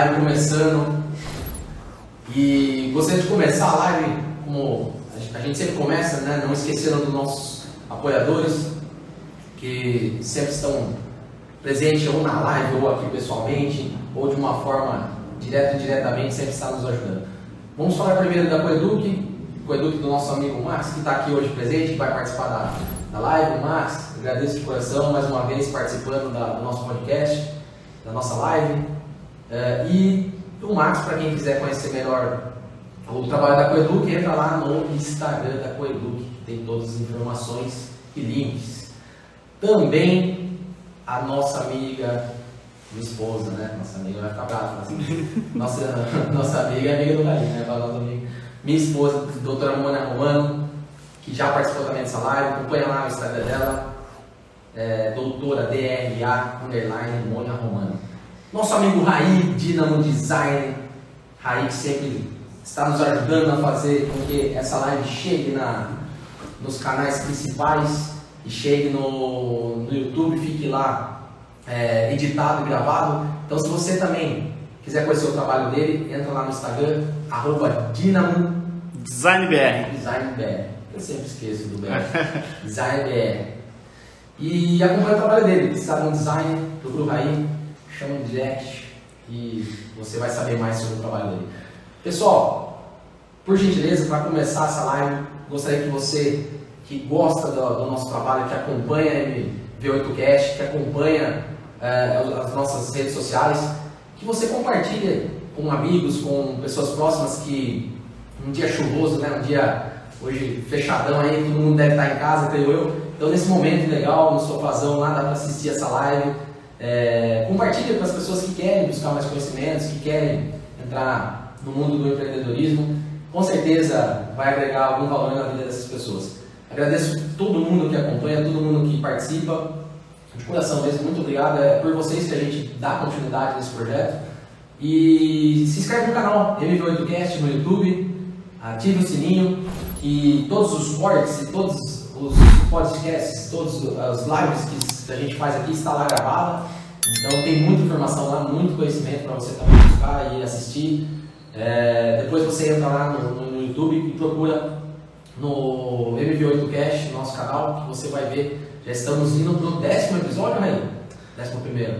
live começando. E gostaria de começar a live como a gente sempre começa, né? Não esquecendo dos nossos apoiadores que sempre estão presentes ou na live ou aqui pessoalmente ou de uma forma direta ou indiretamente sempre está nos ajudando. Vamos falar primeiro da Coeduc, Coeduc do nosso amigo Max, que está aqui hoje presente, que vai participar da, da live. Max, agradeço de coração mais uma vez participando da, do nosso podcast, da nossa live. Uh, e o Max, para quem quiser conhecer melhor o trabalho da Coeduc, entra lá no Instagram da Coeduc, que tem todas as informações e links. Também a nossa amiga, minha esposa, né? Nossa amiga vai ficar brava. Assim. Nossa, nossa amiga é amiga do Galinho, né? Nossa amiga. Minha esposa, doutora Mônica Romano, que já participou também dessa live, acompanha lá no Instagram dela, é, doutora DRA, underline, Mônica Romano. Nosso amigo Raí, Dinamo Design, Raí que sempre está nos ajudando a fazer com que essa live chegue na, nos canais principais e chegue no, no YouTube, fique lá é, editado e gravado. Então, se você também quiser conhecer o trabalho dele, entra lá no Instagram, arroba Dinamo DesignBR. DesignBR. Eu sempre esqueço do BR. DesignBR. E acompanha o trabalho dele. Sabe um design, procura o Raí, chama no direct e você vai saber mais sobre o trabalho dele. Pessoal, por gentileza, para começar essa live, gostaria que você que gosta do, do nosso trabalho, que acompanha a MV8Cast, que acompanha é, as nossas redes sociais, que você compartilhe com amigos, com pessoas próximas que um dia chuvoso, né, um dia hoje fechadão aí, todo mundo deve estar em casa, creio eu. Então nesse momento legal, no sofazão, lá dá para assistir essa live. É, compartilhe com as pessoas que querem buscar mais conhecimentos, que querem entrar no mundo do empreendedorismo, com certeza vai agregar algum valor na vida dessas pessoas. Agradeço todo mundo que acompanha, todo mundo que participa. De coração mesmo, muito obrigado. É por vocês que a gente dá continuidade nesse projeto. E se inscreve no canal MV8Cast no YouTube, ative o sininho, que todos os cortes e todos os podcasts, todas as lives que a gente faz aqui está lá gravada. Então tem muita informação lá, muito conhecimento para você também buscar e assistir. É, depois você entra lá no, no, YouTube e procura no MV8Cast, nosso canal, que você vai ver. Já estamos indo para o décimo episódio, né? Décimo primeiro.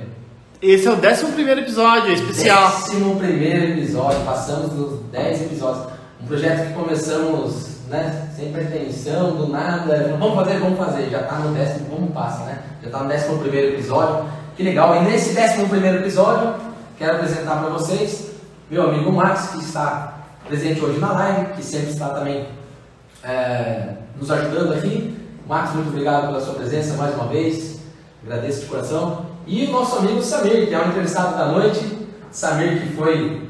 Esse é o décimo primeiro episódio, especial. Décimo primeiro episódio, passamos dos 10 episódios. Um projeto que começamos né, sem pretensão, do nada, vamos fazer, vamos fazer. Já está no décimo, como passa, né? Já está no décimo primeiro episódio. Que legal. E nesse décimo primeiro episódio, quero apresentar para vocês meu amigo Max, que está presente hoje na live, que sempre está também é, nos ajudando aqui. Max, muito obrigado pela sua presença mais uma vez, agradeço de coração. E o nosso amigo Samir, que é o entrevistado da noite, Samir que foi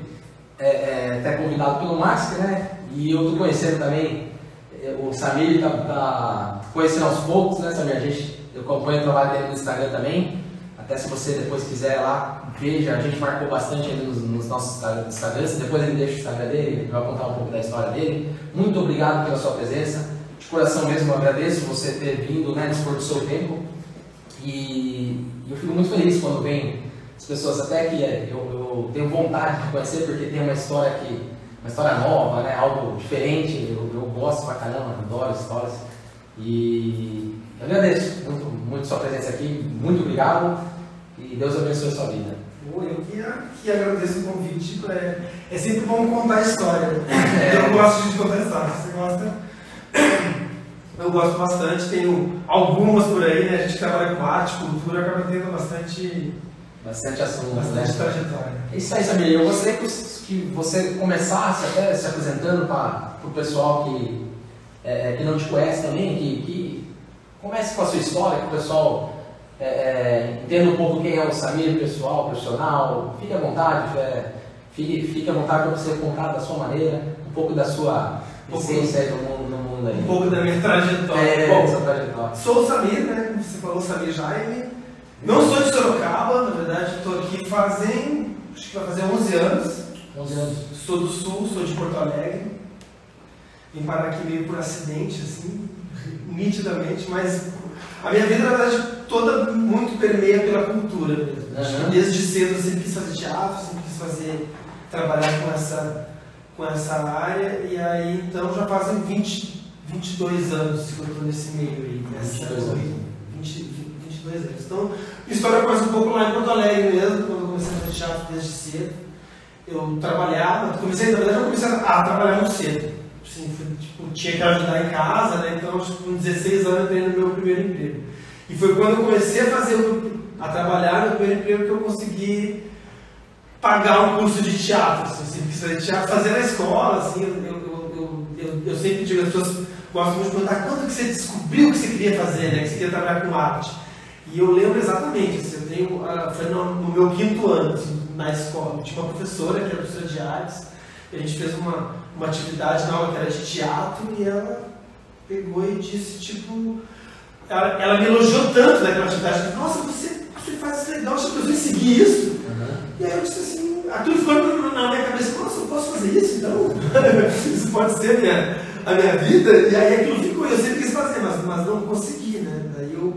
é, é, até convidado pelo Max, né? E eu estou conhecendo também, o Samir está tá conhecendo aos poucos, né, Samir? A gente, eu acompanho o trabalho dele no Instagram também. Até se você depois quiser lá, veja, a gente marcou bastante ali nos, nos nossos Instagrams, depois ele deixa o Instagram dele, ele vai contar um pouco da história dele. Muito obrigado pela sua presença, de coração mesmo eu agradeço você ter vindo, né, dispor do seu tempo. E eu fico muito feliz quando vem as pessoas, até que eu, eu tenho vontade de conhecer, porque tem uma história que, uma história nova, né, algo diferente, eu gosto pra caramba, adoro histórias. E eu agradeço muito, muito sua presença aqui, muito obrigado. E Deus abençoe a sua vida. Eu que, que agradeço o convite. É, é sempre bom contar história. É. Eu gosto de contar história. Você gosta? Eu gosto bastante. Tenho algumas por aí, né? A gente trabalha com arte, cultura, acaba tendo bastante. Bastante assunto, bastante né? trajetória. É isso aí, Samir. Eu gostaria que você começasse até se apresentando para o pessoal que, é, que não te conhece também, que, que comece com a sua história, que o pessoal é, é, entenda um pouco quem é o Samir pessoal, profissional, fique à vontade, é, fique, fique à vontade para você contar da sua maneira, um pouco da sua essência no mundo, no mundo aí. Um pouco da minha trajetória. É, Bom, sua trajetória. Sou o Samir, né? Você falou Samir Jaime. Não sou de Sorocaba, na verdade, estou aqui fazem, acho que vai fazer 11 anos. 11 anos. Sou do Sul, sou de Porto Alegre. Vim parar aqui meio por acidente, assim, nitidamente, mas a minha vida, na verdade, toda muito permeia pela cultura mesmo. Uhum. Desde cedo eu sempre quis fazer teatro, sempre quis fazer, trabalhar com essa, com essa área, e aí então já fazem 20, 22 anos que eu estou nesse meio aí. Nessa 22 anos. 20, 22 anos. Então, a história começa um pouco lá em Porto Alegre mesmo, quando eu comecei a fazer teatro desde cedo. Eu trabalhava, comecei, na verdade eu comecei a trabalhar muito cedo. Assim, fui, tipo, tinha que ajudar em casa, né? Então, tipo, com 16 anos eu entrei no meu primeiro emprego. E foi quando eu comecei a fazer, a trabalhar no primeiro emprego que eu consegui pagar um curso de teatro. Assim, fazer teatro, fazer na escola, assim, eu, eu, eu, eu, eu sempre digo, as pessoas gostam muito de perguntar quando que você descobriu que você queria fazer, né? Que você queria trabalhar com arte. E eu lembro exatamente, assim, eu tenho, ah, foi no, no meu quinto ano, assim, na escola, tinha uma professora que era professora de artes, e a gente fez uma, uma atividade na aula que era de teatro, e ela pegou e disse, tipo, ela, ela me elogiou tanto naquela atividade, que, nossa, você, você faz isso legal, eu vou seguir isso. Uhum. E aí eu disse assim, aquilo ficou na- na minha cabeça, nossa, eu posso fazer isso então? isso pode ser a minha, a minha vida? E aí aquilo ficou, eu sempre quis fazer, mas, mas não consegui, né? Daí eu,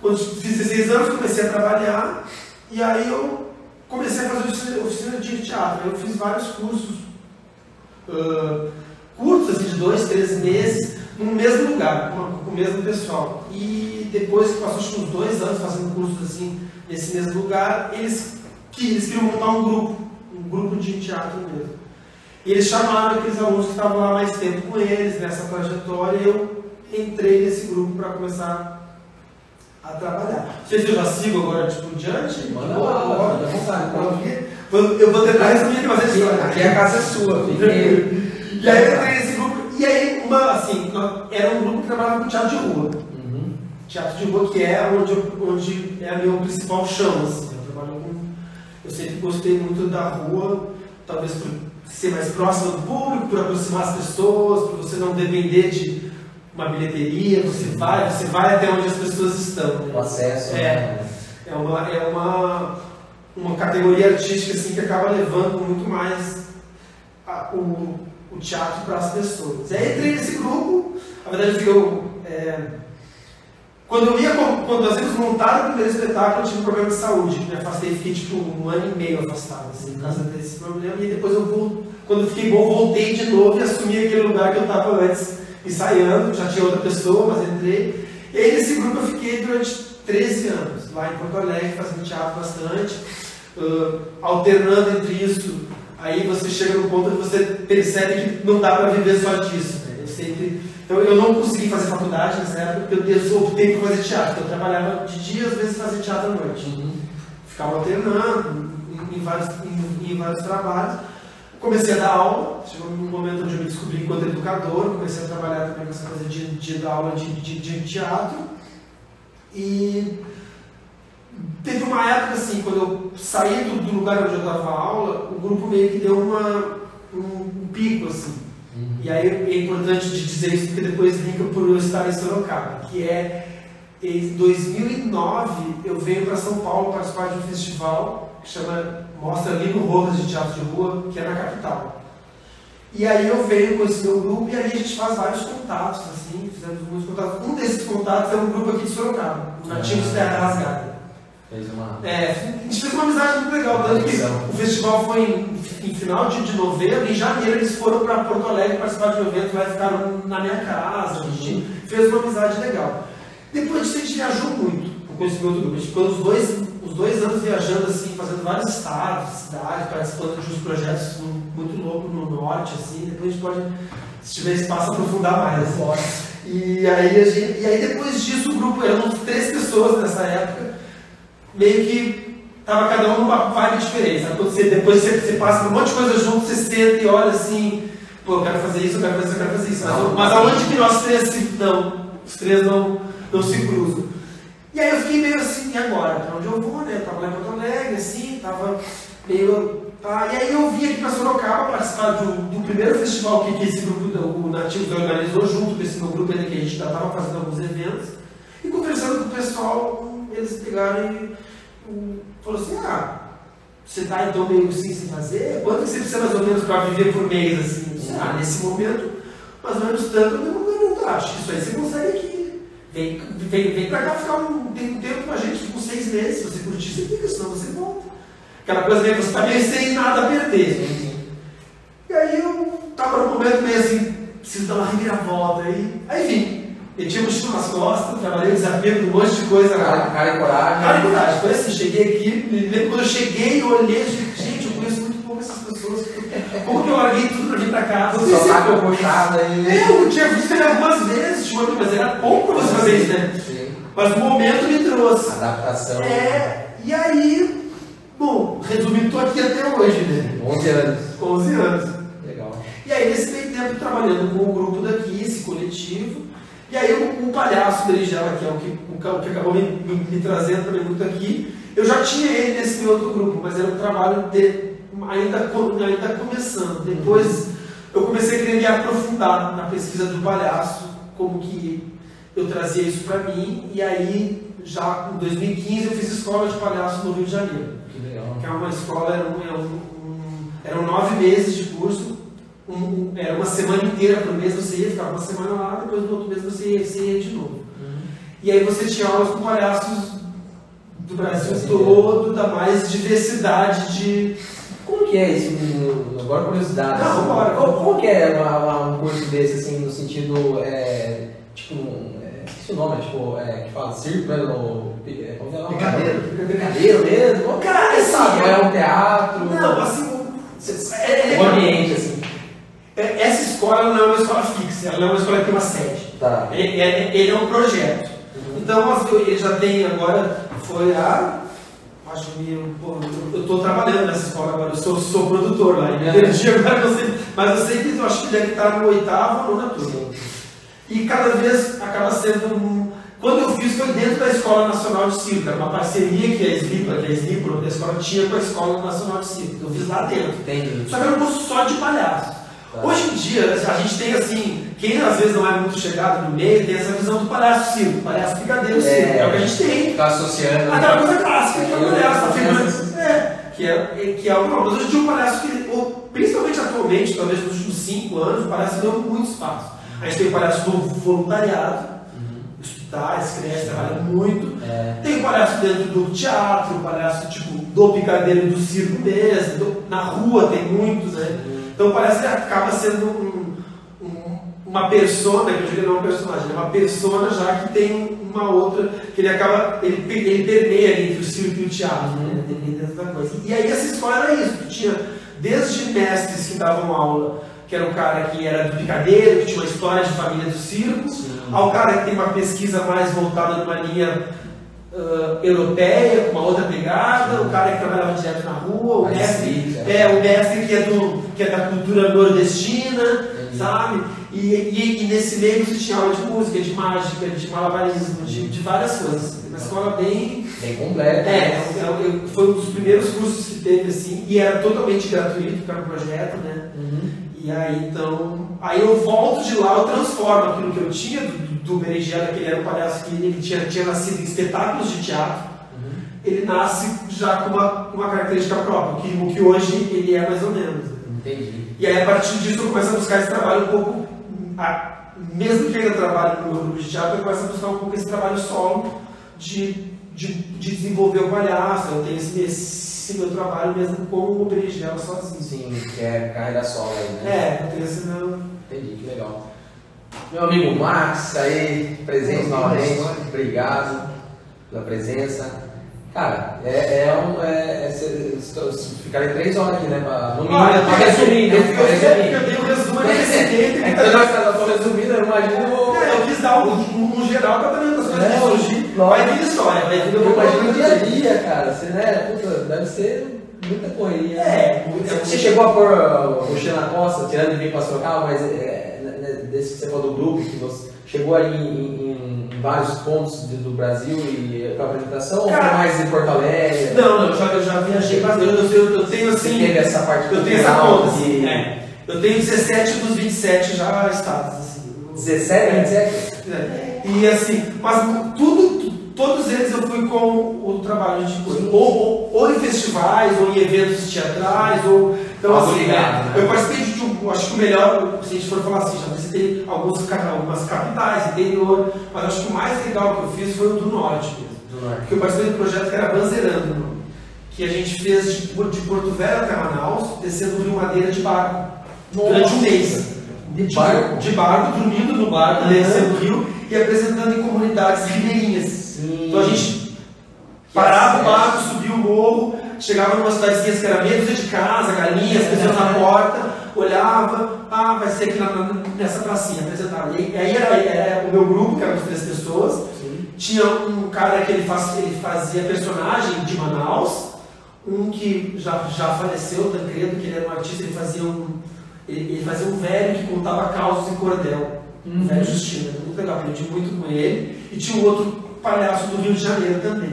quando fiz 16 anos, comecei a trabalhar, e aí eu comecei a fazer oficina, oficina de teatro. Eu fiz vários cursos, ah, curtos, assim, de dois, três meses, no mesmo lugar, com, com o mesmo pessoal. E depois que passou uns dois anos fazendo cursos assim, nesse mesmo lugar, eles, que, eles queriam montar um grupo, um grupo de teatro mesmo. E eles chamaram aqueles alunos que estavam lá mais tempo com eles, nessa trajetória, e eu entrei nesse grupo para começar a trabalhar. Não se eu já sigo agora, tipo, diante. Manda Boa, lá, manda à vontade. Vou- Eu vou tentar resumir mas a Aqui, história. aqui a casa é sua, filho. E aí eu entrei nesse grupo, e aí, uma, assim, era um grupo que trabalhava com teatro de rua. Uhum. Teatro de rua que é onde, onde é meu principal chão, assim. Eu trabalho com... Eu sempre gostei muito da rua, talvez por ser mais próximo do público, por aproximar as pessoas, por você não depender de uma bilheteria, você vai, você vai até onde as pessoas estão. O acesso. É. né? É uma, é uma, uma categoria artística assim, que acaba levando muito mais a- o, o teatro para as pessoas. E aí entrei nesse grupo, na verdade eu, é, quando eu ia, quando nós íamos montar o primeiro espetáculo, eu tive um problema de saúde, me afastei, fiquei tipo um ano e meio afastado, assim, por causa desse problema, e depois eu quando eu fiquei bom, voltei de novo e assumi aquele lugar que eu estava antes ensaiando, já tinha outra pessoa, mas entrei. E aí nesse grupo eu fiquei durante 13 anos, lá em Porto Alegre, fazendo teatro bastante, ah, alternando entre isso. Aí você chega no ponto que você percebe que não dá para viver só disso. Né? Eu sempre. Eu, eu não consegui fazer faculdade nessa época porque eu, optei por fazer teatro. Eu trabalhava de dia, às vezes fazia teatro à noite. Uhum. Ficava alternando em, em vários, em, em vários trabalhos. Comecei a dar aula, chegou um momento onde eu me descobri enquanto educador, comecei a trabalhar também com essa coisa de, de dar aula de, de, de teatro. E teve uma época assim, quando eu saí do, do lugar onde eu dava aula, o grupo meio que deu uma, um, um pico assim. Uhum. E aí é importante de dizer isso porque depois linka por eu estar em Sorocaba, que é em 2009 eu venho para São Paulo participar de um festival que chama Mostra Lino Rojas de Teatro de Rua, que é na capital. E aí eu venho com esse meu grupo e aí a gente faz vários contatos, assim, fizemos muitos contatos. Um desses contatos é um grupo aqui de Sorocaba, o Nativos Ah. Terra Rasgada. Fez uma. É, a gente fez uma amizade muito legal, tanto que o festival foi em, em final de, novembro, em janeiro eles foram para Porto Alegre participar de um evento, lá ficaram na minha casa, a gente fez uma amizade legal. Depois disso a gente viajou muito com esse meu grupo, a gente ficou os dois, os dois anos viajando assim, fazendo vários estados, cidades, participando de uns projetos muito loucos no norte, assim, depois a gente pode, se tiver espaço, aprofundar mais. E aí, a gente, e aí depois disso o grupo, eram três pessoas nessa época, meio que tava cada um numa vibe diferente. Sabe? Quando você, depois você, você passa um monte de coisa junto, você senta e olha assim, pô, eu quero fazer isso, eu quero fazer isso, eu quero fazer isso. Mas, mas aonde que nós três se. Não, os três não, não se cruzam. E aí eu fiquei meio assim, e agora? Pra onde eu vou, né? Eu tava lá em Porto Alegre, assim, tava meio. Tá? E aí eu vim aqui pra Sorocaba participar do, do primeiro festival que, que esse grupo, o Nativos organizou, junto com esse meu grupo ainda que a gente já tava fazendo alguns eventos. E conversando com o pessoal, eles pegaram e um, falou assim, ah, você tá então meio assim sem fazer? Quanto que você precisa mais ou menos para viver por mês assim? Eu Ah, nesse momento, mais ou menos tanto, eu não vou perguntar. Acho que isso aí você consegue aqui. Vem, vem, vem pra cá ficar um, tem um tempo com a gente, tipo seis meses, se você curtir, você fica, senão você volta. Aquela coisa meio que você tá meio sem nada a perder. E aí eu tava num momento meio assim, preciso dar uma reviravolta. Aí, aí enfim, eu tinha mochila nas costas, trabalhei desapego, um monte de coisa. Cara, cara e coragem. Cara e coragem. Foi assim, cheguei aqui, me lembro quando eu cheguei, eu olhei e disse, gente, pessoas. Como que eu larguei tudo pra vir pra sei Só tá com puxada aí. É, eu tinha visto ele algumas vezes, tipo, mas era pouco pra você fazer isso, né? Sim. Mas o momento me trouxe. Adaptação. É, e aí, bom, resumindo, tô aqui até hoje, né? 11 anos. 11 anos. Legal. E aí, nesse meio tempo, trabalhando com o grupo daqui, esse coletivo, e aí o, o palhaço Berinjela, que é o que, o, que acabou me, me, me trazendo também muito aqui, eu já tinha ele nesse meu outro grupo, mas era um trabalho de, ainda, ainda começando. Depois eu comecei a querer me aprofundar na pesquisa do palhaço, como que eu trazia isso para mim, e aí já em 2015 eu fiz escola de palhaço no Rio de Janeiro Que legal. que é uma escola, era um- era um- um- eram nove meses de curso, era uma semana inteira por mês você ia, ficava uma semana lá, depois no outro mês você ia, você ia de novo. E aí você tinha aulas com palhaços do Brasil Brasil todo, da mais diversidade de. Que é isso? Agora curiosidade. Não, assim. Como, como que é uma- uma- um curso desse, assim, no sentido, é, tipo, é, esqueci o nome, é, tipo, é, que fala circo, né, no, é, é o nome? Picadeiro. Picadeiro mesmo? Cara, Você sabe, assim, é um teatro? Não, assim, é- é- ambiente, assim. é- essa escola não é uma escola fixa, ela não é uma escola que tem uma sede. Tá. Ele, é- ele é um projeto. Então, assim, ele já tem agora, foi a. Acho que eu- pô, eu estou trabalhando nessa escola agora, eu sou, sou produtor lá. Perdi agora, sei, mas eu sei que eu acho que deve estar no oitavo ou nona turma. E cada vez acaba sendo um. Quando eu fiz foi dentro da Escola Nacional de Circo, era uma parceria que a SLIPA, que a SLIPA, a escola tinha com a Escola Nacional de Circo. Eu fiz lá dentro. Entendi. Só que era um curso só de palhaço. Tá. Hoje em dia, a gente tem assim, quem às vezes não é muito chegado no meio, tem essa visão do palhaço circo, palhaço picadeiro circo. É o que a gente tem. Ficar associando. Aquela coisa clássica que é o palhaço, a figura. Essas- É, que é, que é o problema. Mas hoje em dia o palhaço, que, ou, principalmente atualmente, talvez nos últimos cinco anos, o palhaço deu muito espaço. A gente tem o palhaço do voluntariado, hospitais, creches, trabalha muito. É. Tem o palhaço dentro do teatro, o palhaço tipo do picadeiro do circo mesmo, do- na rua tem muitos, né? Então palhaço ele acaba sendo um- um- uma persona, que eu que não é uma personagem, é uma persona já que tem uma outra, que ele acaba, ele, ele permeia ali entre o circo e o teatro, né? Dependendo da coisa. E aí essa escola era isso, tinha desde mestres que davam aula, que era um cara que era do picadeiro, que tinha uma história de família do circo, ao cara que tem uma pesquisa mais voltada numa linha ah, europeia, com uma outra pegada, o cara que trabalhava direto na rua, o mestre, é, o mestre que é, do, que é da cultura nordestina, Entendi. sabe? E, e, e nesse meio você tinha aula de música, de mágica, de malabarismo, de, de várias coisas. Uma escola bem. Bem completo. É, é, é, foi um dos primeiros cursos que teve assim, e era totalmente gratuito, porque era um projeto, né? Uhum. E aí então, aí eu volto de lá, eu transformo aquilo que eu tinha do, do Berinjela, que ele era um palhaço que ele tinha, tinha nascido em espetáculos de teatro, Uhum. ele nasce já com uma, uma característica própria, que, o que hoje ele é mais ou menos. Entendi. E aí a partir disso eu começo a buscar esse trabalho um pouco, a- mesmo que ainda trabalhe no meu grupo de teatro, eu começo a buscar um pouco esse trabalho solo de, de, de desenvolver o palhaço, eu tenho esse, esse meu trabalho mesmo com o Berinjela sozinho. Sim, que é carreira solo aí, né? É, eu tenho esse meu... Entendi, que legal. Meu amigo Max, aí, presente novamente, obrigado pela presença. Cara, é, é um. É, é, três horas aqui, né? Pra, no mínimo, Olha, pra resumir, né? eu, Pra resumir. eu, eu dei um resumo nesse É, tempo. é que nós estamos resumindo, eu imagino. É, eu quis dar um, um, geral para também das coisas É, surgir. Vai vir história, vai vir Eu imagino o dia a dia, cara. Você, né? Puta, deve ser muita correria. É, Você- muito. Você chegou a pôr o mochila na costa, tirando de vir para Sorocaba, mas é, né, né, desse que você falou do grupo, que você chegou aí em, em- em vários pontos de- do Brasil e para apresentação, ou foi Cara, mais em Porto Alegre? Não, não, eu já, eu já viajei bastante. Eu, eu, eu tenho Você assim. teve essa parte Eu tenho essa conta, de assim. É. Eu tenho 17 dos 27 já estados, assim. 17, 27? É. E assim, mas tudo, todos eles eu fui com o trabalho de coisa. Ou, ou, ou em festivais, ou em eventos teatrais, ou. Então, assim, ligado, né, né? eu participei de um acho que o melhor, se a gente for falar assim, já visitei alguns, algumas capitais, interior, mas acho que o mais legal que eu fiz foi o do norte mesmo. Do norte. Porque eu participei do projeto que era Banzeirando, o nome, que a gente fez de, de Porto Velho até Manaus, descendo o Rio Madeira de barco, durante um mês. De barco? De barco, dormindo no barco, Aham. descendo o rio e apresentando em comunidades ribeirinhas. Sim. Então a gente parava o barco, subia o morro, chegava numa cidadezinha que era dúzia de casa, galinhas, pessoas na porta, olhava, ah, vai ser aqui na- nessa pracinha, apresentava. E aí era, era o meu grupo, que eram as três pessoas, Sim. tinha um cara que ele, faz, ele fazia personagem de Manaus, um que já, já faleceu, Tancredo, que ele era um artista, ele fazia um, ele, ele fazia um velho que contava causos em cordel. Um Uhum. velho Justino, era muito legal, aprendi muito com ele. E tinha um outro palhaço do Rio de Janeiro também.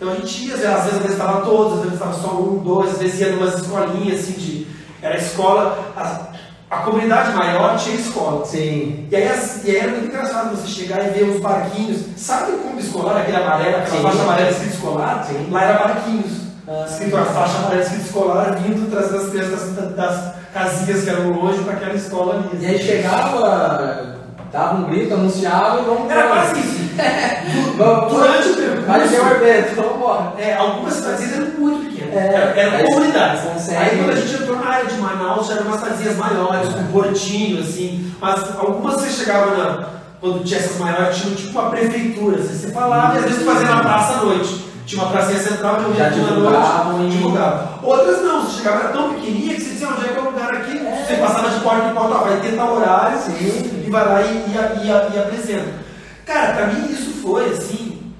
Então a gente ia, às vezes, estava todos, às vezes estava só um, dois, às vezes ia numas escolinhas assim de. Era escola. A, a comunidade maior tinha escola. Sim. E aí, as- e aí era muito engraçado você chegar e ver uns barquinhos. Sabe o clube escolar, aquele amarelo, aquela Sim. faixa amarela escrito escolar? Sim. Lá era barquinhos. Ah. Escrito a faixa amarela escrito escolar, vindo trazendo as crianças das, das casinhas que eram longe para aquela escola ali. E aí chegava, dava um grito, anunciava e vamos Era quase isso. Vamos- Durante o percurso. Vai ter um evento, vamos embora. É, algumas cidadezinhas eram muito pequenas. É, eram comunidades. consegue- Aí quando a gente entrou na área de Manaus, já eram umas cidadezinhas maiores, com portinho, assim. Mas algumas você chegava na. Quando tinha essas maiores, tinha tipo uma prefeitura. Assim, você falava e às vezes fazia na praça à noite. Tinha uma pracinha central que Já na divulgavam noite. Divulgava. Outras não, você chegava, era tão pequenininha que você dizia onde é que é o lugar aqui. É. Você passava de porta em porta, vai ter tal horário Sim. e vai lá e, e, e, e apresenta. Cara, pra mim isso foi assim,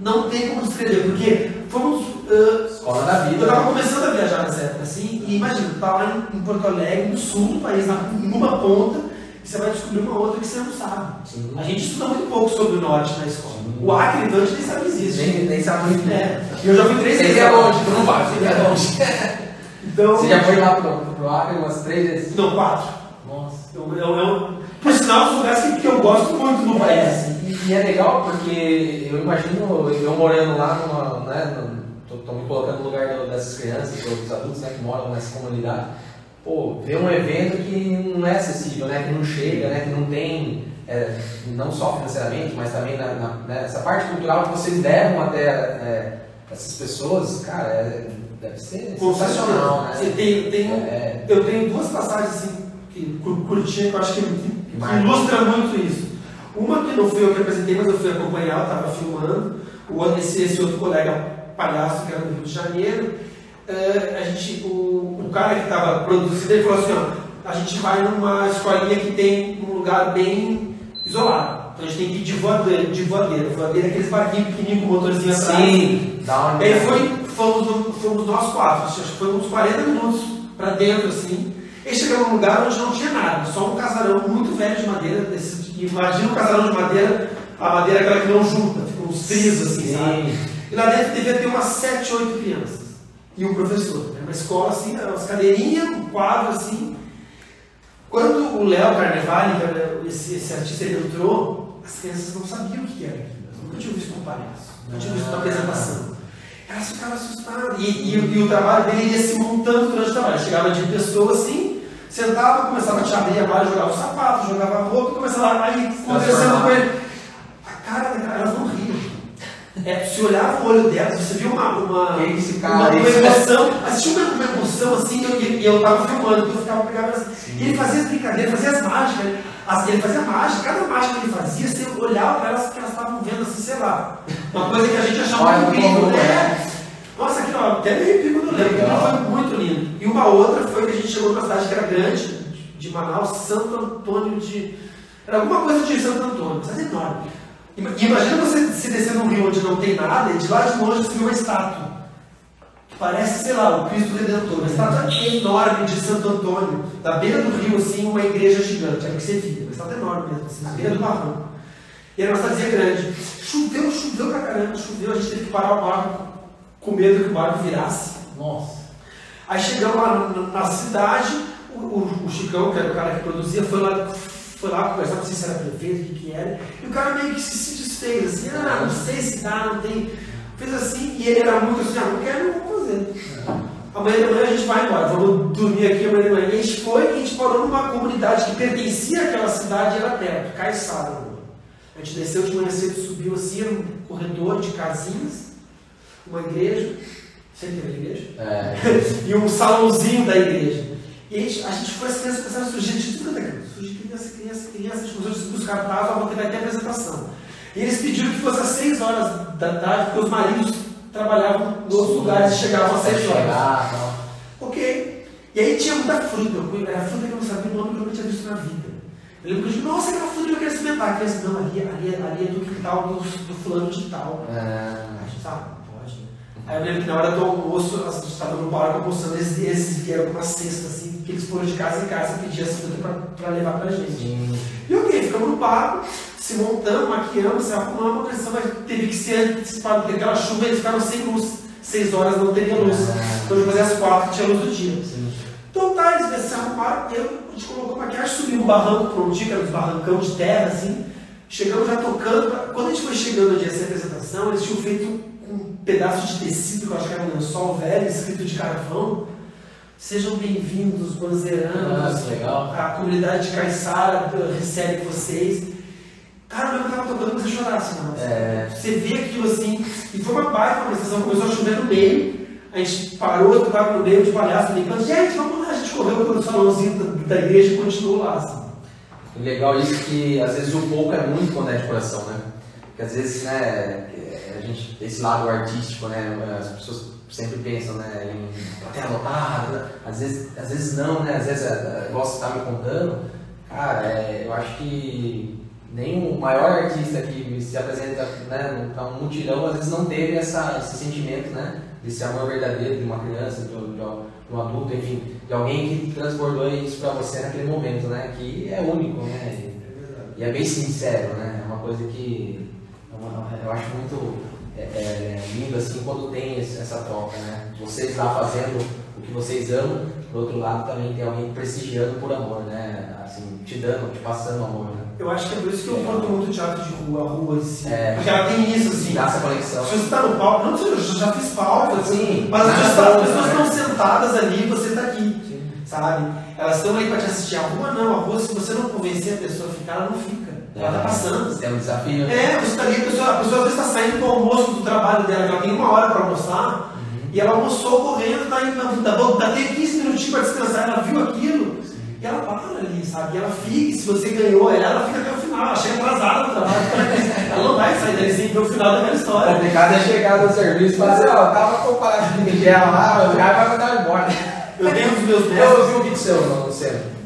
não tem como descrever, porque fomos. ah, Escola da eu vida. tava começando a viajar nessa época assim, e imagina, tu tá lá em, Porto Alegre, no sul do país, na, em uma ponta, e você vai descobrir uma outra que você não sabe. Sim. A gente estuda muito pouco sobre o norte na escola. Sim. O Acre, então, a gente nem sabe que existe. Nem, nem sabe muito. É. Eu já fui três Você vezes. é lá. longe, tu não vai, você é longe. Então. Você já foi lá pro, pro Acre umas três vezes? Não, quatro. Nossa. Eu, eu, eu, por sinal, são lugares que, que eu gosto muito país. assim. É, e, e é legal porque eu imagino eu morando lá numa. Né, tô me colocando no lugar do- dessas crianças, dos adultos né, que moram nessa comunidade. Pô, ver um evento que não é acessível, né, que não chega, né, que não tem, é, não só financeiramente, mas também na, na- né, essa parte cultural que vocês levam até é, essas pessoas, cara, é- deve ser sensacional, né? tem, tem, É, Eu tenho duas passagens assim, que cur- curtinhas que eu acho que, marca. ilustra muito isso. Uma que não fui eu que apresentei, mas eu fui acompanhar, eu estava filmando. O outro, esse, esse outro colega palhaço que era do Rio de Janeiro, eh, a gente, o, o cara que estava produzindo, ele falou assim, ó, a gente vai numa escolinha que tem um lugar bem isolado. Então a gente tem que ir de voadeira, de voadeira. Voadeira é aqueles barquinhos pequenininhos com motorzinho atrás. sim, dá uma Aí foi, fomos, fomos nós quatro, acho que foi uns 40 minutos pra dentro, assim. E chegamos num lugar onde não tinha nada, só um casarão muito velho de madeira. Desses, imagina um casarão de madeira, a madeira é aquela que não junta, fica uns trilhos assim, sabe? E lá dentro devia ter umas 7, 8 crianças. E um professor. Era uma escola assim, umas cadeirinhas, um quadro assim. Quando o Léo Carnevale, era esse, esse artista, ele entrou, as crianças não sabiam o que era aquilo. Elas nunca tinham visto um palhaço, nunca tinham visto uma apresentação. Elas ficavam assustadas. E, e- e o trabalho dele ia se montando durante o trabalho. Chegava de pessoa assim, sentava, começava a te abrir a malha, jogava o sapato, jogava a roupa, e começava aí conversando com ele. A cara da cara, elas não riam. É, se olhava o olho delas, você viu uma, uma, esse uma, cara uma aí? emoção, assistiu uma, uma emoção assim, e eu, eu tava filmando, então eu ficava pegando assim. E ele fazia as brincadeiras, fazia as mágicas, ele- fazia mágica, cada mágica que ele fazia, você olhava para elas que elas estavam vendo assim, sei lá. Uma coisa que a gente achava incrível, né? É. Nossa, aqui ó, até me arrepio quando lembro, foi muito lindo. E uma outra foi que a gente chegou numa cidade que era grande, de- Manaus, Santo Antônio de. Era alguma coisa de Santo Antônio, cidade enorme. Ima- E imagina você se descer num rio onde não tem nada e de lá de longe você vê uma estátua. Parece, sei lá, o Cristo Redentor, uma estátua enorme de Santo Antônio, da beira do rio, assim, uma igreja gigante, era o que você via, uma estátua enorme mesmo, assim, na beira do barranco. E era uma cidadezinha grande. Choveu, choveu pra caramba, choveu, a gente teve que parar o barco com medo que o barco virasse. Nossa. Aí chegamos lá na, cidade, o, o- o Chicão, que era o cara que produzia, foi lá, foi lá conversar, não sei se era prefeito, o que, que era, e o cara meio que se, se desfez, assim, ah, não sei se dá, não tem. Fez assim, e ele era muito assim, ah, não quero, não vou fazer. amanhã de manhã a gente vai embora, vamos dormir aqui amanhã de manhã. E a gente foi e a gente parou numa comunidade que pertencia àquela cidade e era perto, Caiçara. A gente desceu de manhã cedo, subiu assim, era um corredor de casinhas, uma igreja, que era igreja, É. e um salãozinho da igreja. E a gente, a gente foi, as crianças começaram a surgir de tudo quanto é canto. Surgir criança, criança, criança, a gente começou a cartazes, ó, vou ter ter apresentação. E eles pediram que fosse às 6 horas da tarde, porque os maridos trabalhavam nos outros lugares e chegavam às 6 horas. Chegar, tal. Ok. E aí tinha muita fruta. Era fruta que eu não sabia o nome que eu nunca tinha visto na vida. Eu lembro que eu disse, nossa, aquela fruta eu quero experimentar. A criança, não, ali, ali, ali é do quintal do, do fulano de tal. É. A gente né? Aí eu lembro que na hora do almoço, a gente estava no barco almoçando, eles, eles vieram com uma cesta, assim, que eles foram de casa em casa pedir essa fruta pra, pra levar pra gente. Sim. E ok, ficamos no barco, se montamos, maquiamos, se arrumamos, a pressão mas teve que ser antecipado, porque aquela chuva eles ficaram sem luz. Seis horas não teria luz. Ah. Então depois às quatro tinha luz do dia. Sim. Então tá, eles se arrumaram, eu, a gente colocou maquiagem, subimos um barranco para um dia, que era um barrancão de terra, assim. Chegamos já tocando. pra- Quando a gente foi chegando no dia dessa apresentação, eles tinham feito pedaço de tecido, que eu acho que era um lençol velho, escrito de carvão. Sejam bem-vindos, Ah, banzeiranos. que legal. A comunidade de Caiçara eh, recebe vocês. Cara, eu tava tocando, comecei a chorar assim, mano. É. Você vê aquilo assim, e foi uma baita manifestação, começou a chover no meio, a gente parou, eu tava no meio de palhaço, brincando, gente, vamos lá, a gente correu pelo salãozinho da, da igreja e continuou lá, assim. O legal é isso que às vezes o pouco é muito quando é de coração, né? Porque às vezes, né, gente, esse lado artístico, né, as pessoas sempre pensam, né, em plateia lotada, né? às vezes, às vezes não, né, às vezes, é, é, igual você tá me contando, cara, é, eu acho que nem o maior artista que se apresenta, né, num um mutirão, às vezes não teve essa, esse sentimento, né, desse amor verdadeiro de uma criança, de, um- de de um adulto, enfim, de alguém que transbordou isso pra você naquele momento, né, que é único, né, e, e é bem sincero, né, é uma coisa que é eu acho muito é, é, lindo, assim, quando tem essa troca, né, vocês lá fazendo o que vocês amam, do outro lado também tem alguém prestigiando por amor, né, assim, te dando, te passando amor, né. Eu acho que é por isso que eu curto muito teatro de rua, a rua assim. É. Porque ela tem isso, assim. Dá essa conexão. Se você tá no palco, não sei, eu já fiz palco, assim, Sim, mas as pessoas, pessoas né? estão sentadas ali e você tá aqui. Sim. sabe? Elas estão ali para te assistir. A rua não, a rua, se você não convencer a pessoa a ficar, ela não fica. Ela tá passando. É um desafio. É, você tá ali, a pessoa, a pessoa às vezes está saindo do almoço do trabalho dela, que ela tem uma hora para almoçar, e ela almoçou correndo, tá indo, tá, bom, tá, tem 15 minutinhos para descansar, ela viu aquilo, e ela para ali, sabe? E ela fica, e se você ganhou ela, ela fica até o final, ela chega atrasada no trabalho, ela não vai sair dali sem ver o final daquela O história. complicado é chegar no serviço e falar assim, ó, tava comparado com o Miguel lá, o cara vai mandar embora. Eu tenho os meus Eu mestres. ouvi um vídeo seu no Luciano.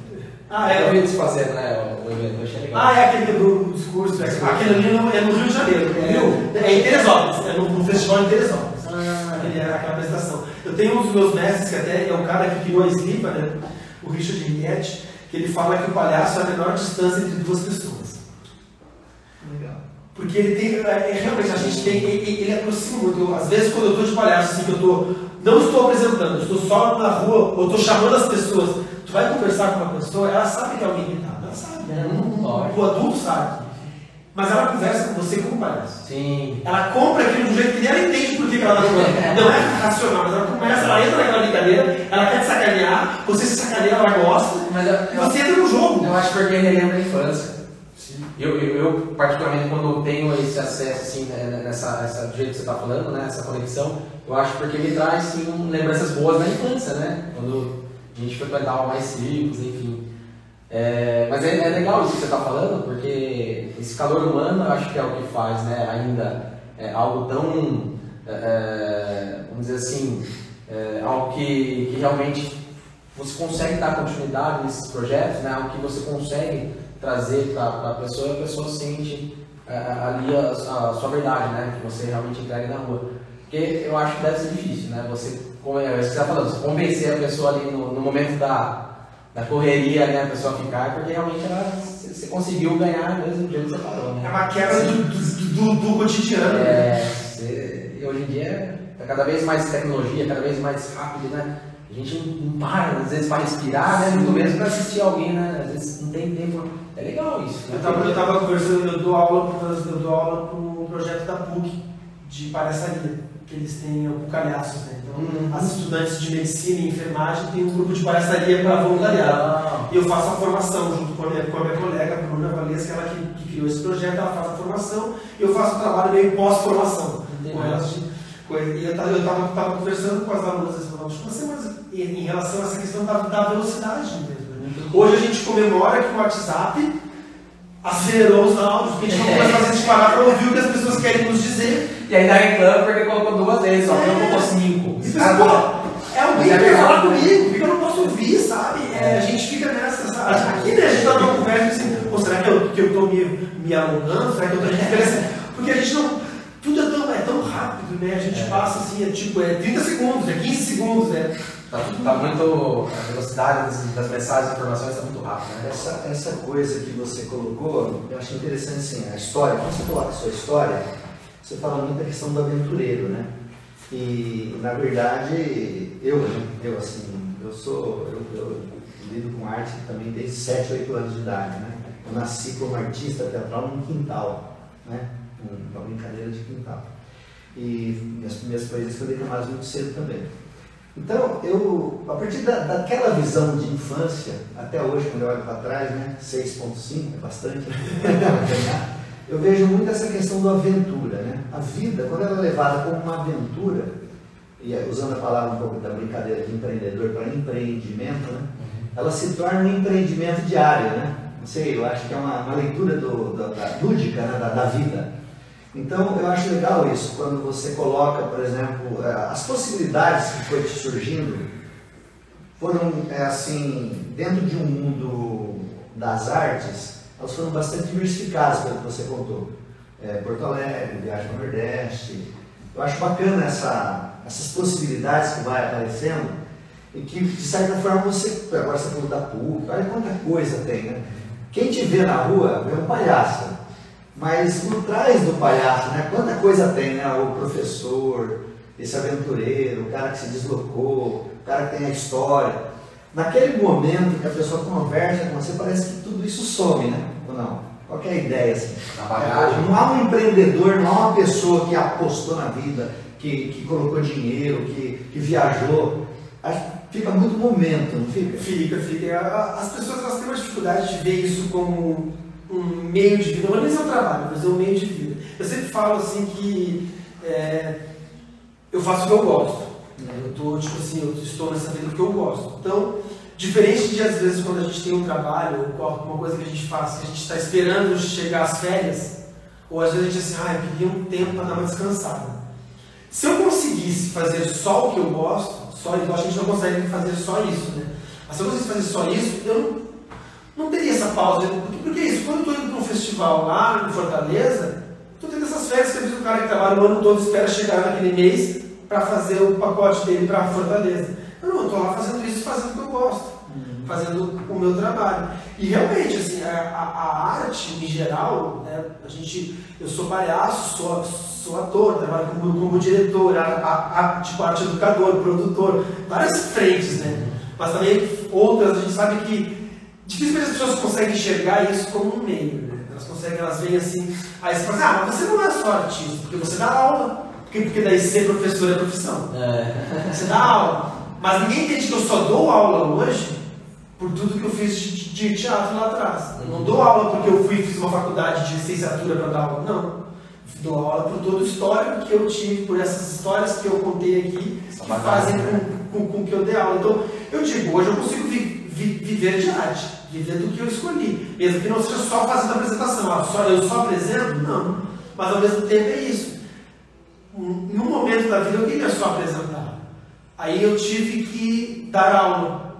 Ah, Eu é. vi eles fazendo, né, o evento, eu achei legal. Ah, é aquele do discurso. é. Aquele ali no- é no Rio de Janeiro, viu? É em Teresópolis, é no, no festival em Teresópolis. Ah. Aquele, aquela apresentação. Eu tenho um dos meus mestres, que até é o cara que criou a Slipa, né? o Richard Henriette, que ele fala que o palhaço é a menor distância entre duas pessoas. Legal. Porque ele tem, é, é, realmente, a gente tem, ele, ele aproxima muito. Eu, às vezes, quando eu estou de palhaço, assim, que eu tô, não estou apresentando, eu estou só na rua, ou estou chamando as pessoas, vai conversar com uma pessoa, ela sabe que é alguém irritado, ela sabe, né? Um- um- Lógico. o adulto sabe. Mas ela conversa com você como palhaço. Sim. Ela compra aquilo de um jeito que nem ela entende por que ela está falando. Não é racional, mas ela começa, ela entra naquela brincadeira, ela quer te sacanear, você se sacaneia, ela gosta, Mas eu, e você entra no jogo. eu acho porque relembra a infância. Eu, eu, eu, particularmente, quando eu tenho esse acesso, assim, né, nessa, essa, do jeito que você está falando, né, essa conexão, eu acho porque me traz, sim, um- lembranças boas da infância, né? Quando a gente frequentava mais círculos, enfim. É, mas é, é legal isso que você está falando, porque esse calor humano, eu acho que é o que faz, né, ainda é, algo tão, é, vamos dizer assim, é, algo que, que realmente você consegue dar continuidade nesses projetos, né, algo que você consegue trazer para a pessoa e a pessoa sente é, ali a, a sua verdade, né, que você realmente entrega na rua. Porque eu acho que deve ser difícil, né, você, como é isso que você está falando, convencer a pessoa ali no, no momento da, da correria, né, a pessoa ficar, porque realmente ela, você conseguiu ganhar mesmo do jeito que você falou, né. É uma quebra do, do, do, cotidiano. É, você- e hoje em dia é cada vez mais tecnologia, cada vez mais rápido, né? A gente não para, às vezes, para respirar, né? Muito menos para assistir alguém, né? Às vezes não tem tempo. É legal isso. né? Eu estava eu tava conversando, eu dou aula eu dou aula pro projeto da PUC de palhaçaria, que eles têm o calhaços, né? Então, Uhum. as estudantes de medicina e enfermagem têm um grupo de palhaçaria para voluntariado. E eu faço a formação junto com a minha, com a minha colega, Bruna Valesca, ela que, que criou esse projeto, ela faz a formação e eu faço o trabalho meio pós-formação. Com elas de, com, e eu estava conversando com as alunas esse final de semana em, em relação a essa questão da, da velocidade mesmo. né? Hoje a gente comemora que o WhatsApp acelerou os áudios, porque a gente não começa a gente parar para ouvir o que as pessoas querem nos dizer. E ainda reclama porque colocou duas vezes, só colocou cinco. E pensa, pô, é alguém é que quer falar comigo, por que eu não posso ouvir, sabe? É, a gente fica nessa, sabe? Aqui né, a gente tá numa conversa assim, pô, será que eu, que eu tô me, me alongando? Será que eu tô diferença? Porque a gente não. Tudo é tão, é tão rápido, né? A gente É. passa assim, é tipo, é 30 segundos, é 15 segundos, né? Tá, tá muito. A velocidade das, das mensagens e informações está muito rápida, né? Essa, essa coisa que você colocou, eu achei interessante assim, a história, quando você coloca a sua história, você fala muito da questão do aventureiro, né? E na verdade, eu, né? eu assim, eu sou, eu, eu lido com arte também desde 7, 8 anos de idade, né? Eu nasci como artista teatral num quintal, né? Um- Uma brincadeira de quintal. E minhas primeiras poesias foram declamadas muito cedo também. Então, eu, a partir da, daquela visão de infância, até hoje, quando eu olho para trás, né, 6.5 é bastante, eu vejo muito essa questão do aventura. Né? A vida, quando ela é levada como uma aventura, e aí, usando a palavra um pouco da brincadeira de empreendedor para empreendimento, né, ela se torna um empreendimento diário. Né? Não sei, eu acho que é uma, uma leitura do, da, da lúdica né, da, da vida. Então, eu acho legal isso, quando você coloca, por exemplo, eh, as possibilidades que foi te surgindo foram, é, assim, dentro de um mundo das artes, elas foram bastante diversificadas, pelo que você contou. Eh, Porto Alegre, viagem para o Nordeste. Eu acho bacana essa, essas possibilidades que vai aparecendo e que, de certa forma, você, agora você falou da PUC, olha quanta coisa tem, né? Quem te vê na rua vê um palhaço. Mas por trás do palhaço, né? Quanta coisa tem, né? O professor, esse aventureiro, o cara que se deslocou, o cara que tem a história. Naquele momento que a pessoa conversa com você, parece que tudo isso some, né? Ou não? Qual que é a ideia assim? Bagagem. Não há um empreendedor, não há uma pessoa que apostou na vida, que, que colocou dinheiro, que, que viajou. Acho fica muito momento, não fica? Fica, fica. As pessoas elas têm uma dificuldade de ver isso como um meio de vida. Não é nem seu trabalho, mas é um meio de vida. Eu sempre falo assim que é, eu faço o que eu gosto. né? Eu tô, tipo assim, eu estou nessa vida porque eu gosto. Então, diferente de às vezes quando a gente tem um trabalho ou alguma coisa que a gente faz, que a gente está esperando chegar às férias, ou às vezes a gente diz assim, ah, eu queria um tempo para dar uma descansada. Se eu conseguisse fazer só o que eu gosto, só que a gente não consegue fazer só isso, né? Mas se eu conseguisse fazer só isso, eu não, não teria essa pausa. Porque, é isso, quando eu estou indo para um festival lá em Fortaleza, estou tendo essas férias que às vezes o cara que trabalha o ano todo espera chegar naquele mês para fazer o pacote dele para Fortaleza. Eu não, eu estou lá fazendo isso, fazendo o que eu gosto, fazendo o meu trabalho. E realmente, assim, a, a- a arte em geral, né, a gente, eu sou palhaço, sou, sou ator, trabalho como, como diretor, a, a- a- tipo arte educador, produtor, várias frentes, né? Mas também outras, a gente sabe que dificilmente as pessoas conseguem enxergar isso como um meio, né? Elas conseguem, elas veem assim, aí você fala assim, ah, mas você não é só artista, porque você dá aula, porque, porque daí ser professor é profissão. É. Você dá aula, mas ninguém entende que eu só dou aula hoje por tudo que eu fiz de, de teatro lá atrás. Eu não dou aula porque eu fui fiz uma faculdade de licenciatura para dar aula, não. Dou aula por todo o histórico que eu tive, por essas histórias que eu contei aqui, que fazem né? com, com, com que eu dê aula. Então, eu digo, hoje eu consigo vi- vi- viver de arte, viver do que eu escolhi. Mesmo que não seja só fazendo a apresentação. Ah, só, eu só apresento? Não. Mas ao mesmo tempo é isso. Num momento da vida eu queria só apresentar. Aí eu tive que dar aula.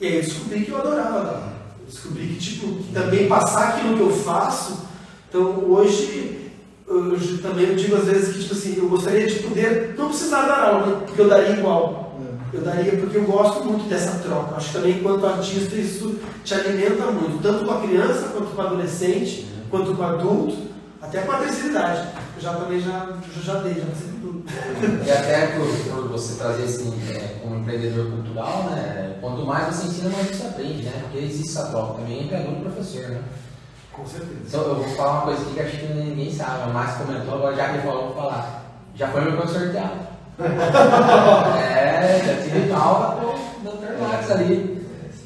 E aí eu descobri que eu adorava dar aula. Eu descobri que, tipo, que também passar aquilo que eu faço. Então hoje, eu j- também eu digo às vezes que, tipo assim, eu gostaria de poder não precisar dar aula, porque eu daria igual. Eu daria porque eu gosto muito dessa troca. Acho que também, enquanto artista, isso te alimenta muito, tanto com a criança, quanto com o adolescente, quanto com o adulto, até com a terceira idade. Eu já também já, eu já dei, já passei tudo. E até por, por você trazer assim, é, como empreendedor cultural, né? Quanto mais você ensina, mais você aprende, né? Porque existe essa troca também entre aluno e professor, né? Com certeza. Então, eu vou falar uma coisa aqui que acho que ninguém sabe, Márcia comentou, agora já que falou, vou falar. Já foi meu professor de teatro. É, já tive aula com o Dr. Max ali.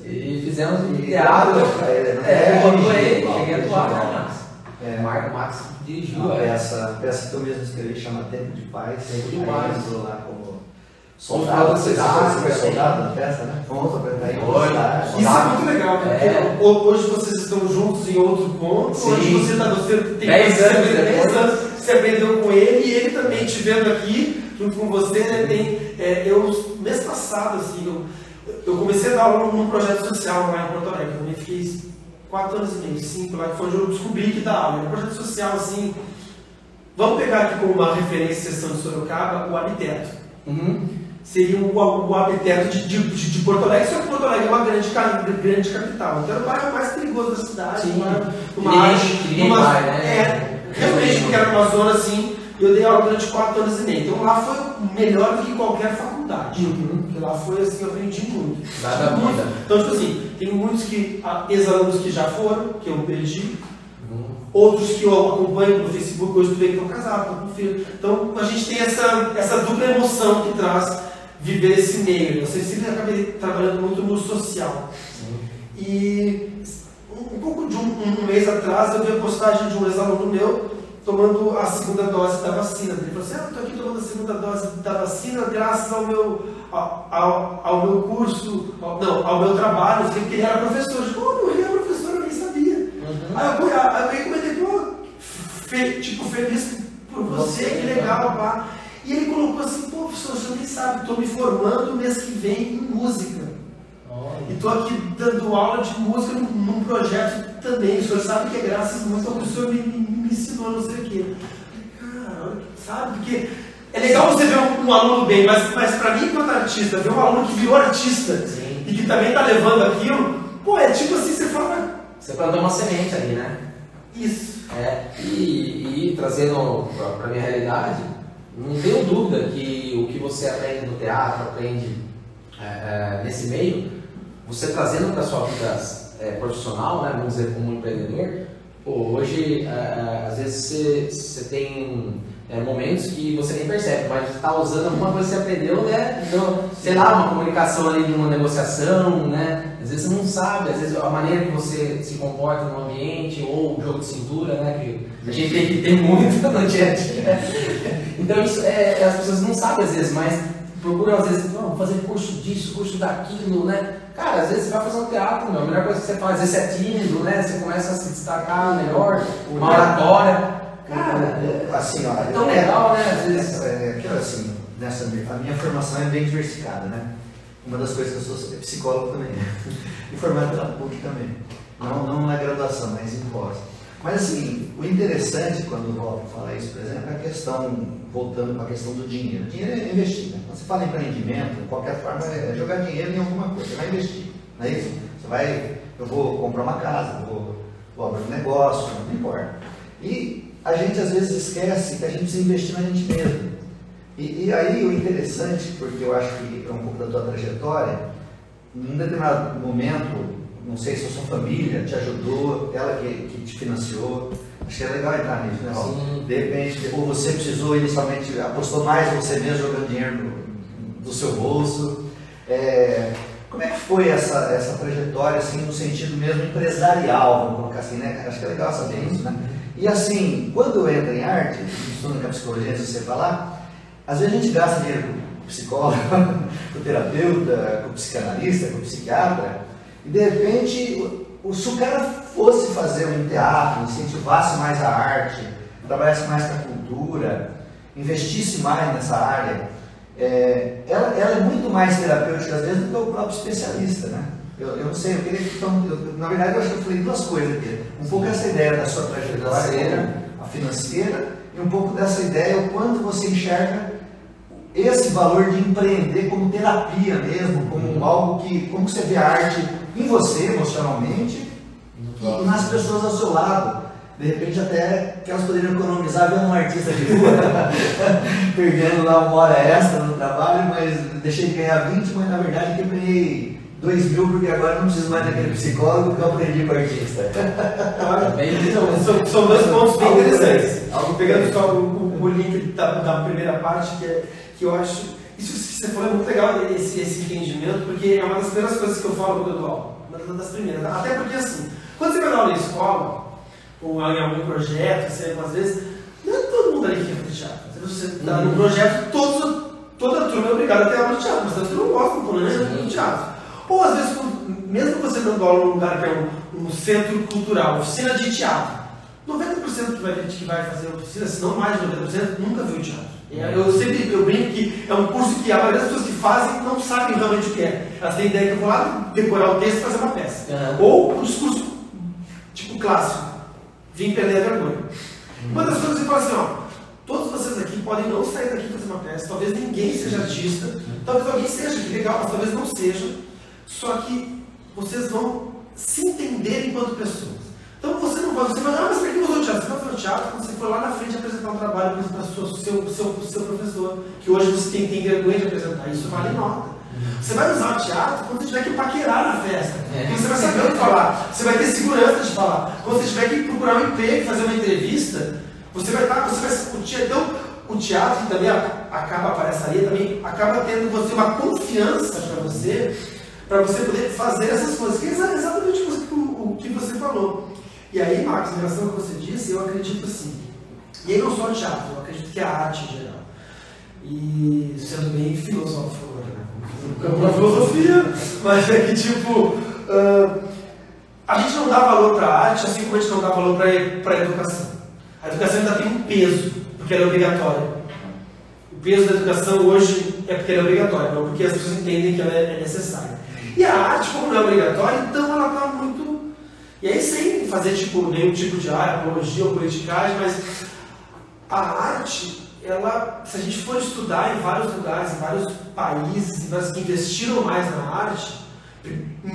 E fizemos um teatro. É, eu adorei, cheguei a atuar, né, Max? É. O Marco Max dirigiu A é. peça, a peça que eu mesmo escrevi chama Tempo de Paz. Tempo de Paz. entrou lá como Como soldado. Você soldado, foi, você foi também. soldado na peça, né? Fomos apresentar em cidade. Isso é muito legal, né? É. Porque ho- hoje vocês estão juntos em outro ponto, Sim. hoje você está você tem Dez você anos aprendeu- depois. dez anos, você aprendeu com ele e ele também te vendo aqui, junto com você, né? Tem, é, eu, mês passado, assim, eu, eu comecei a dar aula num projeto social lá em Porto Alegre, eu fiz quatro anos e meio, cinco lá, que foi onde eu descobri que dá aula. É um projeto social, assim, vamos pegar aqui como uma referência sessão de Sorocaba, o Habiteto Uhum. seria o, o habitat de, de, de- de Porto Alegre, só que Porto Alegre é uma grande, grande capital. Então era o bairro mais perigoso da cidade. Sim. Uma, que ninguém vai, né? É, realmente, porque era uma zona assim, eu dei aula durante quatro anos e meio. Então lá foi melhor do que qualquer faculdade. Uhum. Porque lá foi assim, eu aprendi muito. Dá da vida. Então, tipo assim, tem muitos que, ex-alunos que já foram, que eu perdi, Uhum. outros que eu acompanho no Facebook, hoje tu vê que estão casados, estão com filho. Então a gente tem essa, essa dupla emoção que traz viver esse meio. Eu sempre acabei trabalhando muito no social. E um, um pouco de um, um mês atrás eu vi a postagem de um ex-aluno meu tomando a segunda dose da vacina. Ele falou assim, ah, estou aqui tomando a segunda dose da vacina graças ao meu, ao, ao, ao meu curso, ao, não, ao meu trabalho, Eu sei que ele era professor. Eu digo, oh, ele é professor, eu nem sabia. Uhum. Aí eu, e comentei, pô, fe- tipo, feliz por você, que legal, pá. E ele colocou assim, pô, professor, você nem sabe, estou me formando mês que vem em música. E estou aqui dando aula de música num, num projeto também. O senhor sabe que é graças ao que o senhor me, me, me ensinou, não sei o quê. Cara, sabe? Porque é legal você ver um, um aluno bem, mas, mas para mim, enquanto artista, ver um aluno que virou artista Sim. e que também está levando aquilo, pô, é tipo assim, você fala, Você plantou uma semente ali, né? isso. É, e, e trazendo para a minha realidade, não tenho dúvida que o que você aprende no teatro, aprende é, é, nesse meio, você trazendo para a sua vida é, profissional, né, vamos dizer, como empreendedor, pô, hoje, é, é, às vezes, você, tem é, momentos que você nem percebe, mas está usando alguma coisa que você aprendeu, né? Então, sei lá, uma comunicação ali de uma negociação, né? Às vezes você não sabe, às vezes a maneira que você se comporta no ambiente, ou o jogo de cintura, né? Que a gente tem que ter muito no dia a dia. Então isso é, as pessoas não sabem às vezes, mas procuram às vezes, não, fazer curso disso, curso daquilo, né? Cara, às vezes você vai fazer um teatro, meu, a melhor coisa que você faz, às vezes você é tímido, né? Você começa a se destacar melhor, uma oratória. Cara, é assim, ó, é tão legal, né? Às vezes. Essa, é, que, assim, nessa, a minha formação é bem diversificada, né? Uma das coisas que eu sou é psicólogo também, e formado pela PUC também. Não, não na graduação, mas em pós. Mas assim, o interessante quando o Walter fala isso, por exemplo, é a questão, voltando para a questão do dinheiro. Dinheiro é investir, né? Quando você fala em empreendimento, de qualquer forma, é jogar dinheiro em alguma coisa, você vai investir, não é isso? Você vai, eu vou comprar uma casa, vou, vou abrir um negócio, não importa. E a gente às vezes esquece que a gente precisa investir na gente mesmo. E, e aí o interessante, porque eu acho que é um pouco da tua trajetória, num determinado momento, não sei se a sua família te ajudou, ela que, que te financiou, acho que é legal entrar nisso, né, Raul? Sim. De repente, ou você precisou inicialmente, apostou mais você mesmo jogando dinheiro do, do seu bolso. É, como é que foi essa, essa trajetória, assim, no sentido mesmo empresarial, vamos colocar assim, né? Acho que é legal saber isso, né? E assim, quando entra em arte, estudo na psicologia, se você falar, às vezes a gente gasta dinheiro com o psicólogo, com o terapeuta, com o psicanalista, com o psiquiatra, de repente, se o cara fosse fazer um teatro, incentivasse mais a arte, trabalhasse mais com a cultura, investisse mais nessa área, é, ela, ela é muito mais terapêutica às vezes do que o próprio especialista, né? Eu, eu não sei, eu queria que então, eu, na verdade eu acho que eu falei duas coisas aqui. Um pouco essa ideia da sua trajetória, a financeira, e um pouco dessa ideia, o quanto você enxerga esse valor de empreender como terapia mesmo, como algo que, como você vê a arte em você emocionalmente e nas pessoas ao seu lado. De repente até que elas poderiam economizar vendo um artista de rua, perdendo lá uma hora extra no trabalho, mas deixei de ganhar 20, mas na verdade quebrei 2000, porque agora não preciso mais daquele psicólogo que eu aprendi com o artista. então, são, são dois pontos bem interessantes. Algo pegando só o, o, o link da, da, primeira parte, que, é, que eu acho. Isso que você falou é muito legal, esse, esse entendimento, porque é uma das primeiras coisas que eu falo quando eu dou aula. Uma das primeiras. Até porque, assim, quando você vai dar aula na escola, ou em algum projeto, você, às vezes, não é todo mundo ali que quer fazer teatro. Você está uhum. no projeto, todos, toda a turma é obrigada a ter aula de teatro, mas você não gosta do planejamento de teatro. Ou às vezes, mesmo você dando aula num lugar que é um, um centro cultural, oficina de teatro, 90% que vai, que vai fazer a oficina, se não mais de 90%, nunca viu teatro. É, eu sempre eu brinco que é um curso que a maioria das pessoas que fazem não sabem realmente o que é. Elas têm ideia que eu vou lá decorar o texto e fazer uma peça. Uhum. Ou um discurso tipo clássico, vim perder a vergonha. Uhum. Uma das coisas que eu falo assim, ó, todos vocês aqui podem não sair daqui fazer uma peça, talvez ninguém seja artista, talvez alguém seja, que legal, mas talvez não seja. Só que vocês vão se entender enquanto pessoas. Então você não vai, você vai, ah, mas para que você teatro? Você vai fazer teatro quando você for lá na frente apresentar um trabalho para o seu, seu, seu professor, que hoje você tem, tem vergonha de apresentar. Isso vale nota. Você vai usar o teatro quando você tiver que paquerar na festa. É. Você vai saber o que falar. Você vai ter segurança de falar. Quando você tiver que procurar um emprego, fazer uma entrevista, você vai estar. Você vai, o teatro, então, o teatro também acaba a palhaçaria, também acaba tendo você uma confiança para você para você poder fazer essas coisas, que é exatamente o, que você falou. E aí, Marcos, em relação ao que você disse, eu acredito assim, e aí não só o teatro, eu acredito que a arte em geral. E sendo bem filosófico agora, né? Uma filosofia, mas é que tipo, uh, a gente não dá valor para a arte, assim como a gente não dá valor para a educação. A educação ainda tem um peso, porque ela é obrigatória. O peso da educação hoje é porque ela é obrigatória, não porque as pessoas entendem que ela é, é necessária. E a arte, como não é obrigatória, então ela está muito. E aí, sem fazer tipo, nenhum tipo de apologia ou politicagem, mas a arte, ela, se a gente for estudar em vários lugares, em vários países, em que investiram mais na arte,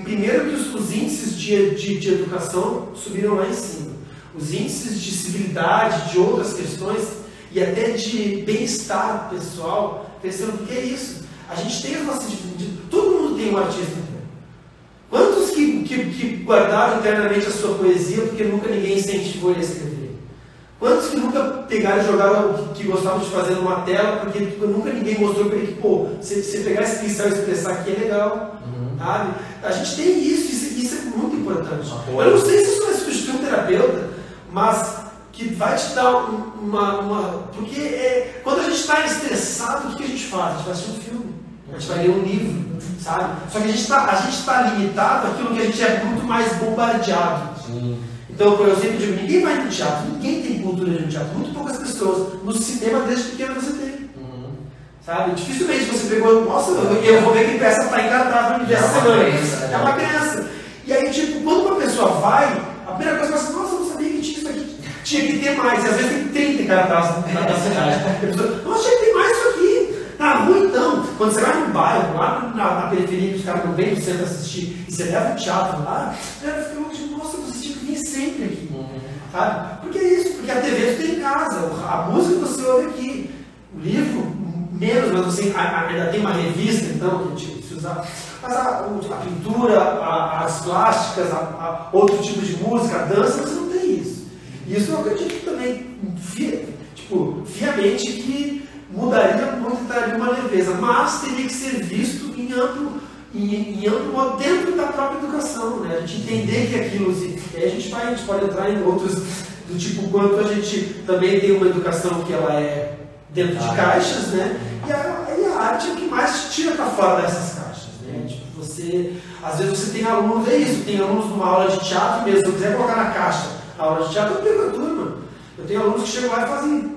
primeiro que os, os índices de, de, de educação subiram lá em cima. Os índices de civilidade, de outras questões e até de bem-estar pessoal cresceram. Porque é isso. A gente tem as nossas. Todo mundo tem um artista Quantos que, que, que guardaram internamente a sua poesia porque nunca ninguém incentivou ele a escrever? Quantos que nunca pegaram e jogaram o que, que gostavam de fazer numa tela porque nunca ninguém mostrou para ele que, pô, você, você pegar esse pincel e expressar aqui é legal, uhum. sabe? A gente tem isso, isso, isso é muito importante. Eu não sei se isso vai substituir um terapeuta, mas que vai te dar uma. uma porque é, quando a gente está estressado, o que a gente faz? A gente vai assistir um filme, a gente vai ler um livro, sabe? Só que a gente está tá limitado àquilo que a gente é muito mais bombardeado. Sim. Então, por exemplo, digo, ninguém vai no teatro, ninguém tem cultura de teatro, muito poucas pessoas. No cinema, desde pequeno, você tem. Uhum. Sabe? Dificilmente você pegou, nossa, eu, vou ver que peça está em cartaz essa é semana. Criança, é uma criança. E aí, tipo, quando uma pessoa vai, a primeira coisa que você fala assim, nossa, eu não sabia que tinha isso aqui. Tinha que ter mais. E às vezes tem 30 cartazes na, na cidade. nossa, tinha que ter mais isso aqui. Rua, então, quando você vai no bairro, lá na, na periferia, que os caras não vêm no centro assistir, e você leva o teatro lá, você fica tipo, nossa, você tinha que vir sempre aqui. Uhum. Sabe? Por que isso? Porque a TV você tem em casa, a música você ouve aqui, o livro, menos, mas você ainda tem uma revista, então, que a gente se usar. Mas a, a pintura, a, as plásticas, a, outro tipo de música, a dança, você não tem isso. E isso eu acredito também, tipo, fiamente que mudaria muito e traria uma leveza, mas teria que ser visto em amplo, em, em amplo modo dentro da própria educação, né? a gente entender que aquilo, e aí a gente, vai, a gente pode entrar em outros, do tipo quanto a gente também tem uma educação que ela é dentro de caixas, né? E a, e a arte é o que mais te tira para fora dessas caixas, né? Tipo, você, às vezes você tem alunos, é isso, tem alunos numa aula de teatro mesmo, se eu quiser colocar na caixa a aula de teatro, eu pego a turma. Eu tenho alunos que chegam lá e fazem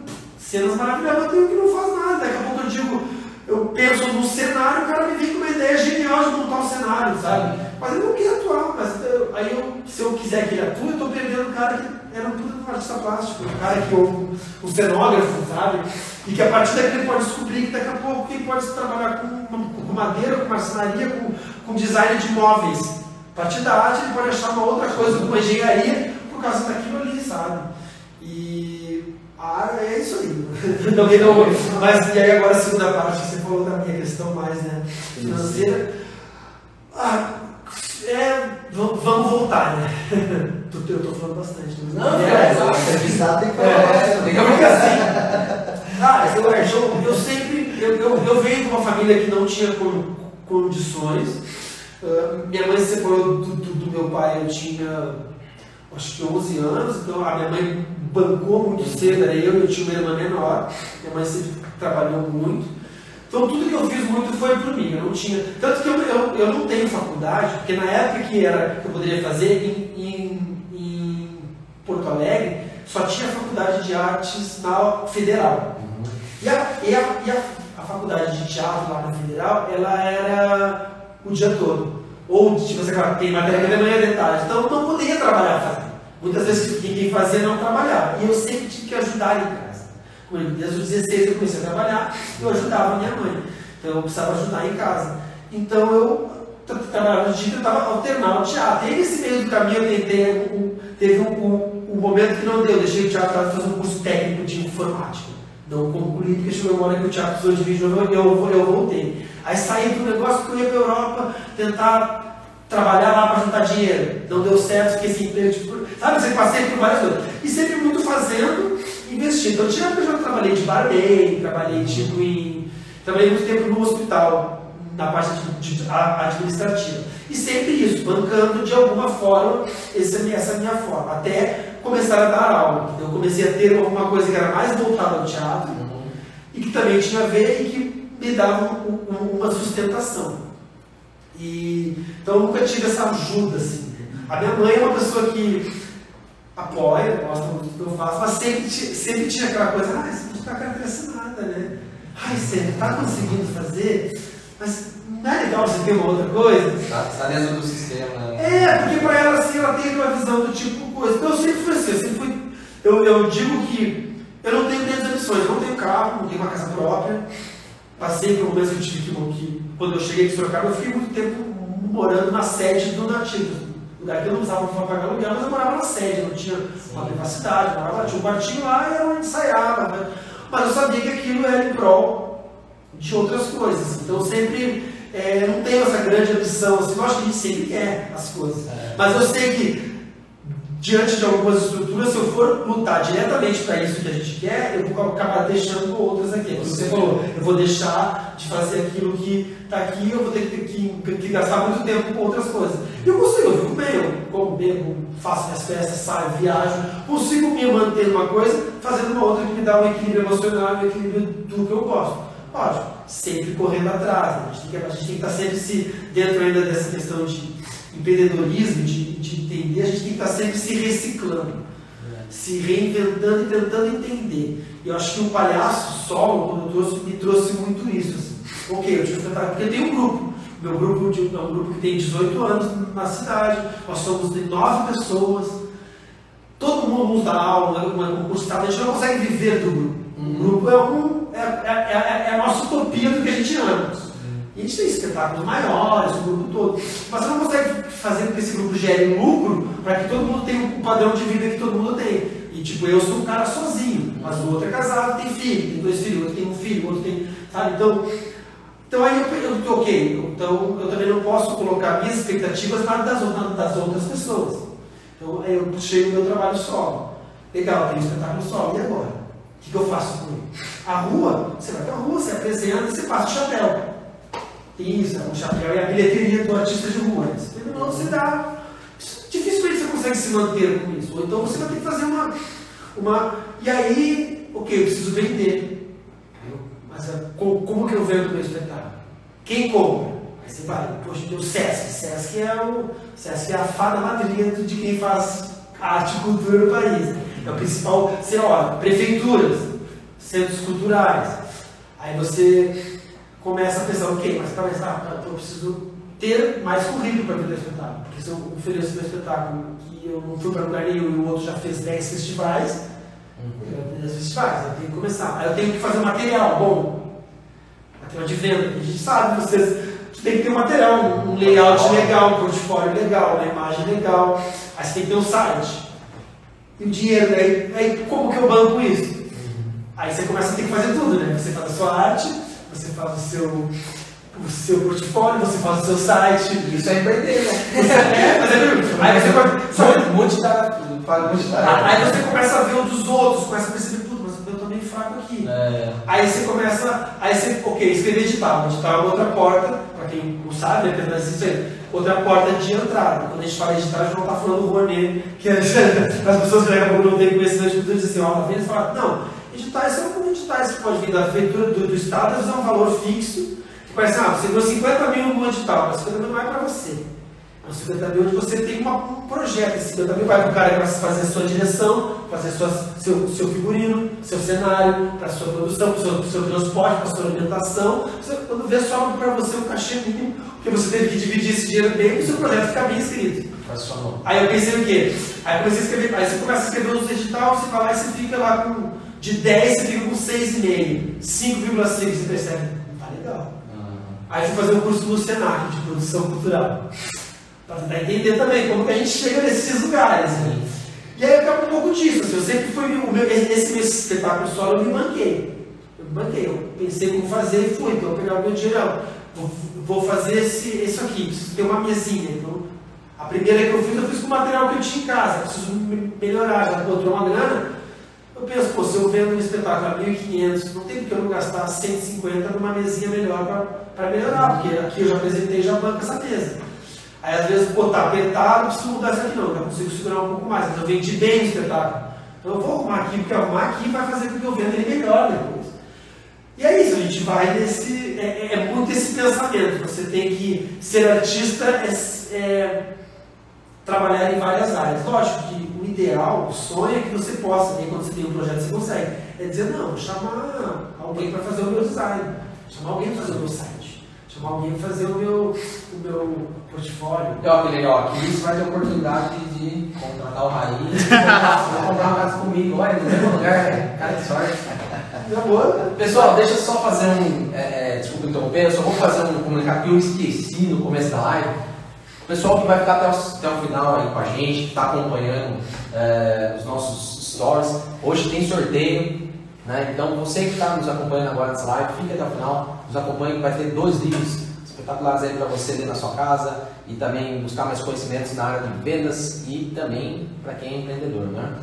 cenas maravilhosas, tenho que não faz nada. Daqui a pouco eu digo, eu penso num cenário, o cara me vem com uma ideia genial de montar um cenário, sabe? Mas eu não quero atuar, mas eu, aí eu, se eu quiser que ele atue, eu estou perdendo o cara que era um puta artista plástico, o cara que o, o cenógrafo, sabe? E que a partir daqui ele pode descobrir que daqui a pouco ele pode trabalhar com, com madeira, com marcenaria, com, com design de móveis. A partir da arte ele pode achar uma outra coisa, uma engenharia, por causa daquilo ali, sabe? Ah, é isso aí. Também não, mas e aí agora a segunda parte, você falou da minha questão mais né, financeira. Ah, é, vamos voltar, né? Eu tô falando bastante. Mas não, é, é, é, entrevistado tem que falar. É, tem que falar assim. Ah, eu, eu, eu sempre. Eu, eu, eu venho de uma família que não tinha condições. Uh, minha mãe se separou do, do, do, meu pai, eu tinha acho que 11 anos, então a minha mãe bancou muito cedo, era eu, eu tinha uma irmã menor, minha mãe sempre trabalhou muito. Então tudo que eu fiz muito foi por mim, eu não tinha. Tanto que eu, eu, eu não tenho faculdade, porque na época que, era, que eu poderia fazer em, em, em Porto Alegre, só tinha faculdade de artes na federal. Uhum. E, a, e, a, e a, a, faculdade de teatro lá na federal, ela era o dia todo. Ou, tipo, você tem matéria de manhã e de tarde. Então eu não poderia trabalhar. Muitas vezes quem fazia não trabalhava. E eu sempre tive que ajudar em casa. Desde os 16 eu comecei a trabalhar, eu ajudava minha mãe. Então eu precisava ajudar em casa. Então eu trabalhava de dia, tentava alternar o teatro. E nesse meio do caminho eu tentei, teve um, um, um, momento que não deu, eu deixei o teatro para fazer um curso técnico de informática. Não concluí, porque chegou uma hora que o teatro precisou de vídeo, eu, eu, eu voltei. Aí saí do negócio que eu ia para a Europa tentar trabalhar lá para juntar dinheiro. Não deu certo, fiquei sem emprego. Tipo, sabe, você passei por várias coisas. E sempre muito fazendo investir. Então, tinha que eu já trabalhei de barbeiro, trabalhei tipo em. Trabalhei muito tempo no hospital, na parte de, de, administrativa. E sempre isso, bancando de alguma forma essa, essa minha forma. Até começar a dar aula. Eu comecei a ter alguma coisa que era mais voltada ao teatro uhum. e que também tinha a ver e que me dava um, um, uma sustentação. E, então eu nunca tive essa ajuda assim. A minha mãe é uma pessoa que apoia, muito do que eu faço, mas sempre, sempre tinha aquela coisa, ah, você não está com nada, né? Ai, você está conseguindo fazer, mas não é legal você ter uma outra coisa? Está tá dentro do sistema. Né? É, porque para ela assim, ela tem uma visão do tipo coisa. Então eu sempre fui assim, eu sempre fui. Eu, eu digo que eu não tenho grandes ambições, eu não tenho carro, não tenho uma casa própria. Passei por um mês que eu tive que, que quando eu cheguei em Sorocaba, eu fiquei muito tempo morando na sede do Nativo lugar que eu não precisava pagar aluguel, mas eu morava na sede, não tinha uma privacidade, morava lá, tinha um quartinho lá e onde ensaiava. Né? Mas eu sabia que aquilo era em prol de outras coisas. Então eu sempre é, não tenho essa grande ambição, assim, eu acho que a gente sempre quer as coisas. É. Mas eu sei que diante de algumas estruturas, se eu for lutar diretamente para isso que a gente quer, eu vou acabar deixando outras aqui. Como você falou, eu vou deixar de fazer aquilo que está aqui, eu vou ter que, que, que, gastar muito tempo com outras coisas. E eu consigo, eu fico bem, eu como, bebo, faço minhas festas, saio, viajo, consigo me manter numa coisa, fazendo uma outra que me dá um equilíbrio emocional um equilíbrio do que eu gosto. Lógico, sempre correndo atrás, a, gente tem que, a gente tem que estar sempre se, dentro ainda dessa questão de empreendedorismo, de, de entender, a gente tem que estar sempre se reciclando, é. se reinventando e tentando entender. E eu acho que o palhaço solo, quando trouxe, me trouxe muito isso. Assim. Ok, eu tive que tentar, porque eu tenho um grupo. Meu grupo de, é um grupo que tem 18 anos na cidade, nós somos de 9 pessoas, todo mundo dá aula, uma concurso, a gente não consegue viver do grupo. O uhum. grupo é, um, é, é, é, é a nossa utopia do que a gente ama. E a gente tem espetáculos maiores, o grupo todo. Mas você não consegue fazer com que esse grupo gere lucro para que todo mundo tenha o padrão de vida que todo mundo tem. E tipo, eu sou um cara sozinho, mas o outro é casado, tem filho, tem dois filhos, outro tem um filho, outro tem. Sabe? Então, então aí eu, eu ok, então eu também não posso colocar minhas expectativas na das, das outras pessoas. Então aí eu puxei o meu trabalho solo. Legal, tem um espetáculo solo, e agora? O que, que eu faço com ele? A rua, você vai para a rua, você apresenta e você passa o chapéu. É um chapéu e a bilheteria do artista de rua. Você terminou, você dá. Dificilmente você consegue se manter com isso. Ou então você vai ter que fazer uma. uma e aí, ok, eu preciso vender. Mas é, como, que eu vendo o meu espetáculo? Quem compra? Aí você vai, poxa, tem o Sesc. Sesc é, o, Sesc é a fada madrinha de quem faz arte e cultura no país. É o principal, sei lá, prefeituras, centros culturais. Aí você começa a pensar, ok, mas talvez ah, eu preciso ter mais currículo para vender espetáculo. Porque se eu ofereço meu espetáculo que eu não fui para lugar nenhum e o outro já fez 10 festivais, uhum. eu tenho 10 festivais, eu tenho que começar. Aí eu tenho que fazer material bom, material de venda. A gente sabe, vocês tem que ter um material, um layout legal, um portfólio legal, uma imagem legal. Aí você tem que ter um site. E o dinheiro, aí, aí como que eu banco isso? Uhum. Aí você começa a ter que fazer tudo, né? Você faz a sua arte, faz o seu, o seu portfólio, você faz o seu site. Isso é empreender, né? É, mas é, aí você pode. Sabe, Multitarefa. Aí você começa a ver o dos outros, começa a perceber, putz, mas eu tô meio fraco aqui. É. Aí você começa, aí você, ok, escrever edital. Edital é outra porta, para quem não sabe, é apenas isso aí, outra porta de entrada. Quando a gente fala edital, a gente não está falando do Ronê, que as pessoas que daqui a pouco não têm conhecimento de cultura dizem assim, ó, vem e fala, não, editais são como editais que pode vir da prefeitura do, do estado, vezes é um valor fixo, que parece, ah, você deu 50 mil no edital, mas 50 mil não é para você. É 50 mil onde você tem uma, um projeto. Esse 50 mil vai para o cara que vai fazer a sua direção, fazer sua, seu, seu figurino, seu cenário, para a sua produção, para o seu, seu transporte, para a sua alimentação. Você, quando vê, sobra para você um cachê mínimo, porque você teve que dividir esse dinheiro bem para o seu projeto ficar bem escrito. Aí eu pensei o quê? Aí comecei a escrever, aí você começa a escrever nos edital, você vai lá e você fica lá com de 10, você fica com 6,5, 5,5, você percebe, não tá legal. Aí fui fazer um curso no Senac de produção cultural. Pra tentar entender também como que a gente chega nesses lugares. Né? E aí acaba um pouco disso. Assim, eu sempre fui. O meu, esse meu espetáculo solo eu me manquei. Eu me manquei. Eu pensei como fazer e fui. Então eu pegar o meu dinheiro. Vou, vou fazer esse, isso aqui. Preciso ter uma mesinha. Então, a primeira que eu fiz, eu fiz com o material que eu tinha em casa. Preciso me- melhorar. Já encontrei uma grana. Eu penso, pô, se eu vendo um espetáculo a 1.500, não tem porque eu não gastar 150 numa mesinha melhor para melhorar, porque aqui eu já apresentei já banco essa mesa. Aí às vezes, pô, tá apertado, não preciso mudar isso aqui não, já consigo segurar um pouco mais, mas eu vendi bem o espetáculo. Então eu vou arrumar aqui, porque arrumar aqui vai fazer com que eu venda ele melhor depois. E é isso, a gente vai nesse. É, é muito esse pensamento. Você tem que ser artista, é, é trabalhar em várias áreas. Lógico que o ideal, o sonho é que você possa, e quando você tem um projeto você consegue. É dizer, não, chamar alguém para fazer o meu design, chamar alguém para fazer o meu site, chamar alguém para fazer o meu, o meu portfólio. E ó, que legal, aqui você vai ter a oportunidade de contratar o Raí e comprar uma casa comigo. Olha, no mesmo lugar, né? cara de sorte. Na boa, Pessoal, deixa eu só fazer um. é, é, desculpa interromper, eu só vou fazer um comunicado que eu esqueci no começo da live. Pessoal que vai ficar até o, até o final aí com a gente, que está acompanhando é, os nossos stories, hoje tem sorteio. Né? Então você que está nos acompanhando agora nessa live, fica até o final, nos acompanhe, que vai ter dois livros espetaculares aí para você ler na sua casa e também buscar mais conhecimentos na área de vendas e também para quem é empreendedor. Né?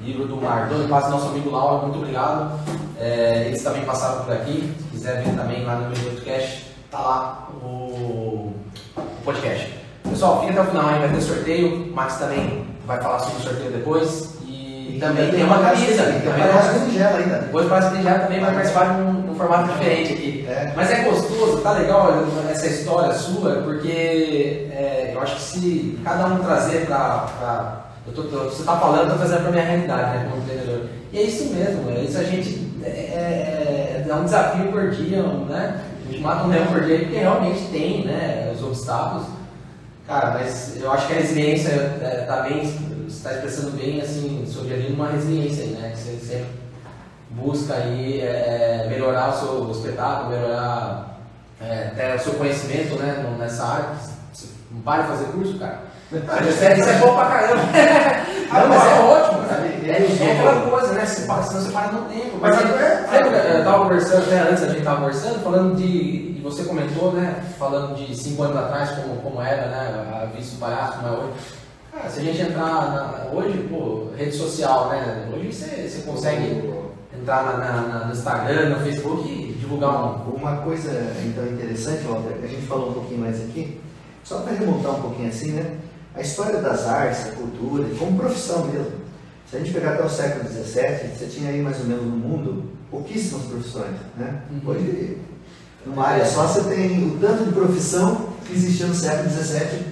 Livro do Mardoni Paz, nosso amigo Laura, muito obrigado. É, eles também passaram por aqui. Se quiser ver também lá no meu podcast, tá lá o, o podcast. Pessoal, fica até o final aí, vai ter sorteio. O Max também vai falar sobre o sorteio depois. E, também tem uma camisa. Tem uma palhaço singela ainda. Depois parece que já também vai participar de um, um formato diferente aqui. É. Mas é gostoso, tá legal essa história sua, porque é, eu acho que se cada um trazer pra. pra- eu tô- tô- você tá falando, eu tô trazendo pra minha realidade, né, como empreendedor. E é isso mesmo, é isso a gente. É, é, é um desafio por dia, né? A gente mata um leão por dia porque realmente tem, né? Os obstáculos. Cara, mas eu acho que a resiliência é, tá bem, você está expressando bem assim, sobre ali uma resiliência aí, né? Que você sempre busca aí é, melhorar o seu espetáculo, melhorar é, até o seu conhecimento né, nessa área. Você não para de fazer curso, cara. Isso é, isso é bom pra caramba. Não, mas é ótimo, cara. É, é aquela coisa, né? Você para, senão você para no tempo. Mas Porque- é- Lembra, eu estava conversando, até antes a gente estava conversando, falando de. Você comentou, né? Falando de cinco anos atrás, como, como era, né? A Vício Palhaço, como é hoje. Cara, se a gente entrar na- hoje, pô, rede social, né? Hoje você, você consegue entrar na, na- no Instagram, no Facebook e divulgar um. Uma coisa então interessante, Walter, que a gente falou um pouquinho mais aqui, só para remontar um pouquinho assim, né? A história das artes, da cultura, como profissão mesmo. Se a gente pegar até o século XVII, você tinha aí mais ou menos no mundo pouquíssimas profissões, né? Uhum. Numa área só, você tem o tanto de profissão que existia no século XVII,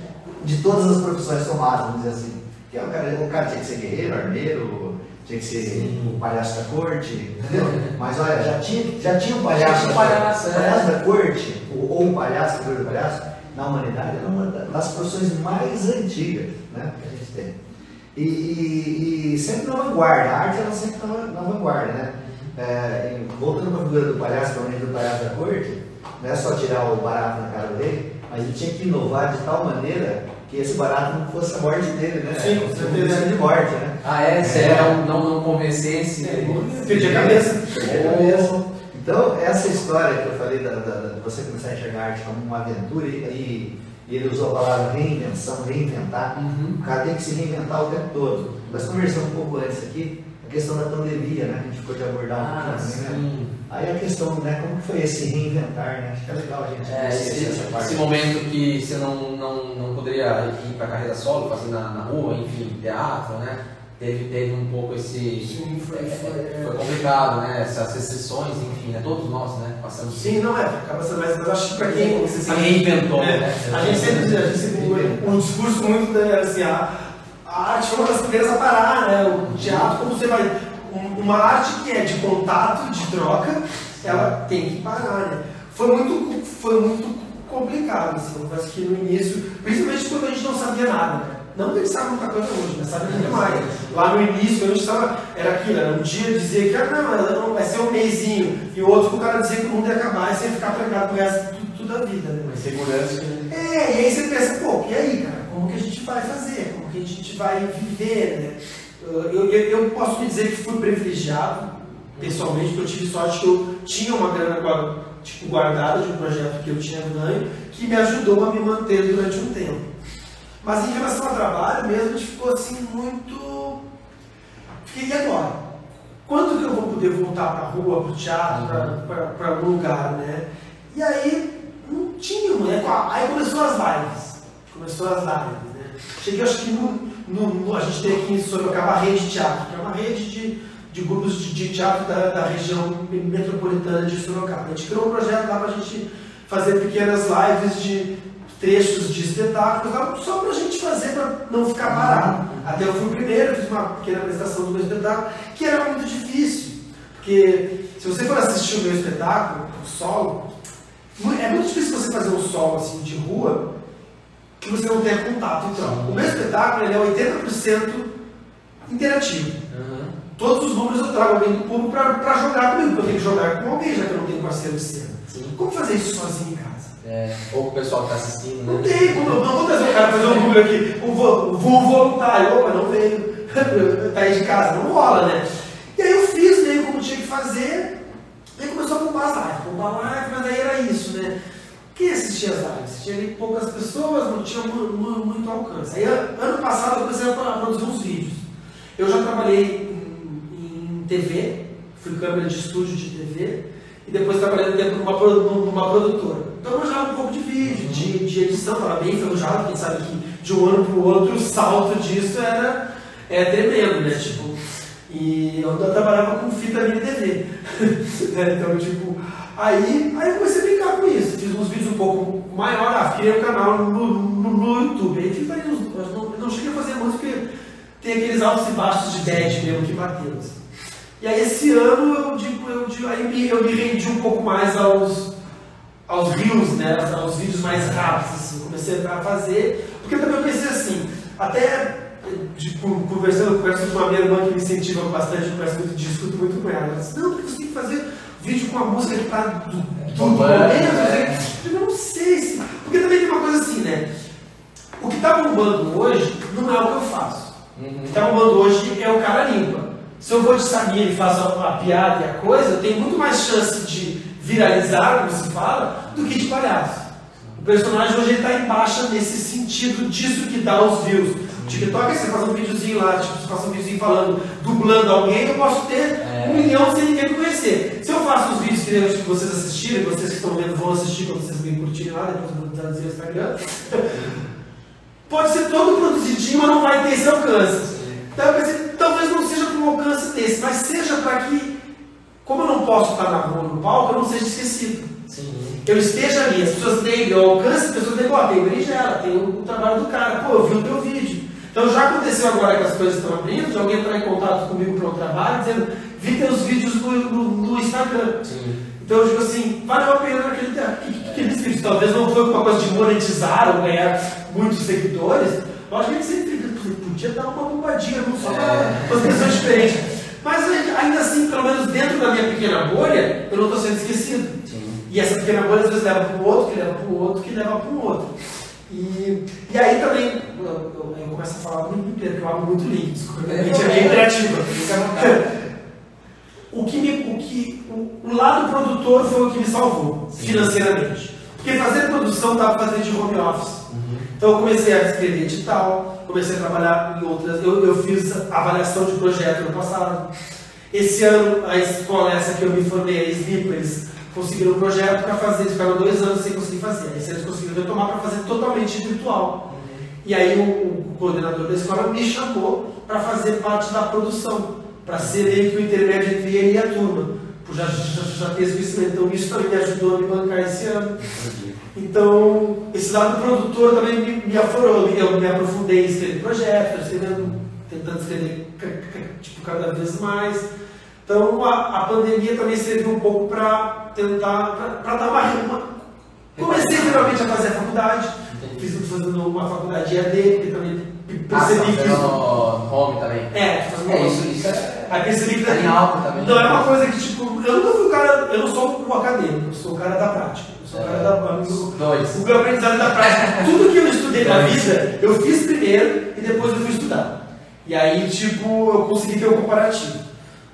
de todas as profissões somadas, vamos dizer assim. Que é o, cara, o cara tinha que ser guerreiro, armeiro, tinha que ser Sim. o palhaço da corte, entendeu? Mas olha, já tinha, já tinha um palhaço, Já tinha um da- palhaço, é. palhaço da corte, ou, ou um palhaço, figura do palhaço, na humanidade era uma das profissões mais antigas né, que a gente tem. E, e- e sempre na vanguarda, a arte ela sempre estava na vanguarda, né? É, voltando para a figura do palhaço, para do palhaço da corte, não é só tirar o barato na cara dele, mas ele tinha que inovar de tal maneira que esse barato não fosse a morte dele, né? Sim, com certeza. de morte, né? Ah, é? Se é um não, não convencesse. perdi a cabeça. Perdi a cabeça. Então, essa história que eu falei da, da- da- de você começar a enxergar a arte como uma aventura e, e ele usou a palavra reinvenção, reinventar. Uhum. O cara tem que se reinventar o tempo todo. Nós conversamos um pouco antes aqui, a questão da pandemia, né? Que a gente ficou de abordar um Ah, pouquinho né? sim. Aí a questão, né? Como que foi esse reinventar, né? Acho que é legal a gente É, esse, essa parte. esse momento que você não, não, não poderia ir para carreira solo, fazer na, na rua, enfim, teatro, né? Teve, teve um pouco esse. Sim, foi- é, foi- é, foi complicado, né? Essas restrições, enfim, né? Todos nós, né? Passamos. Sim, não é, acaba sendo mais, mas eu acho que para quem Você se reinventou, É, né? A gente sempre, a gente sempre um, um discurso muito né, assim, a, a arte foi uma das primeiras a parar, né? O teatro, como você vai. um- uma arte que é de contato, de troca, ela tem que parar, né? Foi muito, foi muito complicado, assim, eu confesso que no início, principalmente quando a gente não sabia nada, né? Não que a gente sabe muita coisa hoje, mas sabe muito mais. Lá no início, a gente estava, era aquilo, era um dia dizer que ah, não, não vai ser um mêsinho, e o outro o cara dizer que o mundo ia acabar e você ia ficar pregado pro resto tudo, tudo da vida, né? Segurança. É, e aí você pensa, pô, e aí, cara, como que a gente vai fazer? Que a gente vai viver, né? Eu, eu, eu posso dizer que fui privilegiado, pessoalmente, porque eu tive sorte que eu tinha uma grana tipo, guardada de um projeto que eu tinha ganho, que me ajudou a me manter durante um tempo. Mas em relação ao trabalho mesmo, a gente ficou assim muito. Fiquei, e agora? Quando que eu vou poder voltar para a rua, para o teatro, para algum lugar, né? E aí não tinha, né? Aí começou as lives. Começou as lives? Cheguei, acho que no, no- no- a gente tem aqui em Sorocaba a Rede Teatro, que é uma rede de, de grupos de, de teatro da, da região metropolitana de Sorocaba. A gente criou um projeto lá para a gente fazer pequenas lives de trechos de espetáculos, só para a gente fazer, para não ficar parado. Até eu fui o primeiro, fiz uma pequena apresentação do meu espetáculo, que era muito difícil. Porque se você for assistir o meu espetáculo, o solo, é muito difícil você fazer um solo assim, de rua que você não tenha contato. Então, o meu espetáculo ele é 80% interativo. Uhum. Todos os números eu trago alguém do público para jogar comigo, porque eu tenho que jogar com alguém, já que eu não tenho parceiro de cena. Sim. Como fazer isso sozinho em casa? É, ou o pessoal que está assistindo, Não né? tem, como, não vou trazer o cara fazer um número aqui, o voo voluntário, opa, não veio, tá aí de casa, não rola, né? E aí eu fiz meio como tinha que fazer, aí começou a bombar as lives, bombar live, mas aí era isso, né? Quem assistia as lives? Tinha ali poucas pessoas, não tinha mu- mu- muito alcance. Aí an- ano passado eu comecei a pro- produzir uns vídeos. Eu já trabalhei em, em TV, fui câmera de estúdio de TV, e depois trabalhei dentro de uma, numa produtora. Então eu manjava um pouco de vídeo, de, de edição, estava bem enferrujado, quem sabe que de um ano para o outro o salto disso era é tremendo, né? Tipo, e eu trabalhava com fita mini TV. né? Então, tipo, aí, aí eu comecei a brincar com isso. Fiz uns vídeos um pouco maior, ah, criei um canal no, no, no YouTube. Aí fiz aí uns, eu não, eu não cheguei a fazer muito porque tem aqueles altos e baixos de dead mesmo que bateu. assim. E aí esse ano eu digo, eu aí me- eu me rendi um pouco mais aos, aos reels, né? aos, vídeos mais rápidos, assim. Comecei a fazer, porque também eu pensei assim, até de, con- conversando, com uma minha irmã que me incentiva bastante, eu converso muito, discuto muito com ela. Ela disse, não, porque você tem que fazer vídeo com a música que tá do, do, momento. né? Eu não sei se. Porque também tem uma coisa assim, né? O que tá bombando hoje não é o que eu faço. O Uhum. que está bombando hoje é o cara limpa. Se eu vou de Samir e faço a, a piada e a coisa, eu tenho muito mais chance de viralizar, como se fala, do que de palhaço. O personagem hoje está em baixa nesse sentido disso que dá os views. TikTok é você faz um videozinho lá, tipo, você faz um videozinho falando, dublando alguém, eu posso ter É. um milhão sem ninguém me conhecer. Se eu faço os vídeos que vocês assistirem, vocês que estão vendo vão assistir quando vocês me curtirem lá, depois eu vou traduzir no Instagram. Pode ser todo produzidinho, mas não vai ter esse alcance. Então, eu pensei, talvez não seja com um alcance desse, mas seja para que, como eu não posso estar na rua, no palco, eu não seja esquecido. Sim. Eu esteja ali, as pessoas tenham o alcance, as pessoas tenham, ó, tem o Berinjela, tem o trabalho do cara, pô, eu vi o teu vídeo. Então já aconteceu agora que as coisas estão abrindo, de alguém entrar em contato comigo para um trabalho, dizendo, vi teus vídeos no, no, no Instagram. Sim. Então eu digo assim, valeu a pena aquele, aquele- aqueles vídeos. Talvez não foi uma coisa de monetizar ou ganhar muitos seguidores. Lógico que a gente sempre podia dar uma bombadinha, não só É. para as pessoas diferentes. Mas ainda assim, pelo menos dentro da minha pequena bolha, eu não estou sendo esquecido. Sim. E essa pequena bolha às vezes leva para o outro, que leva para o outro, que leva para o outro. E, e aí também, eu, eu, eu começo a falar muito inteiro, porque eu abro muito link, desculpa, mente é bem criativa. O que, me, o, que, o, o lado produtor foi o que me salvou Sim. financeiramente. Porque fazer produção dá para fazer de home office. Uhum. Então eu comecei a escrever edital, comecei a trabalhar em outras. Eu, eu fiz avaliação de projeto no passado. Esse ano, a escola essa que eu me formei, a SNIP, eles conseguiram um projeto para fazer, eles ficaram dois anos sem conseguir fazer. Aí eles conseguiram retomar para fazer totalmente virtual. Uhum. E aí o, o, coordenador da escola me chamou para fazer parte da produção, para ser meio que o intermédio entre ele e a turma. Já, já, já fez conhecimento, então isso também me ajudou a me bancar esse ano. Então, esse lado produtor também me, me eu me aprofundei em escrever projetos, escrevendo, tentando escrever tipo, cada vez mais. Então, a, a pandemia também serviu um pouco para tentar, para dar uma, uma... Comecei realmente a fazer a faculdade, fiz fazendo uma faculdade EAD, porque também percebi ah, que isso. home também. É, fazendo é, isso, isso é. Aí percebi que. Tá também. Não, é uma coisa que, tipo, eu nunca fui o cara. Eu não sou o acadêmico, eu sou o cara da prática. Eu sou o cara da. É, dois. O meu aprendizado da prática. Tudo que eu estudei na vida, eu fiz primeiro e depois eu fui estudar. E aí, tipo, eu consegui ter um comparativo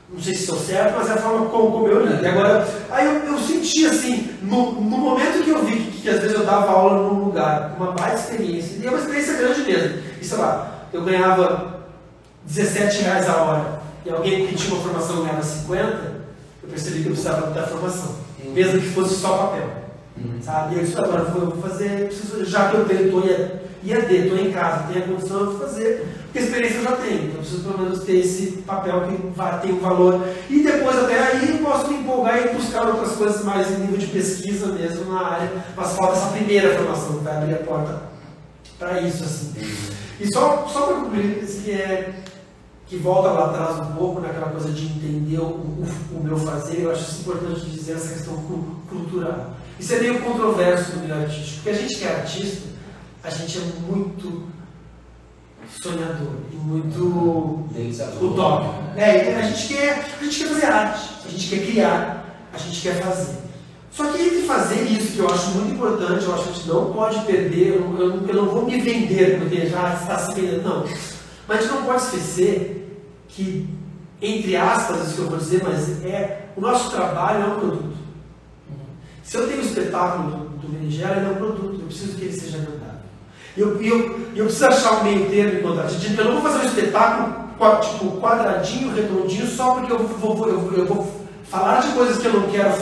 não sei se estou certo, mas é a forma como, como eu li. E agora, aí eu, eu senti assim, no, no, momento que eu vi que, que, às vezes eu dava aula num lugar, uma baita experiência, e é uma experiência grande mesmo. E sei lá, eu ganhava 17 reais a hora, e alguém que tinha uma formação ganhava 50, eu percebi que eu precisava da formação, uhum. mesmo que fosse só papel. Uhum. Sabe? E eu disse, agora eu vou fazer, preciso, já que eu tenho, estou IAD, estou em casa, tenho a condição, vou fazer porque experiência eu já tenho, então preciso pelo menos ter esse papel que ter um valor. E depois até aí eu posso me empolgar e buscar outras coisas mais em nível de pesquisa mesmo na área, mas falta essa primeira formação que vai abrir a porta para isso. assim. E só, só para concluir, que é que volta lá atrás um pouco naquela coisa de entender o, o, o, meu fazer, eu acho isso importante dizer essa questão cultural. Isso é meio controverso no meio artístico, porque a gente que é artista, a gente é muito sonhador e muito utópico. É, a, gente quer, a gente quer fazer arte, a gente quer criar, a gente quer fazer. Só que entre fazer isso, que eu acho muito importante, eu acho que a gente não pode perder, eu, eu, eu não vou me vender porque já está se vendendo, não. Mas a gente não pode esquecer que, entre aspas, isso que eu vou dizer, mas é o nosso trabalho é um produto. Se eu tenho um espetáculo do, do ele é um produto, eu preciso que ele seja vendável. E eu, eu, eu preciso achar um meio termo enquanto artista. Eu não vou fazer um espetáculo tipo quadradinho, redondinho, só porque eu vou, eu, eu vou falar de coisas que eu não quero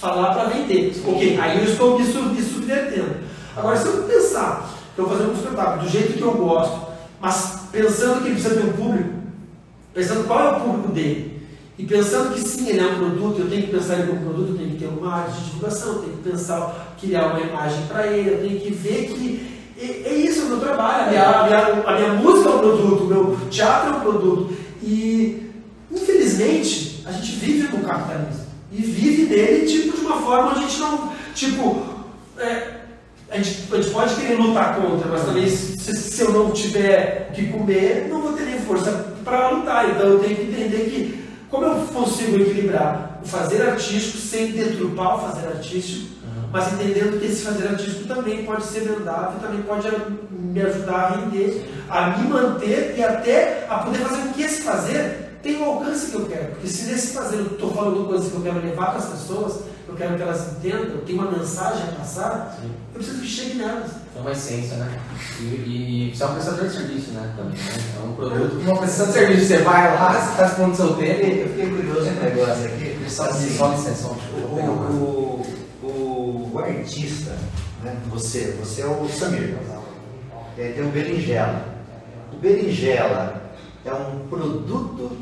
falar para vender. Ok, aí eu estou me, me subvertendo. Agora, se eu pensar que eu vou fazer um espetáculo do jeito que eu gosto, mas pensando que ele precisa ter um público, pensando qual é o público dele, e pensando que sim, ele é um produto, eu tenho que pensar ele como produto, eu tenho que ter uma área de divulgação, eu tenho que pensar, criar uma imagem para ele, eu tenho que ver que é isso o meu trabalho. A minha, a, minha, a minha música é um produto, o meu teatro é um produto. E, infelizmente, a gente vive no capitalismo. E vive nele, tipo, de uma forma a gente não. Tipo, é, a, gente, a gente pode querer lutar contra, mas também se, se eu não tiver o que comer, não vou ter nem força para lutar. Então eu tenho que entender que como eu consigo equilibrar o fazer artístico sem deturpar o fazer artístico mas entendendo que esse fazer artístico também pode ser vendável, também pode me ajudar a render, a me manter e até a poder fazer com que esse fazer tenha o alcance que eu quero. Porque se nesse fazer eu estou falando coisas que eu quero levar para as pessoas, eu quero que elas entendam, eu tenho uma mensagem a passar, Sim. eu preciso que chegue nelas. É uma essência, né? E, e você é um prestador de serviço, né? Também, né? É um produto. Uma prestação de serviço, você vai lá, você está expondo seu tempo. Eu fiquei curioso com um negócio aqui. Só, assim, só licença, só o, o, o artista, né? você, você é o Samir, e aí tem o berinjela. O berinjela é um produto,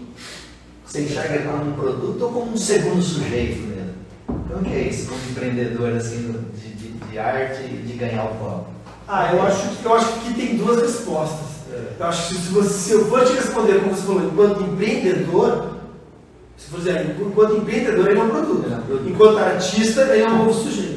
você enxerga como um produto ou como um segundo sujeito mesmo? Então o que é isso como empreendedor assim, de, de, de arte e de ganhar o pão? Ah, eu acho, eu acho que tem duas respostas. É. Eu acho que se, você, se eu for te responder como você falou, enquanto empreendedor, se for dizer, enquanto empreendedor ele é um produto. É um produto. Enquanto artista ele é um novo sujeito.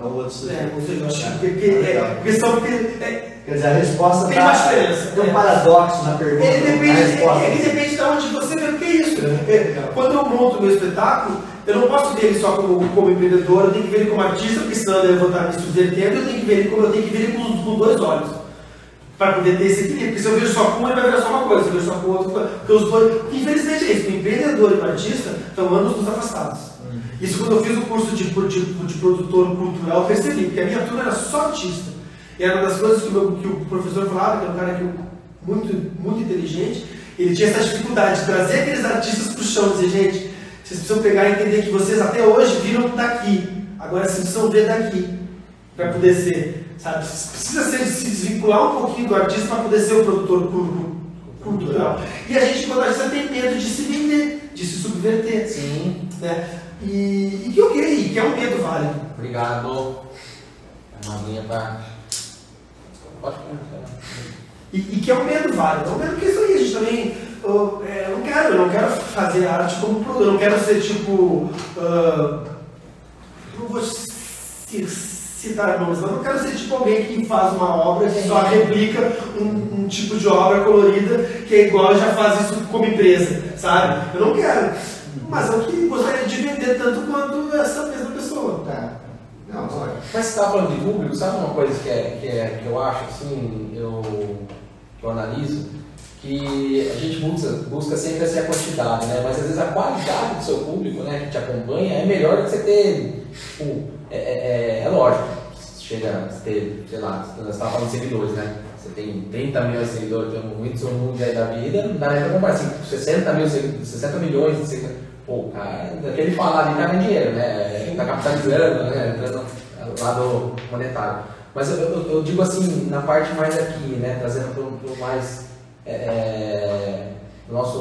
É outro sujeito. É, ou seja, acho que, que, é, questão porque. É, Quer dizer, a resposta tem tá, uma diferença. Tem um paradoxo na pergunta. Ele depende, é, ele depende de onde você vê o que é isso. É, quando eu monto o meu espetáculo, eu não posso ver ele só como, como empreendedor, eu tenho que ver ele como artista, porque eu vou estar me subvertendo, eu tenho que ver ele como eu tenho que ver ele com, com dois olhos. Para poder ter esse equilíbrio. Porque se eu vejo só com um, ele vai virar só uma coisa, se eu vejo só com outro, porque os dois. Infelizmente é isso, o empreendedor e o artista estão anos dos afastados. Uhum. Isso quando eu fiz o curso de, de, de produtor cultural, eu percebi, porque a minha turma era só artista. E era uma das coisas que o, meu, que o professor falava, que é um cara que eu, muito, muito inteligente, ele tinha essa dificuldade de trazer aqueles artistas para o chão e dizer, gente, vocês precisam pegar e entender que vocês até hoje viram daqui, agora vocês precisam ver daqui, para poder ser Sabe? Precisa ser, se desvincular um pouquinho do artista para poder ser o produtor cultural. E a gente, quando artista, tem medo de se vender, de se subverter. Sim. Né? E, e que ok, que é um medo válido. Obrigado. É uma linha. Pode começar. E, e, que é um medo válido. É um medo que isso aí, a gente também. Eu, é, eu não quero, eu não quero fazer arte como produtor, eu não quero ser tipo. Uh, não vou ser citar nomes, eu não quero ser tipo alguém que faz uma obra que só replica um, um, tipo de obra colorida que é igual já faz isso como empresa, sabe? Eu não quero. Mas eu que gostaria de vender tanto quanto essa mesma pessoa. Tá. Não, pode. Mas você estava falando de público, sabe uma coisa que, é, que, é, que eu acho assim, eu, que eu analiso? Que a gente busca, busca sempre essa quantidade, né? Mas às vezes a qualidade do seu público, né, que te acompanha, é melhor do que você ter, tipo, é, é, é, é lógico, chega a ter, sei lá, você estava falando de seguidores, né? Você tem 30 milhões de seguidores, tem muitos no mundo aí da vida, não dá nem para comprar assim, 60, mil, 60 milhões de seguidores. Pô, cara, aquele falar ali, cara, é dinheiro, né? Está capitalizando, né? Entrando no lado monetário. Mas eu, eu, eu, digo assim, na parte mais aqui, né? Trazendo para o mais. É, é nosso,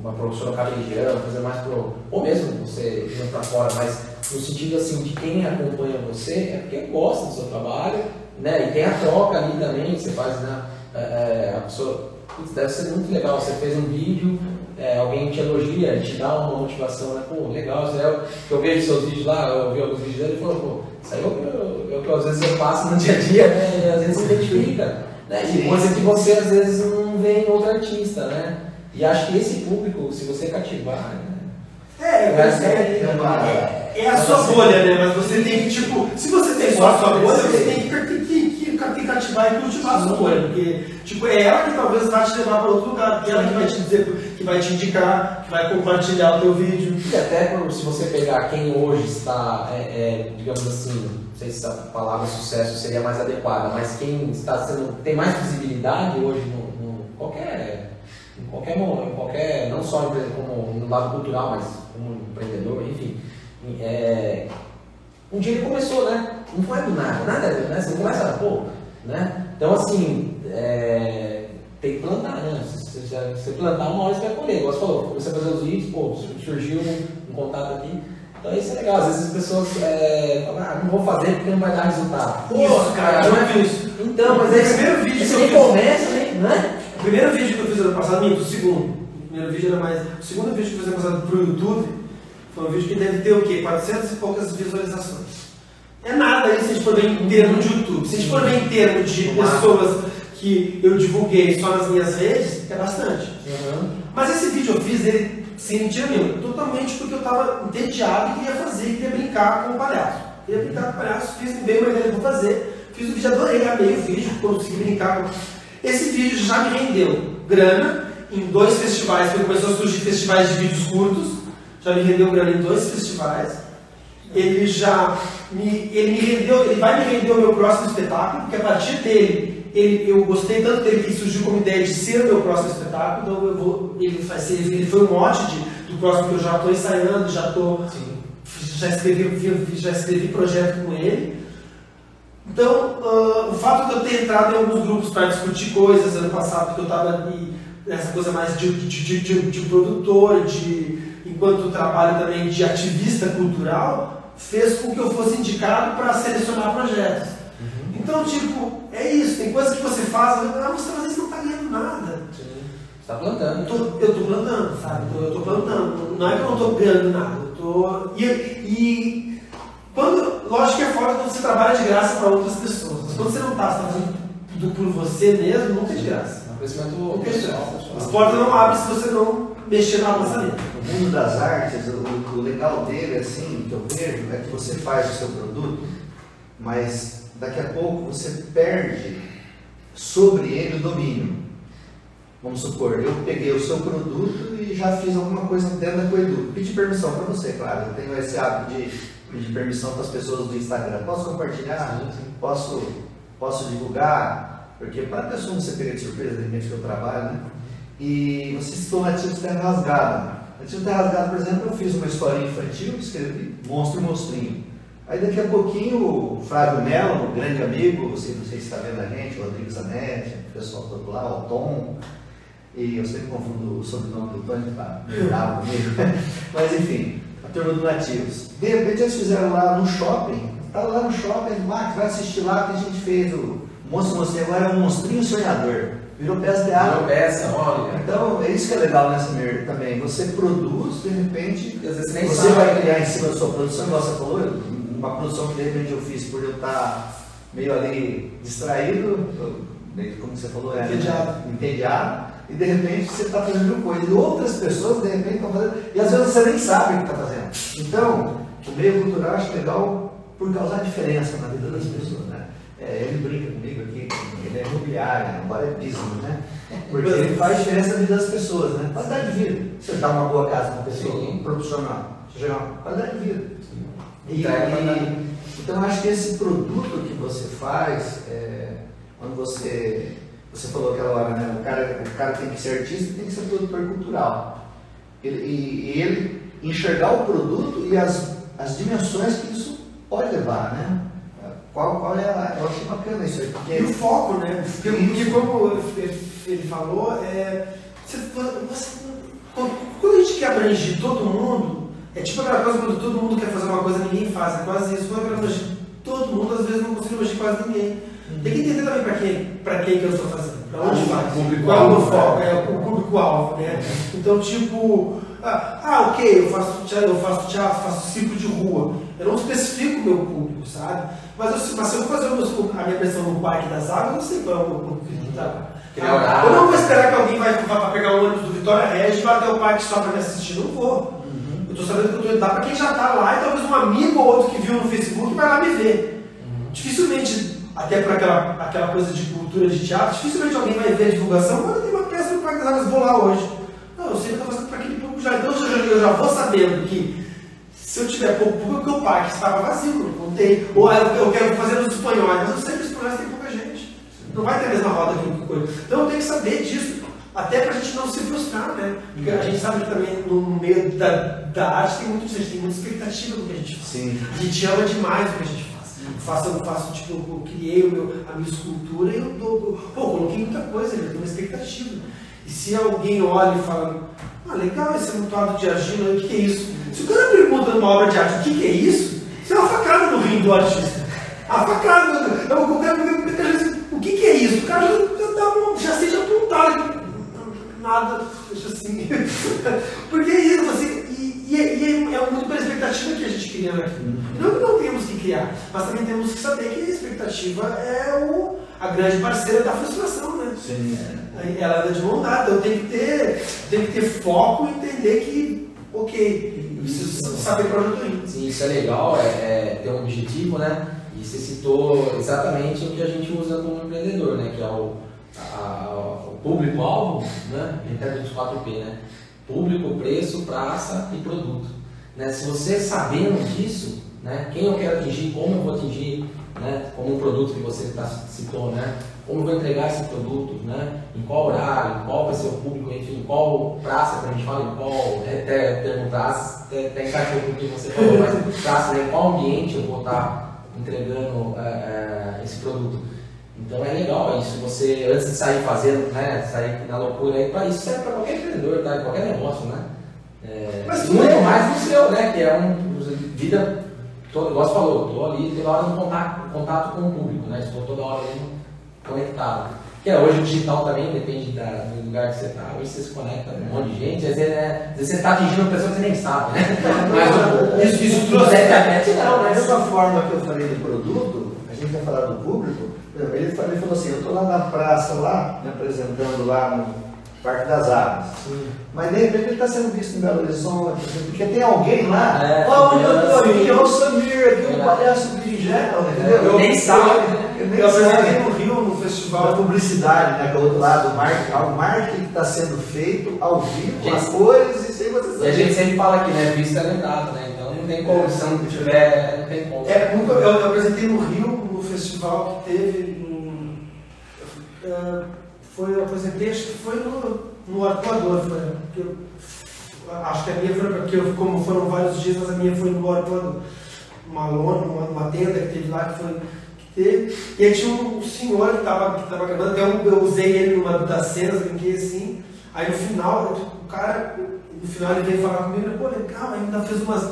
uma professora cabregiana, fazer mais pro, ou mesmo você indo para fora, mas no sentido assim de quem acompanha você é porque gosta do seu trabalho, né? E tem a troca ali também, você faz, né? É, é, a pessoa, putz, deve ser muito legal, você fez um vídeo, é, alguém te elogia, te dá uma motivação, né? Pô, legal, é que eu vejo seus vídeos lá, eu vi alguns vídeos dele e falou, pô, isso aí é o que, às vezes eu passo no dia a dia, né? E às vezes se identifica, né? E coisa que você às vezes não vê em outro artista, né? E acho que esse público, se você cativar, né? É, mas é, é, é, a sua bolha, né? Mas você tem que, tipo, se você tem só a sua bolha, você tem que, que, que, que cativar e cultivar a sua bolha. Porque, tipo, é ela que talvez vai te levar para outro lugar, porque é ela que vai te dizer, que vai te indicar, que vai compartilhar o teu vídeo. E até se você pegar quem hoje está, é, é, digamos assim, não sei se a palavra sucesso seria mais adequada, mas quem está sendo, tem mais visibilidade hoje no, no qualquer em qualquer, em qualquer não só como no lado cultural, mas como empreendedor, enfim. É, um dia ele começou, né? Não foi do nada, nada, né? Você começa, pô, né? Então, assim, é, tem que plantar, né? Se você plantar, uma hora você vai colher. Você falou, comecei a fazer os vídeos, pô, surgiu um, um contato aqui. Então isso é legal, às vezes as pessoas é, falam, ah, não vou fazer porque não vai dar resultado. Pô, isso, cara, não é isso. Então, mas é esse primeiro vídeo que você começa, né? O primeiro vídeo que eu fiz ano passado, minto, o segundo. O primeiro vídeo era mais. O segundo vídeo que eu fiz ano passado pro YouTube foi um vídeo que deve ter o quê? 400 e poucas visualizações. É nada isso se a gente for ver em termos de YouTube. Se a gente for ver em termos de pessoas que eu divulguei só nas minhas redes, é bastante. Uhum. Mas esse vídeo eu fiz ele sem mentira nenhuma, totalmente porque eu estava entediado e queria fazer, queria brincar com o palhaço. Queria brincar com o palhaço, fiz bem uma ideia, vou fazer. Fiz o vídeo, adorei, amei o vídeo, consegui brincar com esse vídeo já me rendeu grana em dois festivais, porque começou a surgir festivais de vídeos curtos, já me rendeu grana em dois festivais. Ele já me, ele me rendeu, ele vai me render o meu próximo espetáculo, porque a partir dele, ele, eu gostei tanto dele que surgiu como ideia de ser o meu próximo espetáculo, então eu vou, ele, ele foi um mote de, do próximo que eu já estou ensaiando, já estou, já escrevi, já escrevi projeto com ele. Então, uh, o fato de eu ter entrado em alguns grupos para discutir coisas ano passado, porque eu estava nessa coisa mais de, de, de, de, produtor, de, enquanto trabalho também de ativista cultural, fez com que eu fosse indicado para selecionar projetos. Uhum. Então, tipo, é isso, tem coisas que você faz, ah, você às vezes não está ganhando nada. Você está plantando. eu estou plantando, sabe? Eu estou plantando. Não é que eu não estou ganhando nada. Eu tô... e, e quando, lógico que é foda quando você trabalha de graça para outras pessoas, mas quando você não está fazendo tudo por você mesmo, nunca é de graça. É um crescimento pessoal. As portas não abrem se você não mexer na maçaneta. O mundo das artes, o, o legal dele, assim, que eu vejo, é que você faz o seu produto, mas daqui a pouco você perde sobre ele o domínio. Vamos supor, eu peguei o seu produto e já fiz alguma coisa dentro da Coedu. Pedi permissão para você, claro. Eu tenho esse hábito de pedir permissão para as pessoas do Instagram. Posso compartilhar? Sim, sim. Posso, posso divulgar? Porque para a pessoa não ser pega de surpresa, de repente que eu trabalho, né? E você citou Nativos Terra Rasgada. Nativos Terra Rasgada, por exemplo, eu fiz uma história infantil, escrevi Monstro e Monstrinho. Aí daqui a pouquinho o Flávio Melo, um grande amigo, você não sei se está vendo a gente, o Rodrigo Zanetti, o pessoal todo lá, o Tom, e eu sempre confundo o sobrenome do Tony, tá bravo comigo, mas enfim, a turma do Nativos. De repente eles fizeram lá no shopping, estava lá no shopping, Max, vai assistir lá que a gente fez o Monstro Monstrinho, agora é um monstrinho sonhador. Virou peça de água. Virou peça, olha. Então, é isso que é legal nessa merda também. Você produz, de repente, você sabe. vai criar em cima da sua produção, igual você falou, uma produção que de repente eu fiz por eu estar meio ali distraído, como você falou, é, entediado. entediado, e de repente você está fazendo coisa. E outras pessoas, de repente, estão fazendo, e às vezes você nem sabe o que está fazendo. Então, o meio cultural acho legal por causar diferença na vida das pessoas. Né? É, ele brinca comigo aqui, ele é imobiliário, agora é business, né? Porque ele faz diferença na vida das pessoas, né? Qualidade de vida. Você dá uma boa casa para uma pessoa, um profissional, você uma qualidade de vida. E, e, então acho que esse produto que você faz, é, quando você, você falou aquela hora, né? O cara, o cara tem que ser artista tem que ser produtor cultural. Ele, e, e ele enxergar o produto e as, as dimensões que isso pode levar, né? Qual, qual é a. Eu achei bacana isso aí. Porque... E o foco, né? Porque, porque como ele falou, é, você, você, quando a gente quer abranger todo mundo, é tipo aquela coisa quando todo mundo quer fazer uma coisa e ninguém faz. É quase isso. Quando eu quero abranger todo mundo, às vezes não consigo abranger quase ninguém. Uhum. Tem que entender também para quem, pra quem que eu estou fazendo. Para onde vai. Qual é o meu foco? É o público-alvo, né? Então, tipo. Ah, ah, ok, eu faço, eu faço teatro, faço ciclo de rua. Eu não especifico o meu público, sabe? Mas, eu, mas se eu fazer a minha pressão no Parque das Águas, eu não sei qual é o meu público que tá. Ah, eu não vou esperar que alguém vai, vai pegar o ônibus do Vitória Regia e vai até o parque só para me assistir. Não vou. Uhum. Eu estou sabendo que eu estou indo lá para quem já está lá e talvez um amigo ou outro que viu no Facebook vai lá me ver. Uhum. Dificilmente, até por aquela, aquela coisa de cultura de teatro, dificilmente alguém vai ver a divulgação. Olha, tem uma peça no Parque das Águas, vou lá hoje. Não, eu sei que eu estou fazendo para aquele público já. Então eu já, eu já vou sabendo que se eu tiver pouco público, porque o parque estava vazio, não tem. Ou eu quero fazer nos espanhóis, mas eu sei que os espanhóis tem pouca gente. Não vai ter a mesma roda que coisa. Então eu tenho que saber disso, até para a gente não se frustrar, né? Porque a gente sabe que também no meio da, da arte tem, muito, a gente tem muita expectativa do que a gente faz. Sim. A gente ama demais o que a gente faz. Eu faço, eu faço, tipo, eu criei o meu, a minha escultura e eu dou, pô, coloquei muita coisa, eu tenho uma expectativa. E se alguém olha e fala, ah, legal esse amontoado de argila, o que, que é isso? Se o cara pergunta numa obra de arte o que, que é isso, isso é uma facada no rim do artista. A facada, eu, eu quero o que, que é isso? O cara já, já, já seja apontado. Nada, deixa assim. Porque é isso, assim, e, e, é, é muito pela expectativa que a gente cria aqui. Não que não temos que criar, mas também temos que saber que a expectativa é o, a grande parceira da frustração, né? Sim. Ela anda de mão dada, eu tenho que ter, tenho que ter foco e entender que, ok, eu preciso saber para onde eu estou indo. Sim, isso é legal, é, é, ter um objetivo, né? E você citou exatamente o que a gente usa como empreendedor, né? Que é o, o público-alvo, né? A gente dos 4P, né? Público, preço, praça e produto. Né? Se você sabendo disso, né? quem eu quero atingir, como eu vou atingir, né? como um produto que você tá, citou, né? como eu vou entregar esse produto, né? em qual horário, qual vai ser o público, enfim, qual praça, que a gente fala em qual, é, até termo praça, até, até encaixou com o que você falou, mas praça, né? em qual ambiente eu vou estar entregando é, é, esse produto. Então é legal isso, você antes de sair fazendo, né, sair na loucura aí, para isso serve para qualquer empreendedor, tá? qualquer negócio, né? É, Mas muito é... mais no seu, né? Que é um vida, todo, igual você falou, estou ali toda hora no contato, contato com o público, né? Estou toda hora ali conectado. Que é, hoje o digital também depende da, do lugar que você está. Hoje você se conecta com um monte de gente, às vezes, né, às vezes você está atingindo uma pessoa que você nem sabe, né? Mas isso, isso tudo é internet não, né? Da mesma forma que eu falei do produto, a gente vai falar do público, ele falou, ele falou assim, eu estou lá na praça, lá, me apresentando lá no, Parque das Águas. Mas de repente ele está sendo visto em Belo Horizonte, porque tem alguém lá. É, Ó, onde eu sim. aqui, ó o Samir, aqui o palhaço berinjela, entendeu? Eu- Nem sabe? Eu Eu nem apresentei sabe. no Rio, no festival. publicidade, né? Do outro lado, o marketing, o marketing que está sendo feito ao vivo, Gente, as cores, isso aí você E a gente sempre fala aqui, né? Visto é lembrado, né? Então não tem como, se não tiver, não tem como. É, muito, eu, eu apresentei no Rio, no festival que teve. No, é, foi, eu apresentei, acho que foi no, no Arpoador. Foi, porque eu- acho que a minha foi, porque eu, como foram vários dias, mas a minha foi no Arpoador. Uma lona, uma, uma tenda que teve lá, que foi. Que teve, e aí tinha um senhor que estava que tava gravando, até eu, usei ele numa das cenas, brinquei assim. Aí no final, eu, o cara, no final ele veio falar comigo, pô, legal, ainda fez umas.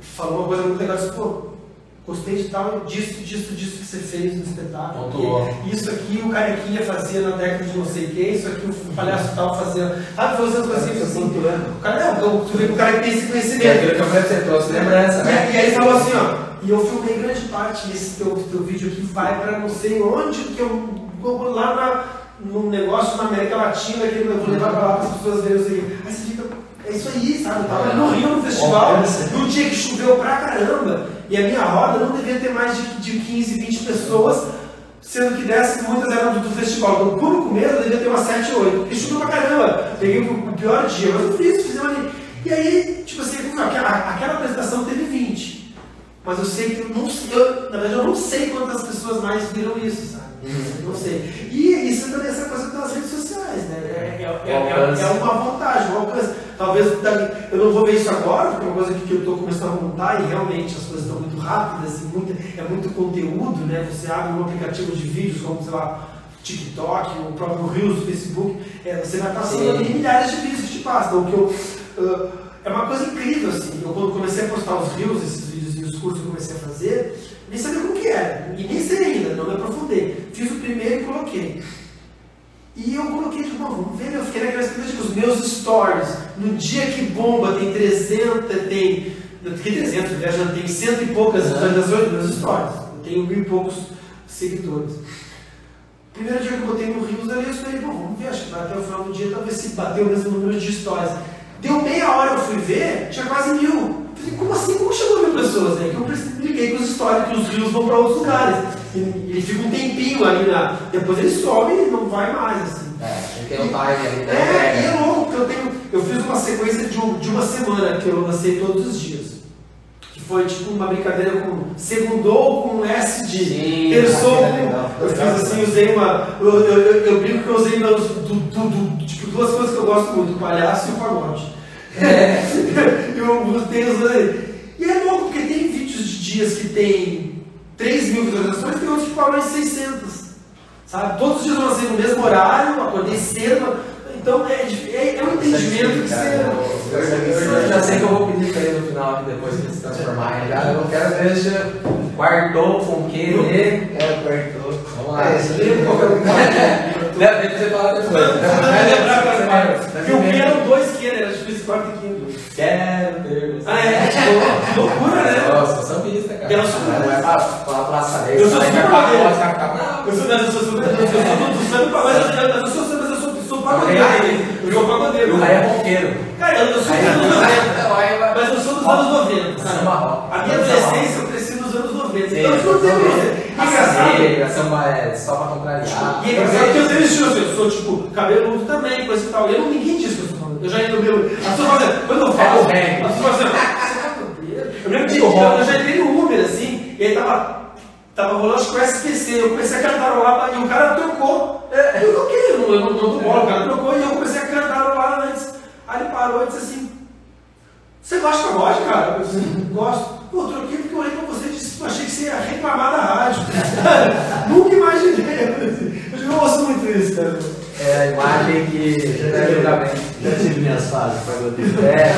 Falou uma coisa muito legal, disse, pô, gostei de tal, disso, disso, disso que você fez no espetáculo. Isso aqui o carequinha fazia na década de não sei o que, isso aqui o palhaço tal fazia. Sabe, foi essas coisinhas Você assim. O cara, não, tu vê que o cara tem esse conhecimento. aquilo que eu falei pra você, trouxe lembrança, né? E, e aí ele falou assim, ó, e eu filmei grande parte desse teu, teu vídeo aqui, vai pra não sei onde, que eu vou lá na, num negócio na América Latina, que eu vou levar pra lá para as pessoas verem isso aí. Aí você fica, é isso aí, sabe? Eu tava no Rio no festival, num dia que choveu pra caramba, e a minha roda não devia ter mais de, de 15, 20 pessoas, sendo que dessas muitas eram do, do festival. O público mesmo devia ter umas 7 ou 8, porque choveu pra caramba. Peguei o, o pior dia, mas eu fiz, fizemos ali. E aí, tipo assim, aquela, aquela apresentação teve 20. Mas eu sei que eu não sei, eu, na verdade eu não sei quantas pessoas mais viram isso, sabe? Uhum. Não sei. E isso também é essa coisa das redes sociais, né? É, é, é, é, é uma vantagem, um alcance. Talvez dali- eu não vou ver isso agora, porque é uma coisa que eu estou começando a montar e realmente as coisas estão muito rápidas é muito conteúdo, né? Você abre um aplicativo de vídeos como, sei lá, TikTok, o próprio Reels do Facebook, é, você vai passando ali milhares de vídeos que te passam. O que eu, ah, é uma coisa incrível, assim. Eu quando comecei a postar os Reels, esses vídeos e os cursos que eu comecei a fazer, nem sabia como que era. E nem sei ainda, não me aprofundei. Fiz o primeiro e coloquei. E eu coloquei de novo, vamos ver, eu fiquei naquela expectativa, os meus stories, no dia que bomba, tem 300, tem, não, que 300, né, já tem cento e poucas visualizações nos meus stories, eu tenho mil e poucos seguidores. Primeiro dia que eu botei no Rios, ali eu falei, bom, vamos ver, acho que vai até o final do dia, talvez se bater o mesmo número de stories. Deu meia hora, eu fui ver, tinha quase mil. Eu Falei, como assim? Como chegou mil pessoas? Aí que eu expliquei com os stories que os rios vão para outros lugares. Ele, fica um tempinho ali na. Depois ele sobe e não vai mais, assim. É, tem o time ali, né? É, e é louco, porque eu tenho. Eu fiz uma sequência de, um- de uma semana que eu lancei todos os dias. Que foi tipo uma brincadeira com segundou com um S de Sim, terçou é com. Eu fiz assim, usei uma. Eu, eu, eu, eu brinco que eu usei meus, tipo, duas coisas que eu gosto muito, o palhaço e o pagode. É. eu tenho os. E é louco, porque tem vídeos de dias que tem 3 mil visualizações, tem outros que falam em 600. Sabe? Todos os dias eu lancei no mesmo horário, acordei cedo. Então é, dif- é, é um entendimento que você. Eu já sei que eu vou pedir pra ele no final aqui, depois que ele se transformar. Já, eu quero ver se guardou com que ele. É, apertou. Vamos lá. É, isso aí. Deve ter você falar depois. Vai lembrar agora, Você vai- Porque o que eram dois que era difícil, quarto e quinto. Quero Ah, é? Que loucura, né? Nossa, sambista, cara. Eu sou- pra, pra Praça Leste. Eu sou vai super ficar- maneiro. vai ficar- Não, Eu sou, mas eu sou super. Eu sou do samba, mas eu- sou mas eu sou, sou pagodeiro. Eu sou pagodeiro. O Raí é roqueiro. Cara, eu sou dos anos 90. Aí vai- Mas eu sou dos anos 90, sabe? A minha adolescência eu cresci nos anos 90. Sim, Então, eu tenho isso. Engraçado. Samba é só pra contrariar. E é engraçado que eu tenho estilo assim, eu sou tipo cabeludo também, coisa e tal. Eu não, ninguém diz que eu. Eu já entro no meu. As pessoas falam assim, quando eu falo, as pessoas falam assim, "Ah, você é pagodeiro?" Eu lembro que eu, eu já entrei no Uber assim, e aí tava. Tava rolando, acho que o SPC, eu comecei a cantarolar e o cara trocou. É, Eu toquei, eu não, eu não bola, o cara trocou e eu comecei a cantarolar antes. Aí ele parou e disse assim: Você gosta de pagode, cara? Eu disse, gosto. Pô, eu troquei porque eu olhei pra você e disse que eu achei que você ia reclamar da rádio. Nunca imaginei. Eu digo, eu ouço muito isso, cara. É a imagem que é julgamento. Já tive minhas fases pagodeiro. É,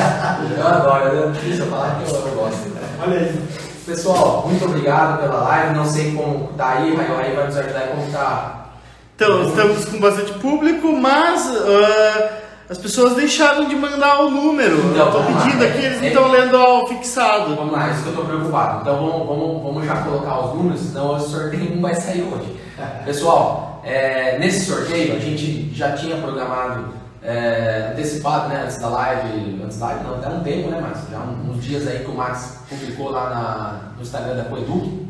eu adoro. Eu, deixa eu falar que eu, eu gosto. Olha aí. Pessoal, muito obrigado pela live. Não sei como tá aí, mas o Raí vai nos ajudar como tá. Então, estamos com bastante público, mas ah, as pessoas deixaram de mandar o número. Então, eu tô vamos lá. pedindo aqui, eles não É. estão lendo ao fixado. Vamos lá, isso que eu tô preocupado. Então vamos, vamos, vamos já colocar os números, senão o sorteio não vai sair hoje. Pessoal, é, nesse sorteio a gente já tinha programado é, antecipado, né, antes da live, antes da live não, até um tempo, né, Max? Já uns dias aí que o Max publicou lá na, no Instagram da Coeduc.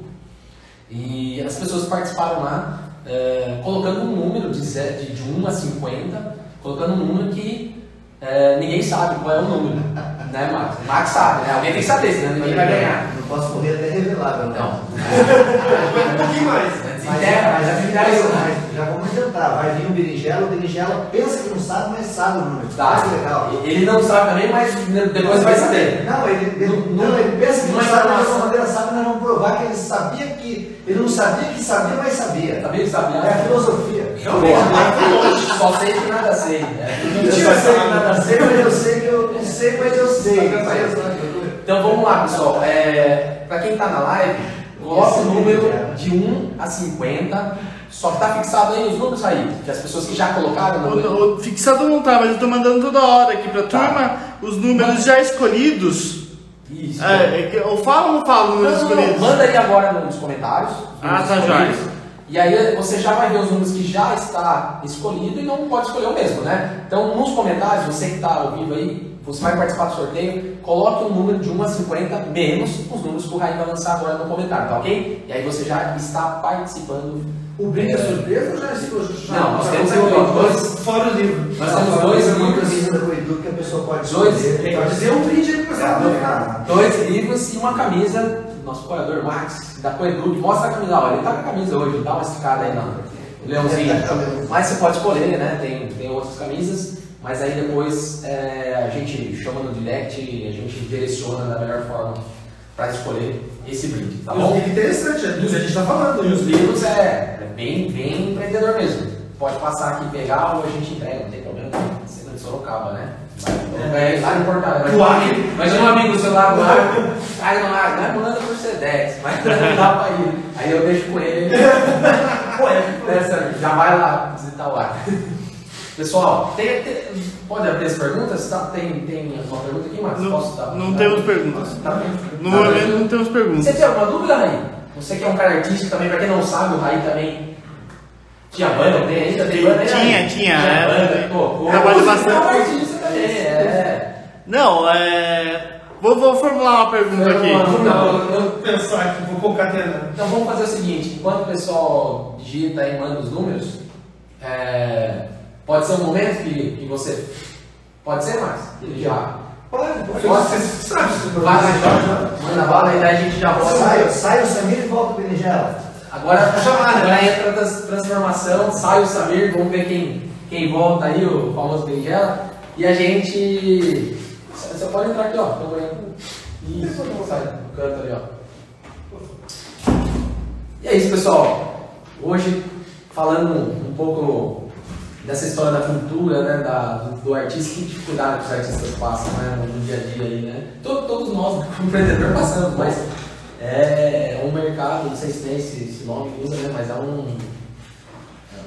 E as pessoas participaram lá, é, colocando um número de, de, de 1 a 50, colocando um número que é, ninguém sabe qual é o número, né, Max? O Max sabe, né? Alguém tem que saber, senão ninguém vai ganhar. Não posso morrer até revelável, Não. Um pouquinho mais. Mas, Enterra, mas, fizeram isso, né? mas já vamos adiantar. Vai vir o berinjela, o berinjela pensa que não sabe, mas sabe o número. Tá. Legal. Ele não sabe também, mas depois vai saber. Não, ele, ele, Não- não, ele pensa que não não é sabe, mas a maneira sabe, nós vamos provar que ele sabia que. Ele não sabia que sabia, mas sabia. Sabia que sabia? É a filosofia. Realmente, só sei que nada sei. É. Eu só sei que nada sei, mas eu sei que eu não sei, mas eu sei. Então vamos lá, pessoal. É, para quem está na live, coloca o número de 1 a 50. Só que tá fixado aí os números aí, que as pessoas que já colocaram O, o fixado não tá, mas eu tô mandando toda hora aqui pra Tá. turma os números já escolhidos. Isso. É, é eu falo ou não falo Não, números escolhidos? manda aí agora nos comentários. os Ah, tá, joia. E aí você já vai ver os números que já está escolhido e não pode escolher o mesmo, né? Então nos comentários, você que está ao vivo aí, você vai participar do sorteio, coloque um número de 1 a 50 menos os números que o Raí vai lançar agora no comentário, tá ok? E aí você já está participando. O brinde é surpresa ou já já- Não, nós temos dois- Fora o livro. Nós temos dois livros. da Coedu que a pessoa pode Dois. escolher. Pode dizer um brinde aí É, ficar. Dois livros e uma camisa do nosso apoiador Max, da Coedu. Mostra a camisa, olha, ele tá com a camisa hoje, dá uma esticada aí não. O leãozinho. Mas você pode escolher, né? Tem, tem outras camisas, mas aí depois é, a gente chama no direct e a gente direciona da melhor forma para escolher esse brinde, tá E bom? livros interessantes, é do que a gente tá falando. E os livros é, é bem, bem empreendedor mesmo. Pode passar aqui e pegar ou a gente entrega, não tem problema. Você não de Sorocaba, né? Vai, é, lá no portal. Mas, um amigo do celular do Acre, cai no Acre, não manda por Sedex, mas não dá pra ir. Aí eu deixo com ele. Pô, é, já vai lá visitar o Acre. Pessoal, tem, tem- pode abrir as perguntas? Tá, tem, tem uma pergunta aqui, Marcos? Posso dar? Não, não temos perguntas. Tá bem. No Tá bem. momento não temos perguntas. Você tem alguma dúvida, Raí? Você que é um cara artístico também, pra quem não sabe, o Raí também tinha banda, não tem ainda? Tem banda, né, Tinha, tinha, Tinha era. banda, tocou. Trabalho bastante. é um artista também, é. Não, é. Vou, vou formular uma pergunta aqui. Não, não, eu- Vou pensar aqui, vou concatenar. Então vamos fazer o seguinte, enquanto o pessoal digita e manda os números, é, pode ser um momento que, que você. Pode ser mais? Ele já. Pode, pode. Você sabe se Vai, manda bala e daí a gente já volta. Sai, sai o Samir e volta o berinjela. Agora, agora entra a trans- transformação, sai o Samir, vamos ver quem, quem volta aí, o famoso Berinjela. E a gente. Você pode entrar aqui, ó. Isso, sai no canto ali, ó. E é isso, pessoal. Hoje, falando um pouco dessa história da cultura, né, da, do, do artista, que dificuldade que os artistas passam né, no dia a dia aí, né? To- Todos nós, como empreendedor, passamos, mas é um mercado, não sei se tem esse, esse nome que usa, né, mas é um,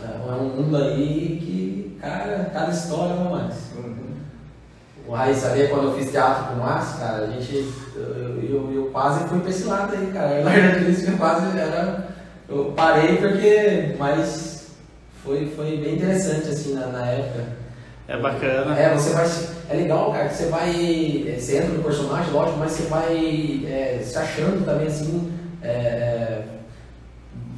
é um mundo aí que, cara, cada história é uma mais. O Raí sabia quando eu fiz teatro com o Márcio, cara, a gente. Eu, eu, eu quase fui pra esse lado aí, cara. Eu artística quase era. Eu parei porque. Mas foi, foi bem interessante assim na, na época. É bacana. É, você vai. É legal, cara, que você vai. é, Você entra no personagem, lógico, mas você vai é, se achando também assim. é,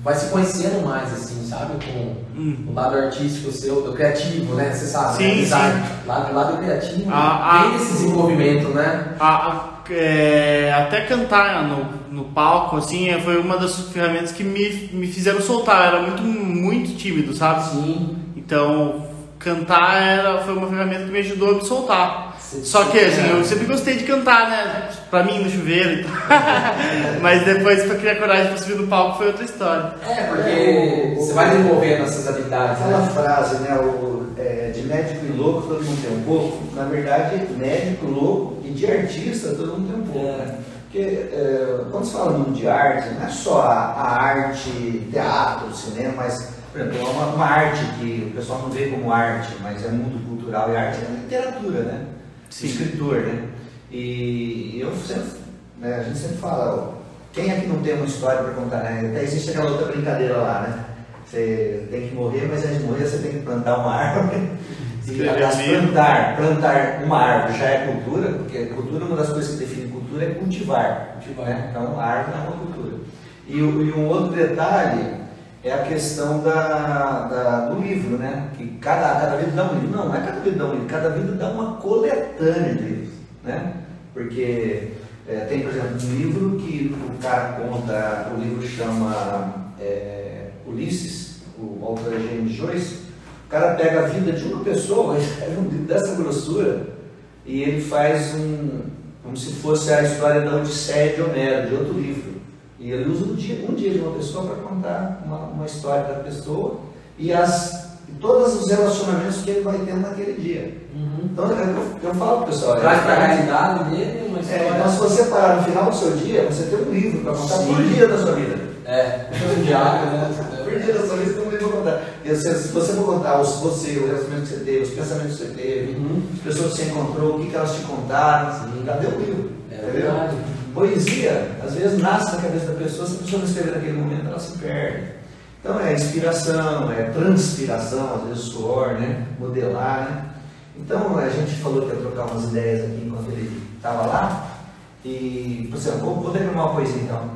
vai se conhecendo mais, assim, sabe? Com Hum. o lado artístico seu, do criativo, né? Você sabe, Sim, né? sim. Design. Lado, lado criativo Ah, tem ah. esse desenvolvimento, né? A- a- é, até cantar no, no palco, assim, é, foi uma das ferramentas que me, me fizeram soltar. Eu era muito, muito tímido, sabe? Sim. Então, cantar era, foi uma ferramenta que me ajudou a me soltar. Você- Só que, assim, é. eu sempre gostei de cantar, né? Pra mim, no chuveiro e tal. Mas depois, pra criar coragem pra subir no palco, foi outra história. É, porque você vai desenvolvendo essas habilidades, Aquela né? frase, né? O, é, de médico e louco todo mundo tem um pouco. Na verdade, médico, louco e de artista todo mundo tem um pouco. É. né? Porque é, quando se fala mundo de arte, não é só a, a arte, teatro, cinema, mas, por exemplo, é uma, uma arte que o pessoal não vê como arte, mas é mundo cultural e arte, é literatura, né? Sim. Escritor, né? E eu sempre, né, a gente sempre fala, ó, quem aqui não tem uma história para contar, né? Até existe aquela outra brincadeira lá, né? Você tem que morrer, mas antes de morrer você tem que plantar uma árvore. E, aliás, plantar, plantar uma árvore já é cultura, porque cultura, uma das coisas que define cultura é cultivar. Cultivar. né? Então, a árvore é uma cultura. E, e um outro detalhe é a questão da, da- do livro, né? Que cada, cada vida dá um livro. Não, não é cada vida dá um livro, cada vida dá uma coletânea de livros, né? Porque é, tem, por exemplo, um livro que o cara conta, o livro chama é, Ulisses, o autor é James Joyce. O cara pega a vida de uma pessoa, escreve um livro dessa grossura, e ele faz um, como se fosse a história da Odisseia de Homero, de outro livro. E ele usa um dia, um dia de uma pessoa para contar uma, uma história da pessoa e, as, e todos os relacionamentos que ele vai ter naquele dia. Então eu, eu falo pro pessoal. Uhum. Traz é- para a realidade dele uma é, história. então, se você parar no final do seu dia, você tem um livro para contar por Sim. dia da sua vida. É, um diário, né? Por dia da sua vida, se você for contar os, você, o relacionamento que você teve, os pensamentos que você teve, Uhum. as pessoas que você encontrou, o que, que elas te contaram, Sim. deu o livro. É entendeu? verdade. Poesia, às vezes, nasce na cabeça da pessoa, se a pessoa não escrever naquele momento, ela se perde. Então, é inspiração, é transpiração, às vezes suor, né? Modelar, né? Então, a gente falou que ia trocar umas ideias aqui enquanto ele estava lá. E, por exemplo, vou, vou declamar uma poesia então.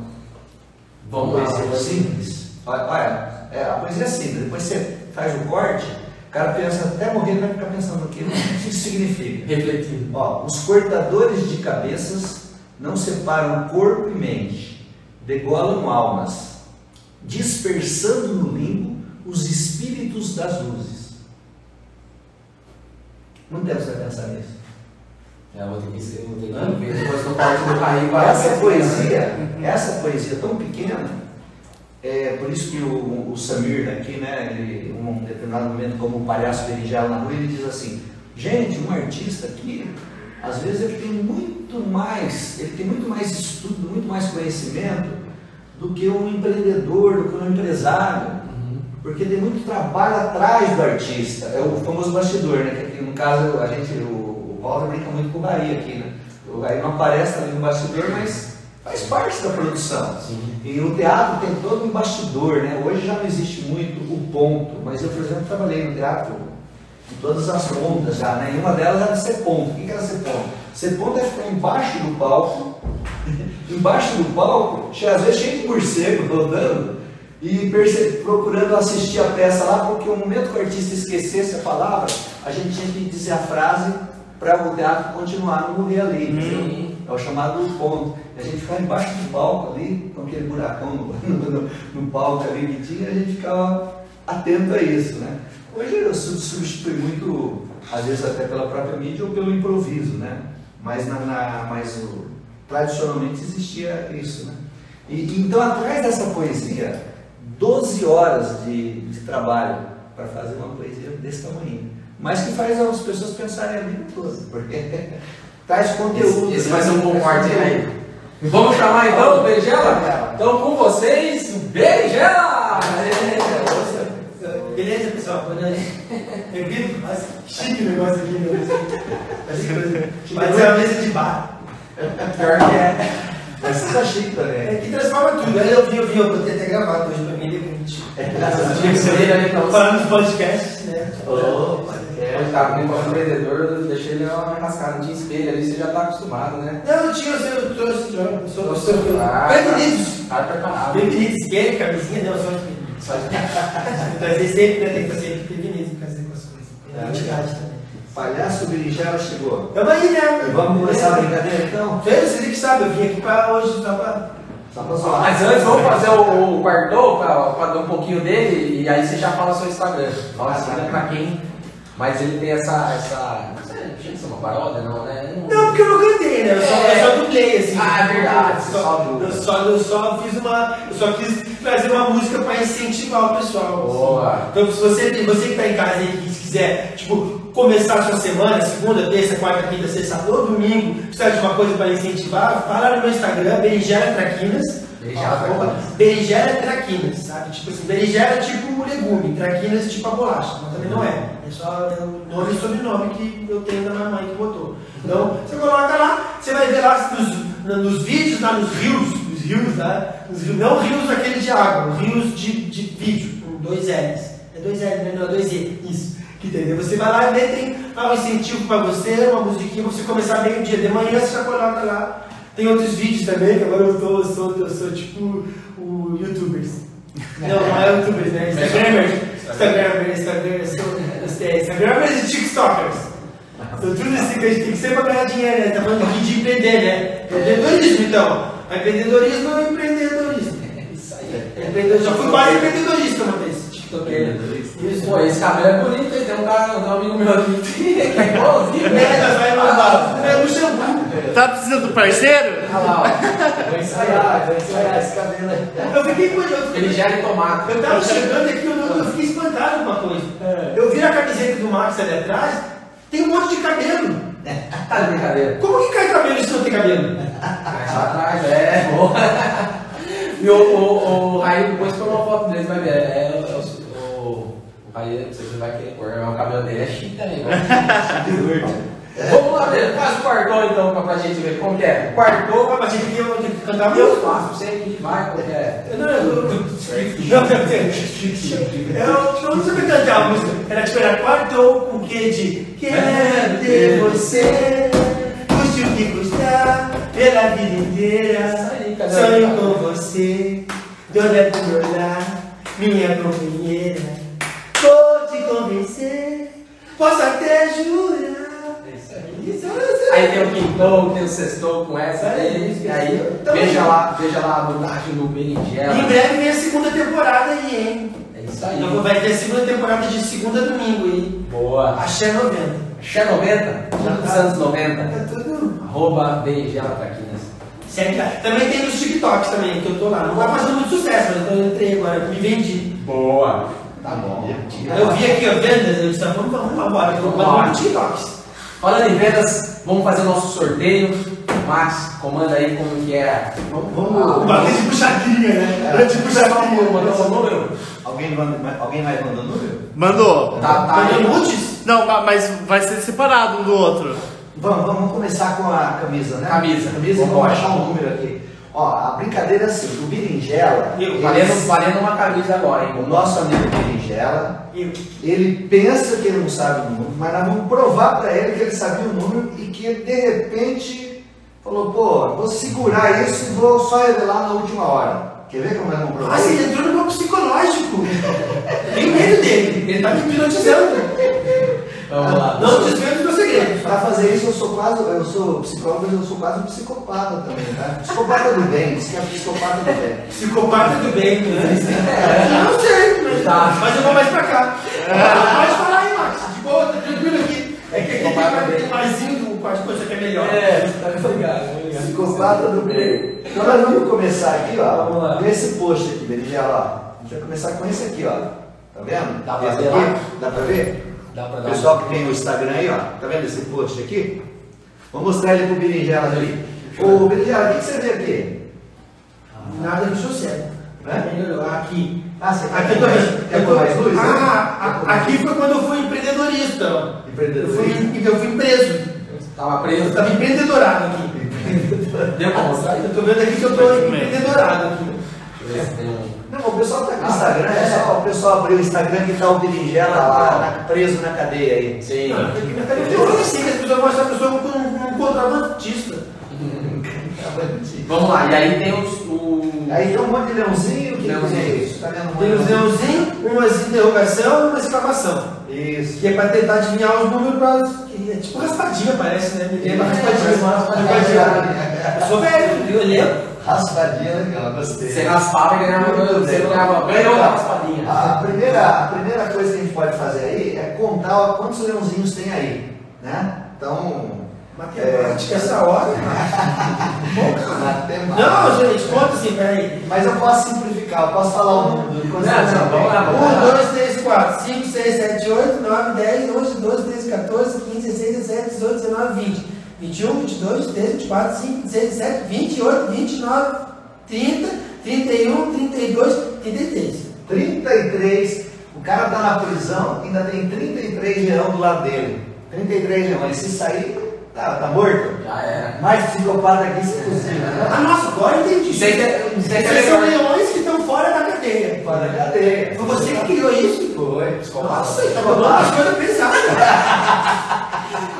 Vamos uma lá. poesia simples. Olha, olha, é, a poesia é simples, depois você faz o corte, o cara pensa, até morrer, vai ficar pensando que, o que isso significa. Refletindo. Ó, os cortadores de cabeças não separam corpo e mente, degolam almas, dispersando no limbo os espíritos das luzes. Não deve você pensar nisso. É, eu vou ter que ser, vou ter que ver depois do parte do Raí vai Essa poesia, essa poesia tão pequena, é por isso que o, o Samir aqui, né, ele, em um determinado momento, como um palhaço berinjela na rua, ele diz assim, gente, um artista aqui, às vezes ele tem muito mais, ele tem muito mais estudo, muito mais conhecimento do que um empreendedor, do que um empresário, Uhum. porque tem muito trabalho atrás do artista, é o famoso bastidor, né, que aqui, no caso a gente, o, o Walter brinca muito com o Bahia aqui, né, o Bahia não aparece ali no bastidor, mas faz parte da produção. Sim. E o teatro tem todo um bastidor, né? Hoje já não existe muito o ponto, mas eu, por exemplo, trabalhei no teatro em todas as pontas já, né? E uma delas era ser ponto. O que era ser ponto? Ser ponto é ficar embaixo do palco, embaixo do palco, às vezes cheio de morcego rodando, e procurando assistir a peça lá, porque o momento que o artista esquecesse a palavra, a gente tinha que dizer a frase para o teatro continuar, não morrer ali. É o chamado ponto. E a gente ficava embaixo do palco ali, com aquele buracão no, no, no- palco ali que tinha, a gente ficava atento a isso, né? Hoje eu sub- substitui muito, às vezes até pela própria mídia ou pelo improviso, né? Mas, na, na- mas o- tradicionalmente existia isso, né? E então atrás dessa poesia, 12 horas de, de trabalho para fazer uma poesia desse tamanho. Mas que faz as pessoas pensarem a vida toda, porque traz conteúdo. Esse, esse né? vai ser um bom conteúdo. aí. Vamos chamar então o Berinjela? Então com vocês, Berinjela! Beleza, pessoal? Boa noite. Bem-vindo. Nossa, chique o negócio aqui, meu Deus. Parece coisa- Parece uma mesa de bar. Pior que é. Mas você tá chique também. É que transforma tudo. Aí eu vi, eu vi, eu botei até gravado hoje pra mim, de repente. Tinha que ser ele ali pra você. Falando dos podcasts, né? Opa, Quando tá comigo como empreendedor, eu deixei ele uma não tinha espelho ali, você já tá acostumado, né? Não, tinha, eu trouxe, eu sou, eu sou, Ah, bem-vindos. Cara preparado. Bem-vindos, espelho, camisinha, não, só de Só de Trazer sempre, né? Tem que fazer pra fazer com as coisas. Tem a identidade também. Palhaço Berinjela chegou. Tamo aí, né? E vamos começar a brincadeira então? Vocês que sabem, eu vim aqui pra hoje só zoar. Mas antes, vamos fazer o, o guardou pra, dar um pouquinho dele e aí você já fala o seu Instagram. Nossa, não é pra quem. Mas ele tem essa. essa não sei, não tinha que ser uma paródia, não, né? Não, porque eu não cantei, né? Eu só, É. eu só dublei, assim. Ah, é verdade, Eu só eu, só, eu só fiz uma. Eu só quis trazer uma música pra incentivar o pessoal. assim. Boa. Então, se você, você que tá em casa aí que quiser, tipo, começar a sua semana, segunda, terça, quarta, quinta, sexta, ou domingo, precisa de uma coisa para incentivar, fala no meu Instagram, Berinjela Traquinas. Berinjela arroba Traquinas. Sabe? Tipo assim, berinjela é tipo um legume, traquinas é tipo a bolacha, mas também não é. É só é o nome e sobrenome que eu tenho da minha mãe que botou. Então, você coloca lá, você vai ver lá nos, nos vídeos, lá nos rios, nos rios, né? Nos rios, não rios aquele de água, rios de, de vídeo, dois L's. É dois L's, né? não, é dois E. Isso. Entendeu? Você vai lá e ah, um incentivo pra você, uma musiquinha você começar bem o dia. De manhã você já coloca lá. Tem outros vídeos também, que agora eu, tô, eu, sou, eu sou tipo o youtubers. Não, não é youtubers, né? Instagramers. Instagramers, Instagramers, sou- Instagramers e TikTokers. Então tudo assim que a gente tem que ser pra ganhar dinheiro, né? Tá falando aqui de empreender, né? Empreendedorismo, então. Empreendedorismo ou empreendedorismo? Isso aí. Já fui quase empreendedorista uma vez. TikToker. Pô, esse cabelo é bonito, hein? Tem um cara, um amigo meu aqui que é igualzinho. É, nós vai mandar. É no shampoo. Tá precisando do parceiro? Olha lá, ó. Vou ensaiar. vai ensaiar esse cabelo aí. Eu fiquei curioso. Ele gera em tomate. Eu tava chegando aqui, eu, eu fiquei espantado com uma coisa. Eu vi a camiseta do Max ali atrás, tem um monte de cabelo. Tá de brincadeira. Como que cai cabelo se não tem cabelo? Lá atrás, é, boa. E o, o, o Raí, depois põe uma foto dele, vai ver. É, é, o Raí, você vai querer pôr, mas o cabelo dele é chique também. igual. Vamos lá, velho. Faz o quartou então pra, pra gente ver como que é. Quartou, Opa, mas tinha que eu tenho que cantar eu faço, você que vai, como que é. Eu não, eu, eu, eu, não sabia cantar a música. Era tipo, era quartou com que de quero ter você, custe o que custar, pela vida inteira. Aí, Sonho com você, dona é por olhar, minha companheira. Convencer, posso até jurar. É isso aí. Isso, isso, Aí tem o quintou, tem o sextou com essa aí. Aí, veja lá, veja lá a montagem do berinjela. Em breve vem a segunda temporada aí, hein? É isso aí. Então vai ter a segunda temporada de segunda a domingo, hein? Boa. Axé 90. Xé 90, tudo dos anos 90. Tá tudo. Arroba berinjela traquinas. Segue lá. Também tem nos TikToks também, que eu tô lá. Não tá fazendo muito sucesso, mas eu entrei agora, me vendi. Boa. Tá bom. Eu vi aqui, ó, vendas, eu disse, ah, vamos, vamos agora, Bora. no TikToks. Falando em vendas, vamos fazer o nosso sorteio. Max, comanda aí como que é. Vamos, O vamos. bagulho de puxadinha, né? Era de puxadinha. Mandou seu número? Alguém, manda, alguém mais mandou número? Mandou. Tá, tá Mandou? Não, ma- mas vai ser separado um do outro. Vamos, vamos começar com a camisa, né? Camisa. Camisa, Vamos vamos achar um número aqui. Ó, a brincadeira é assim, o Berinjela, Valendo, valendo uma camisa agora, hein? o nosso amigo Berinjela, ele pensa que ele não sabe o número, mas nós vamos provar para ele que ele sabia o número e que ele de repente falou, pô, vou segurar isso e vou só revelar na última hora. Quer ver como nós vamos provar Nossa, ele entrou no meu psicológico. Tem medo dele. Ele tá me hipnotizando. Vamos lá. Não. Para fazer isso eu sou quase, eu sou psicólogo, mas eu sou quase um psicopata também, tá? Psicopata do bem, diz que é psicopata do bem. Psicopata do bem, né? Eu não sei, mas, Tá. mas eu vou mais pra cá. Pode falar aí, Max. De boa, tá tranquilo aqui. É que aqui tem Psicopata mais- do quarto coisa que é melhor. É, tá ligado, ligado. Psicopata do bem. Então nós vamos começar aqui, ó, Vamos lá. com esse post aqui, Berinjela, ó. A gente vai começar com esse aqui, ó. Tá vendo? Dá pra esse ver aqui, lá? Dá pra ver? Dá pra O dar pessoal que tem o Instagram aí, ó. Tá vendo esse post aqui? Vou mostrar ele pro Berinjela ali. Ô, Berinjela, o que que você vê aqui? Nada do sossego. Né? Melhorou. Aqui. Ah, você Aqui. Quer pôr mais luz? Ah, né? a- Quer pôr mais aqui foi quando eu fui empreendedorista. ó. Eu Empreendedorista. fui, eu fui preso. Tava Eu preso. estava empreendedorado aqui. Deu pra mostrar aí? Eu tô vendo aqui que eu tô empreendedorado aqui. Não, o pessoal tá com o Instagram, é só o pessoal abrir o Instagram que tá o Berinjela lá, na- preso na cadeia aí. Sim. Eu não sei que as pessoas achar a pessoa como um, um contrabandista. Vamos lá, e aí tem os. O... Aí tem um monte de leãozinho, o que Leãozinho. que é isso? Tá vendo um Tem os leãozinhos, umas interrogação e uma exclamação. Isso. Que é pra tentar adivinhar os números pra. É tipo raspadinha, parece, né? Me lembra raspadinha. Raspadinha. Eu sou velho, eu lembro. Raspadinha legal, gostei. Você raspava e ganhava. Você ganhava. Ganhou a raspadinha. A primeira, a primeira coisa que a gente pode fazer aí é contar quantos leãozinhos tem aí, né? Então, Matemática essa hora. matemática. Não, gente, conta assim, peraí. Mas eu posso simplificar, eu posso falar o número de quantos Não, não, vamos lá, tem. vamos 1, 2, 3, 4, 5, 6, 7, 8, 9, 10, 11, 12, 13, 14, 15, 16, 17, 18, 19, 20, 21, 22, 23, 24, 25, 26, 27, 28, 29, 30, 31, 32, 33. 33. O cara tá na prisão, ainda tem 33 leão do lado dele. 33 leões. Se sair, tá, tá morto. Já era. Mais psicopata aqui, se possível. né? Ah, nossa, agora eu entendi. Isso é- isso é Esses são leões que estão fora da cadeia. Fora da cadeia. Foi você que criou Foi. Psicopata. Nossa, ele tá falando umas coisas pesadas.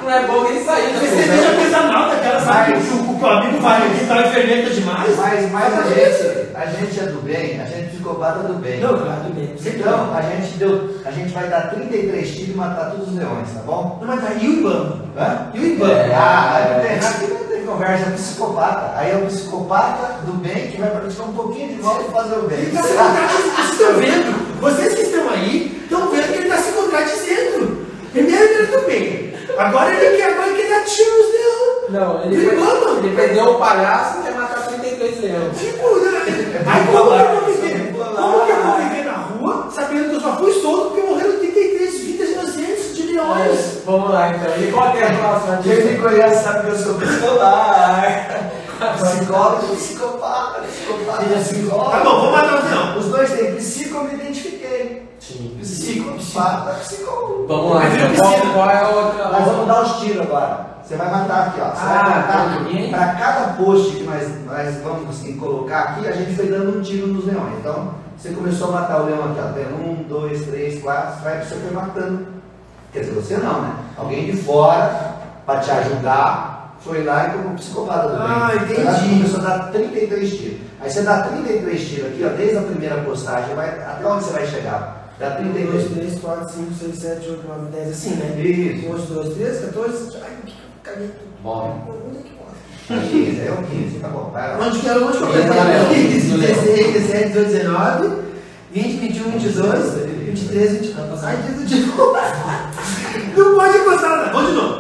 Não é bom nem sair prisão. cerveja pesa mal daquela, sabe? Mas- Que o, o, o amigo vai aqui, tá fermenta demais. Mas, mas a, gente, a gente é do bem, a gente é psicopata do bem. Não, claro, tudo bem. Então, a gente, deu, a gente vai dar 33 tiros e matar todos os leões, tá bom? Não, mas tá, e o Ibama? Hã? E o Ibama? É. Ah, tem, aqui não tem conversa, é um psicopata. Aí é o psicopata do bem que vai praticar um pouquinho de mal e fazer o bem. Ele está se contradizendo. Vocês estão vendo? Vocês que estão aí estão vendo que ele está se contradizendo. Primeiro ele era do bem. Agora ele quer, agora ele quer dar tiro nos leões. Não, ele, Ele foi- ele perdeu o palhaço e quer matar 33 leões. Tipo, né? Aí como que eu vou viver? Como que eu vou viver na rua sabendo que eu só fui solto porque morreram 33 vidas inocentes de leões? Vamos lá então. E qual que é a próxima Quem me conhece sabe que eu sou bipolar. Psicólogo, psicopata, psicopata, psicólogo. Tá bom, vamos matar o leão. Os dois têm psico, eu me identifiquei. Sim. Psicopata, psicólogo. Vamos lá, Mas então. Qual, qual é a outra? Nós vamos dar os tiros agora. Você vai matar aqui, ó. Você Ah, vai matar tá bem. para cada post que nós, nós vamos assim, colocar aqui, a gente foi dando um tiro nos leões. Então, você começou a matar o leão aqui, ó. Tem um, dois, três, quatro, vai, você foi matando. Quer dizer, você não, né? Alguém de fora, para te ajudar, foi lá e como psicopata do bem. Ah, que entendi. Começou a dar 33 tiros. Aí você dá 33 tiros aqui, ó, desde a primeira postagem, vai, até onde você vai chegar? Dá 1, 2, 32 tiros. 3, 4, 5, 6, 7, 8, 9, 10, assim, né? Isso. 11, 12, 13, 14. Ai, que eu caguei tudo? Bom. Onde é que pode? 15, é o 15, tá bom, vai lá. Onde que era? Onde que eu Entra, Léo. peguei? Entra, Léo. 16, 17, 18, 19, 20, 21, 22, 23, 24. Ai, Deus de novo. Não pode encostar nada. Vamos de novo.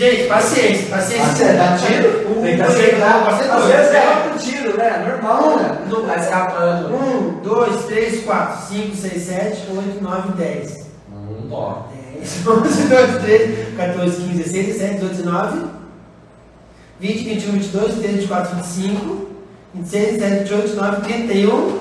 Gente, paciência, paciência. Você dá tiro? Um, Tem que dois, acertar. três, Às quatro, vezes cinco, é outro tiro, né? Normal, né? Um, Tá escapando. Um, dois, três, quatro, cinco, seis, sete, oito, nove, dez. Hum, ó. 10, 11, 12, 13, 14, 15, 16, 17, 18, 19, 20, 21, 22, 23, 24, 25, 26, 27, 28, 29, 31,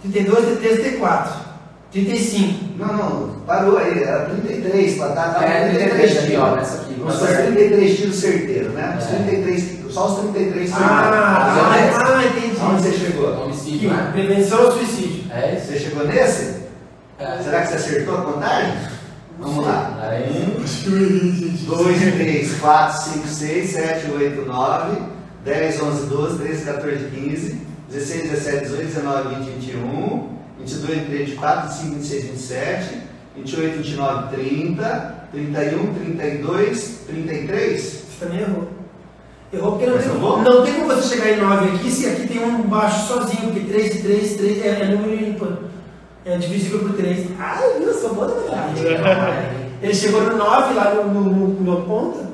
32, 33, 34, 35. Não, não, parou aí, era 33, pra dar, tava É, 33 aqui, ó, nessa aqui. Os seus 33 tiros certeiros, né? Os É. 33, só os 33 certeiros. Ah, Mas ah, ah, entendi. Onde você chegou? Homicídio, né? Prevenção ao suicídio. É isso? Você chegou nesse? É. Será que você acertou a contagem? Vamos lá. Aí. 2, 3, 4, 5, 6, 7, 8, 9, 10, 11, 12, 13, 14, 15, 16, 17, 18, 19, 20, 21, 22, 23, 24, 25, 26, 27, 28, 29, 30, 31, 32, 33. Você também errou. Errou porque não tem, errou? não tem como você chegar em 9 aqui se aqui tem um baixo sozinho, porque 3 e 3, 3 é, é número ímpar. É divisível por 3. Ah, eu sou boa da matemática. Ele chegou no 9 lá no, no, no, no ponta.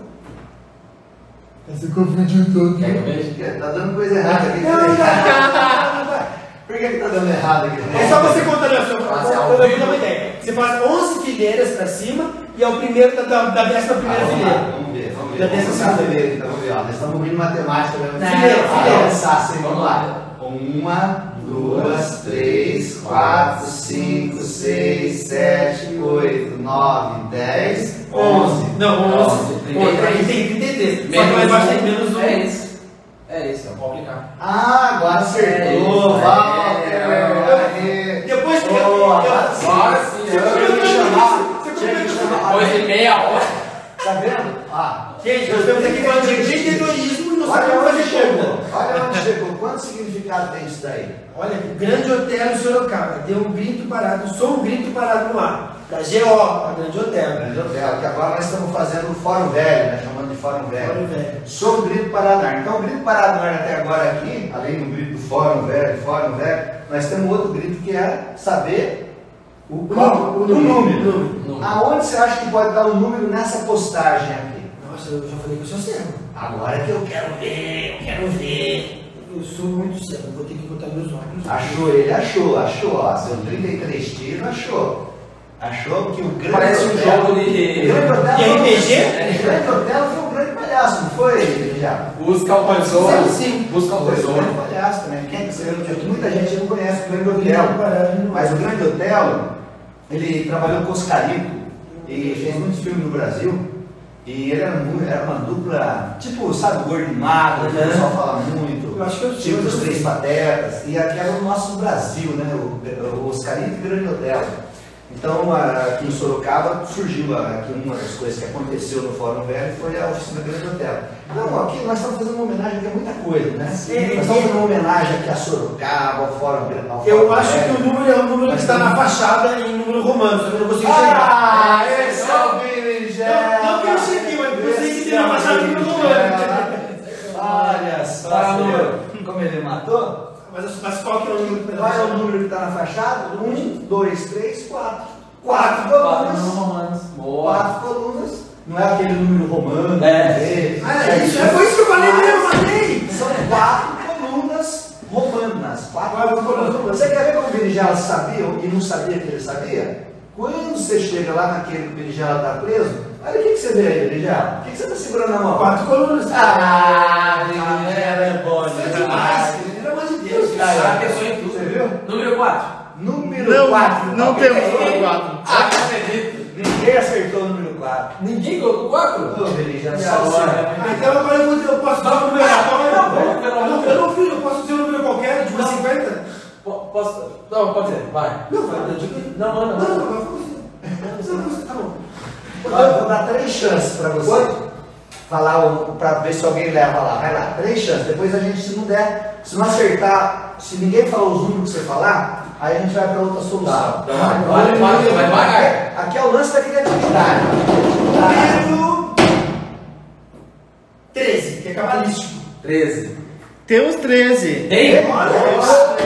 Você confundiu tudo. Porque Tá dando coisa errada aqui. Não, não, não, não. Por que, que tá dando errado aqui? É só você contar a sua eu vou dar uma ideia. Você faz 11 fileiras pra cima e é o primeiro da, da, da décima primeira Ah, vamos lá, fileira. Vamos ver, vamos ver. essa começar segunda. primeiro, então vamos ver. ó. Nós estamos em matemática, né? Fileira, fileira. Assim, vamos lá. Uma, duas, três, quatro, cinco, seis, sete, oito, nove, dez, onze. Não, 11. Onze, 11. Aqui tem 33. Só que lá Menos embaixo tem um. menos 1. É isso. É isso, eu vou aplicar. Ah, agora acertou. É, Walter. é. Aê. Depois que eu- agora sim. Eu- que chamar. Tinha que chamar. Depois de meia hora. Tá vendo? Ah, Gente, nós estamos aqui falando de empreendedorismo e não olha sabemos onde chegou. Olha onde chegou. Quanto significado tem isso daí? Olha, o Grande Hotel em Sorocaba deu um grito parado, só um grito parado no ar. Da GO, a Grande Hotel. Grande Hotel, que agora nós estamos fazendo o Fórum Velho, né? Fórum Velho. Fórum Velho. Sobre o Grito Paraná. Então, o Grito Paraná até agora aqui, além do grito do Fórum Velho, Fórum Velho, nós temos outro grito que é saber o, qual- número, o número, número. Aonde você acha que pode dar o número nessa postagem aqui? Nossa, eu já falei que eu sou cego. Agora que eu quero ver, eu quero ver. Eu sou muito cego, vou ter que botar meus óculos. Achou, ele achou, achou, ó, seu 33 tiros, achou. Achou que o grande Parece um hotel- jogo O de. grande hotel De foi- RPG? O grande hotel foi um grande palhaço, não foi, já? Busca o tesouro. Sim, sim. Busca o Foi um palhaço também. Quem, que- muita gente não conhece o grande hotel. Mas o Grande Otelo, ele trabalhou com Oscarico e fez muitos filmes no Brasil. E ele era, era uma dupla, tipo, sabe, o Gordo e Magro, que o pessoal fala muito. Eu acho que eu Tipo os Três. Patetas. E aqui era o nosso Brasil, né? O, o Oscarito e o Grande Otelo. Então, aqui em Sorocaba, surgiu aqui uma das coisas que aconteceu no Fórum Velho foi a oficina Grande Hotel. Não, aqui nós estamos fazendo uma homenagem aqui a muita coisa, né? Sim. Nós estamos fazendo uma homenagem aqui a Sorocaba, ao Fórum ao Eu acho que Velho. o número é o número que está na fachada em número romano, só que eu não consigo chegar. Ah, esse é o Billy Gel. Não, não que eu cheguei, mas eu sei que tem na fachada em número romano. Olha só, Tá, como ele matou? Mas, mas qual que é o número que Qual é o número que está na fachada? Um, dois, três, quatro. Quatro Quatro colunas. romanos. Boa. Quatro colunas. Não é aquele número romano. É. né? Ah, é isso, é foi isso que eu falei mesmo, eu falei. São quatro colunas romanas. Quatro, Quatro colunas romanas. Você quer ver como o Berinjela sabia e não sabia que ele sabia? Quando você chega lá naquele que o Berinjela está preso, olha o que, que você vê aí, Berinjela. O que, que você está segurando na mão? Quatro colunas. Ah, Berinjela é bom, Isso é demais, pelo amor de Deus. Cara, em tudo. Você viu? Número 4. Número Não, 4. não temos número 4. Ah, não acredito. Ninguém acertou o número 4. Ninguém colocou 4? Ô, Berinjela, E só agora? você. Então agora eu, vou- eu posso dar um número aleatório? Não, vamos pelo Eu não- não fiz, eu posso dizer um número qualquer, tipo Não. 50? Po- Posso? Não, pode ser. Vai. Não, vai, eu digo. Não, manda, Não, não, vai. Não, tá bom. Vou dar três chances para você. Falar para ver se alguém leva lá. Vai lá, três chances. Depois a gente, se não der, se não acertar, se ninguém falou os números que você falar, aí a gente vai para outra solução. Tá, então vai. Vai, vai, vai devagar. Aqui é o lance da criatividade. Número 13, que é cabalístico. 13. Temos 13. Tem? Olha, Nossa.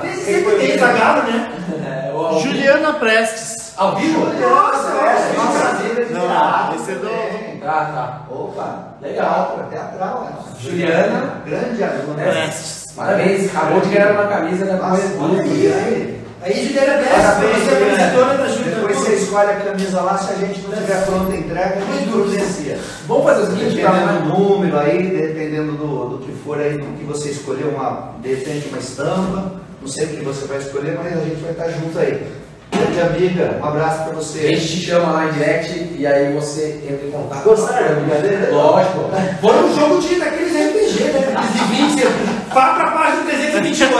13 sempre tem Zagalo, né? É, Juliana Prestes. Ao vivo? Nossa, é, nossa vida de Não, esse é do-. Tá, tá. Opa, Legal. Teatral, é. Juliana. Grande aluna. Prestes. Parabéns. Acabou de ganhar uma camisa da olha aí, aí. Aí Juliana Bessa, Parabéns, você é Juliana. apresentadora da Júlia. Depois você escolhe a camisa lá, se a gente não tiver pronta a entrega, a gente providencia. Vamos fazer o seguinte, Dependendo cara. do número aí, dependendo do, do que for aí, do que você escolher, uma, de repente uma estampa, não sei o que você vai escolher, mas a gente vai estar junto aí. Grande amiga, um abraço pra A você. gente te chama lá em direct e aí você entra em contato. Gostaram da brincadeira? Lógico. Foi um jogo de daqueles RPG, né? De 20, você vá pra página 328.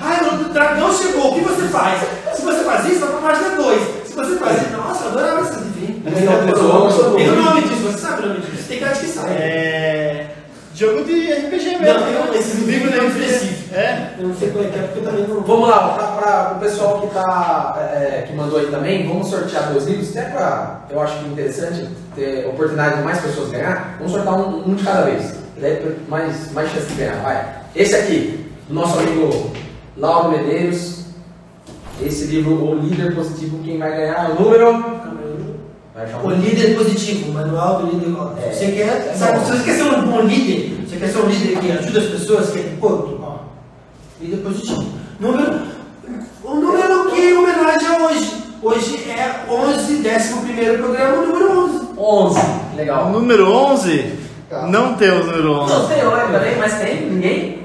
Ai, o dragão chegou, o que você faz? Se você faz isso, vai pra página 2. Se você faz isso, nossa, eu adorava. Então, pessoal, Tem o nome disso, você sabe o nome disso? Tem cara que sabe. É. Jogo de RPG Não, mesmo. tem um- esse livro é específico. É. Eu não sei qual é que é, porque eu também não. Vamos lá, para o pessoal que, tá, é, que mandou aí também, vamos sortear dois livros, até para, eu acho que é interessante ter oportunidade de mais pessoas ganhar, vamos sortear um, um de cada vez, daí mais, mais chance de ganhar, vai. Esse aqui, do nosso amigo Lauro Medeiros, esse livro, O Líder Positivo, quem vai ganhar é o número... Achar O líder positivo, manual do líder. É. Você quer, sabe, se você quer ser um bom líder, você quer ser um líder que ajuda as pessoas, que pô, ó, líder positivo. Número, o número que homenagem hoje. Hoje é 11, 11 programa, o número 11. 11, legal. Número 11? Tá. Não temos número 11. Não tem online também, mas tem? Ninguém?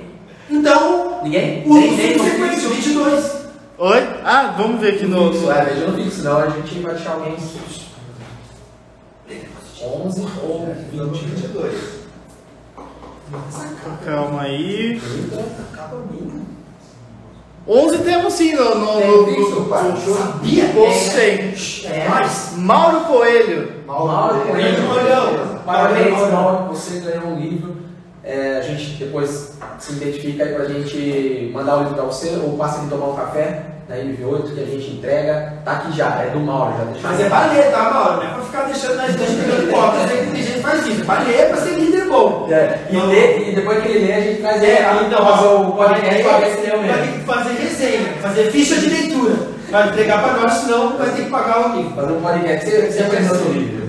Então, Ninguém? o sequência, fixo. 22. Oi? Ah, vamos ver aqui no. Fixo, é, veja no fixo, senão a gente vai deixar alguém 11 ou 20. 22. Calma aí. 11 temos sim no. no, Tem no, no- pai. Sabia? Você. É, mas. Mauro Coelho. Mauro Coelho. Coelho. Parabéns, Mauro. Mauro, você ganhou um livro. É, a gente depois se identifica aí pra gente mandar o livro pra você ou passa de tomar um café na MV8 que a gente entrega. Tá aqui já, é do Mauro, já deixou. Mas é pra ler, tá, Mauro? Não é pra ficar deixando nas gente pegando copo. Eu sei que tem gente que faz isso. É pra ler, é pra ser líder bom. É, e, Não. lê- e depois que ele lê, a gente traz ele É, aqui então, fazer o vai podcast pra ver se leu vai mesmo. ter que fazer resenha, fazer ficha de leitura. Vai entregar pra nós, senão vai ter que pagar o livro. Fazer um podcast, você, você apresentou o livro.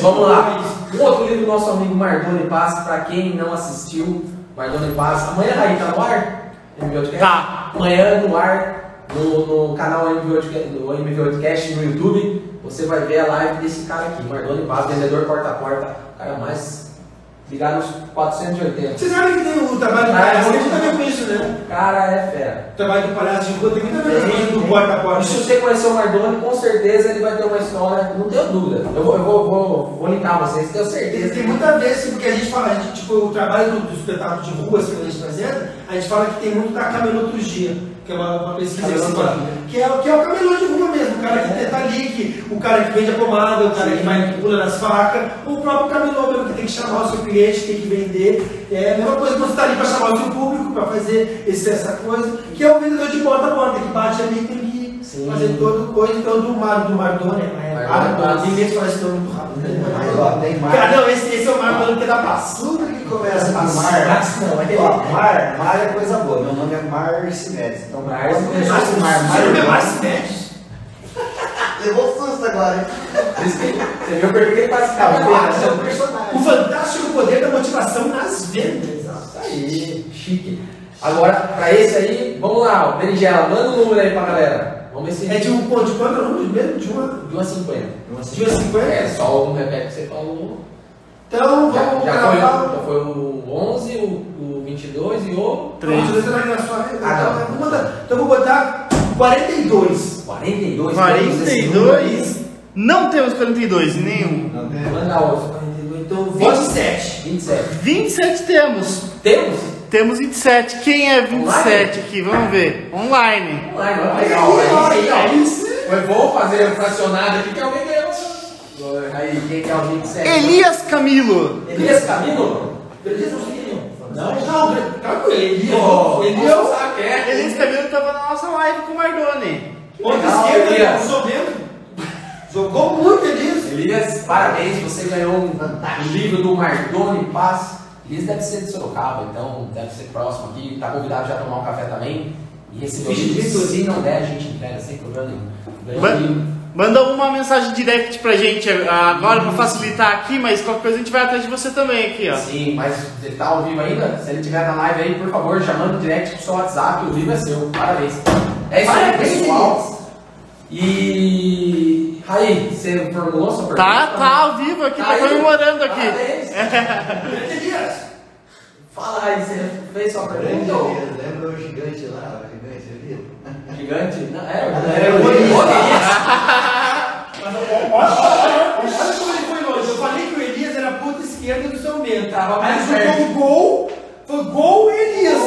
Vamos lá. Um outro livro do nosso amigo Mardoni Paz, pra quem não assistiu, Mardoni Paz. Amanhã aí tá no ar? MV8cast? Tá. Amanhã no ar, no, no canal MV8, do MV8cast no YouTube, você vai ver a live desse cara aqui, Mardoni Paz, vendedor porta a porta, o cara mais ligado nos 480. Vocês sabem que tem o trabalho do Ah, é palhaço, tem muito a ver com isso, né? Cara é fera. O trabalho do palhaço de rua tem muito a ver com isso do porta a porta. E se você conhecer o Mardoni, com certeza ele vai ter uma história, não tenho dúvida. Eu vou, eu vou, vou, vou linkar vocês, tenho certeza. tem muito a ver, assim, porque a gente fala, a gente, tipo, o trabalho do, do espetáculo de rua, assim, quando a gente fazendo, a gente fala que tem muito da cameloturgia, que é uma, uma pesquisa que, que, é, que é o camelô de rua mesmo, o cara que tá ali, que, o cara que vende a pomada, o cara que vai pula nas facas, o próprio camelô mesmo que tem que chamar o seu cliente, tem que vender. É a mesma coisa que você está ali para chamar o seu público, para fazer esse, essa coisa, que é o vendedor de porta a porta, que bate ali, tem que Sim. fazer todo coisa, então do Mar, do Mardone, é Mardone Mardone, Pass. ninguém fala esse nome muito rápido. Né? Cara, não, esse, esse é o Mardone que é da. Começa com Mas- mar. mas não, é mar, mar é coisa boa. Meu nome é Marcinetes. Então, Mar- quando começou com mar, nome é mar, Marcinetes? Levou susto agora, hein? Você viu por que ele cabelo? é um O personagem. fantástico poder da motivação nas vendas. Isso aí, chique. Agora, pra esse aí, vamos lá, ó, Berinjela, manda um número aí pra galera. Vamos ver se. É de um ponto de quanto é o número mesmo? De uma, De uma 50. de uma 50? É, só um repete que você falou. Então Já, vamos já, foi, gravar. já foi o 11, o, o 22 e o Três. Vamos fazer na sua- Ah, então, não. vou botar- então eu vou botar 42. 42. temos esse número 42? Não temos 42 em nenhum. Não. Manda outro. 42, então 27. 27. 27 temos. Temos? Temos 27. Quem é 27 aqui? Vamos ver. Online. Online. Aí, aí, ó. Foi bom fazer o fracionado aqui que alguém ganhou. Aí, quem que é o 27? Elias Camilo. Elias Camilo? Elias Camilo. Não, Não, calma, Elias. Pô, Elias. Quem é. Elias Camilo tava na nossa live com o Mardoni. Ponta Legal, esquerda, Elias. eu sou dentro. Jogou muito, Elias. Elias, parabéns, você ganhou um, livro do Mardoni Paz. Elias deve ser de Sorocaba, então deve ser próximo aqui. Está convidado já a tomar um café também. E receber o livro. Se não der, a gente entrega sem problema nenhum. Livro. Manda uma mensagem direct pra gente agora pra facilitar aqui, mas qualquer coisa a gente vai atrás de você também aqui, ó. Sim, mas ele tá ao vivo ainda? Se ele estiver na live aí, por favor, já manda um direct pro seu WhatsApp, o livro é seu. Parabéns. É isso aí, Parabéns, pessoal. E. Raí, você formulou sua pergunta? Tá, tá ao vivo aqui, tá comemorando aqui. Parabéns. Elias. Fala aí, você fez sua pergunta? lembra o gigante lá, o gigante Elias? Gigante? Não, é, é, é o. Mas olha, como ele foi longe. Eu falei que o Elias era a ponta esquerda do São Bento. Tava Aí mais ele perto. jogou o gol. Foi gol Elias.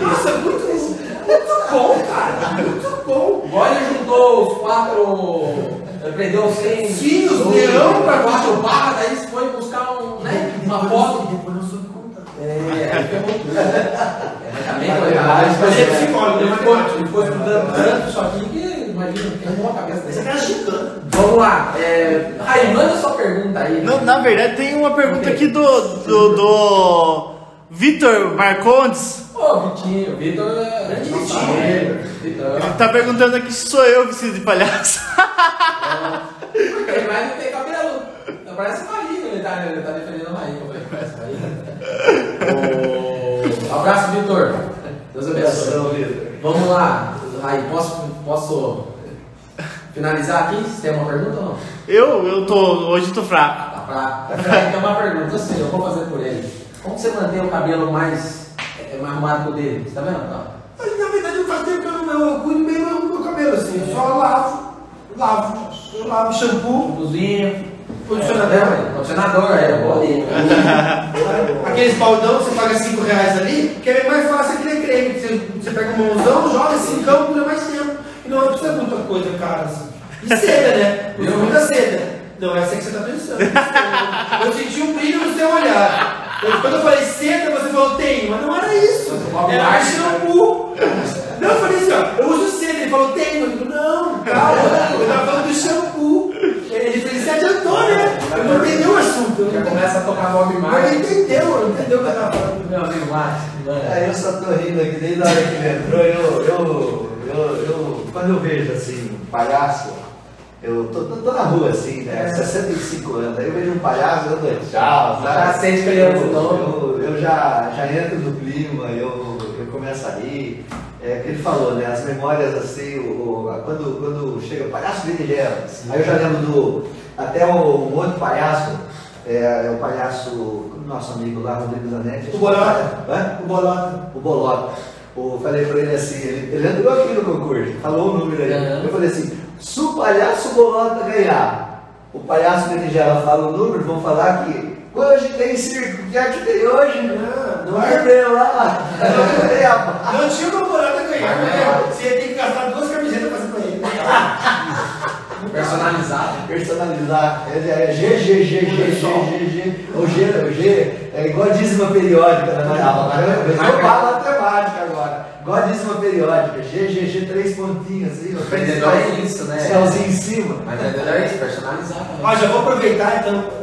Nossa, muito, muito bom, cara. Muito bom. Agora ele juntou os quatro. Ele prendeu 100. Sim, os leão pra quatro barras, daí foi buscar um, né, uma foto. Depois não soube contar. É, aí tudo. É, também foi Mas ele é psicólogo, ele é Ele ficou, matemático. ele ficou estudando tanto isso aqui que imagina, queimou a cabeça Esse cara é. Vamos lá. É, Raí, manda sua pergunta aí. No- na verdade, tem uma pergunta aqui do, do, do Vitor Marcondes. Ô, Vitinho, Vitor é. Grande Vitinho. Ele tá perguntando aqui se sou eu vestido de palhaço. Porque mais não tem cabelo. Então parece Raí, ele tá, ele tá defendendo a Raí. como que Parece Raí. Ô, Abraço, Vitor. Deus abençoe. Vamos lá, Raí, posso, posso finalizar aqui? Você tem uma pergunta ou não? Eu, eu tô, hoje tô fraco. Tá pra... Raí, tem uma pergunta, eu sei, eu vou fazer por ele. Como você mantém o cabelo mais, é, mais arrumado que o dele? Você tá vendo? Ó. Mas na verdade eu faz tempo que eu não cuido bem do meu cabelo assim. Eu só lavo, lavo. Eu lavo shampoo, Cozinha. condicionador. Condicionador, condicionador, é, boa dica. Aqueles baldão que você paga 5 reais ali, que é bem mais fácil aquele creme. Você, você pega um mãozão, joga assim, campo, dura mais tempo. E não precisa muita coisa cara assim. E seda, né? Usa muita seda. Não, essa é que você tá pensando. Eu senti um brilho no seu olhar. Eu- quando eu falei seda, você falou tem, mas não era isso. Era shampoo. Não, eu falei assim, ó, eu uso seda. Ele falou tem, eu digo, não, calma, eu tava falando do shampoo. Ele fez, se adiantou, né? Eu não entendi o assunto. Já começa a tocar Bob Mas ele Marley. entendeu, não entendeu o que eu tava falando. Meu amigo Márcio, mano. É, eu só tô rindo aqui desde a hora que ele entrou. Eu, eu, eu, eu, quando eu vejo assim, um palhaço, eu tô, tô, tô na rua assim, né? 65 anos, aí eu vejo um palhaço, eu dou tchau, sabe? Já sente criança, eu, então. eu, eu já, já entro no clima, eu, eu começo a rir. É o que ele falou, né? As memórias assim, o, o- quando, quando chega o palhaço berinjela, aí eu já lembro do. Até o, um outro palhaço, é, é o palhaço, o nosso amigo lá, Rodrigo Zanetti. O Bolota. O bolota. o Bolota. Eu falei pra ele assim, ele, ele entrou aqui no concurso, falou o número aí. Uhum. Eu falei assim, se o palhaço Bolota ganhar, o palhaço berinjela fala o número, vão falar que Hoje tem circo, que é que tem hoje? Não, não Vai é. ver lá. Não a Não tinha como nada ganhar, Mas porque é. você ia ter que gastar duas camisetas pra fazer pra ele. Personalizado. personalizar. É, é G, G, G, G, G, G, G. O G, o G é igual a dízima periódica da Maria Eu matemática agora. Igual a dízima periódica. G, G, G, três pontinhos assim. ó. Vendedor é isso, né? Céuzinho em cima. Mas é isso, personalizado. Ó, já vou aproveitar então.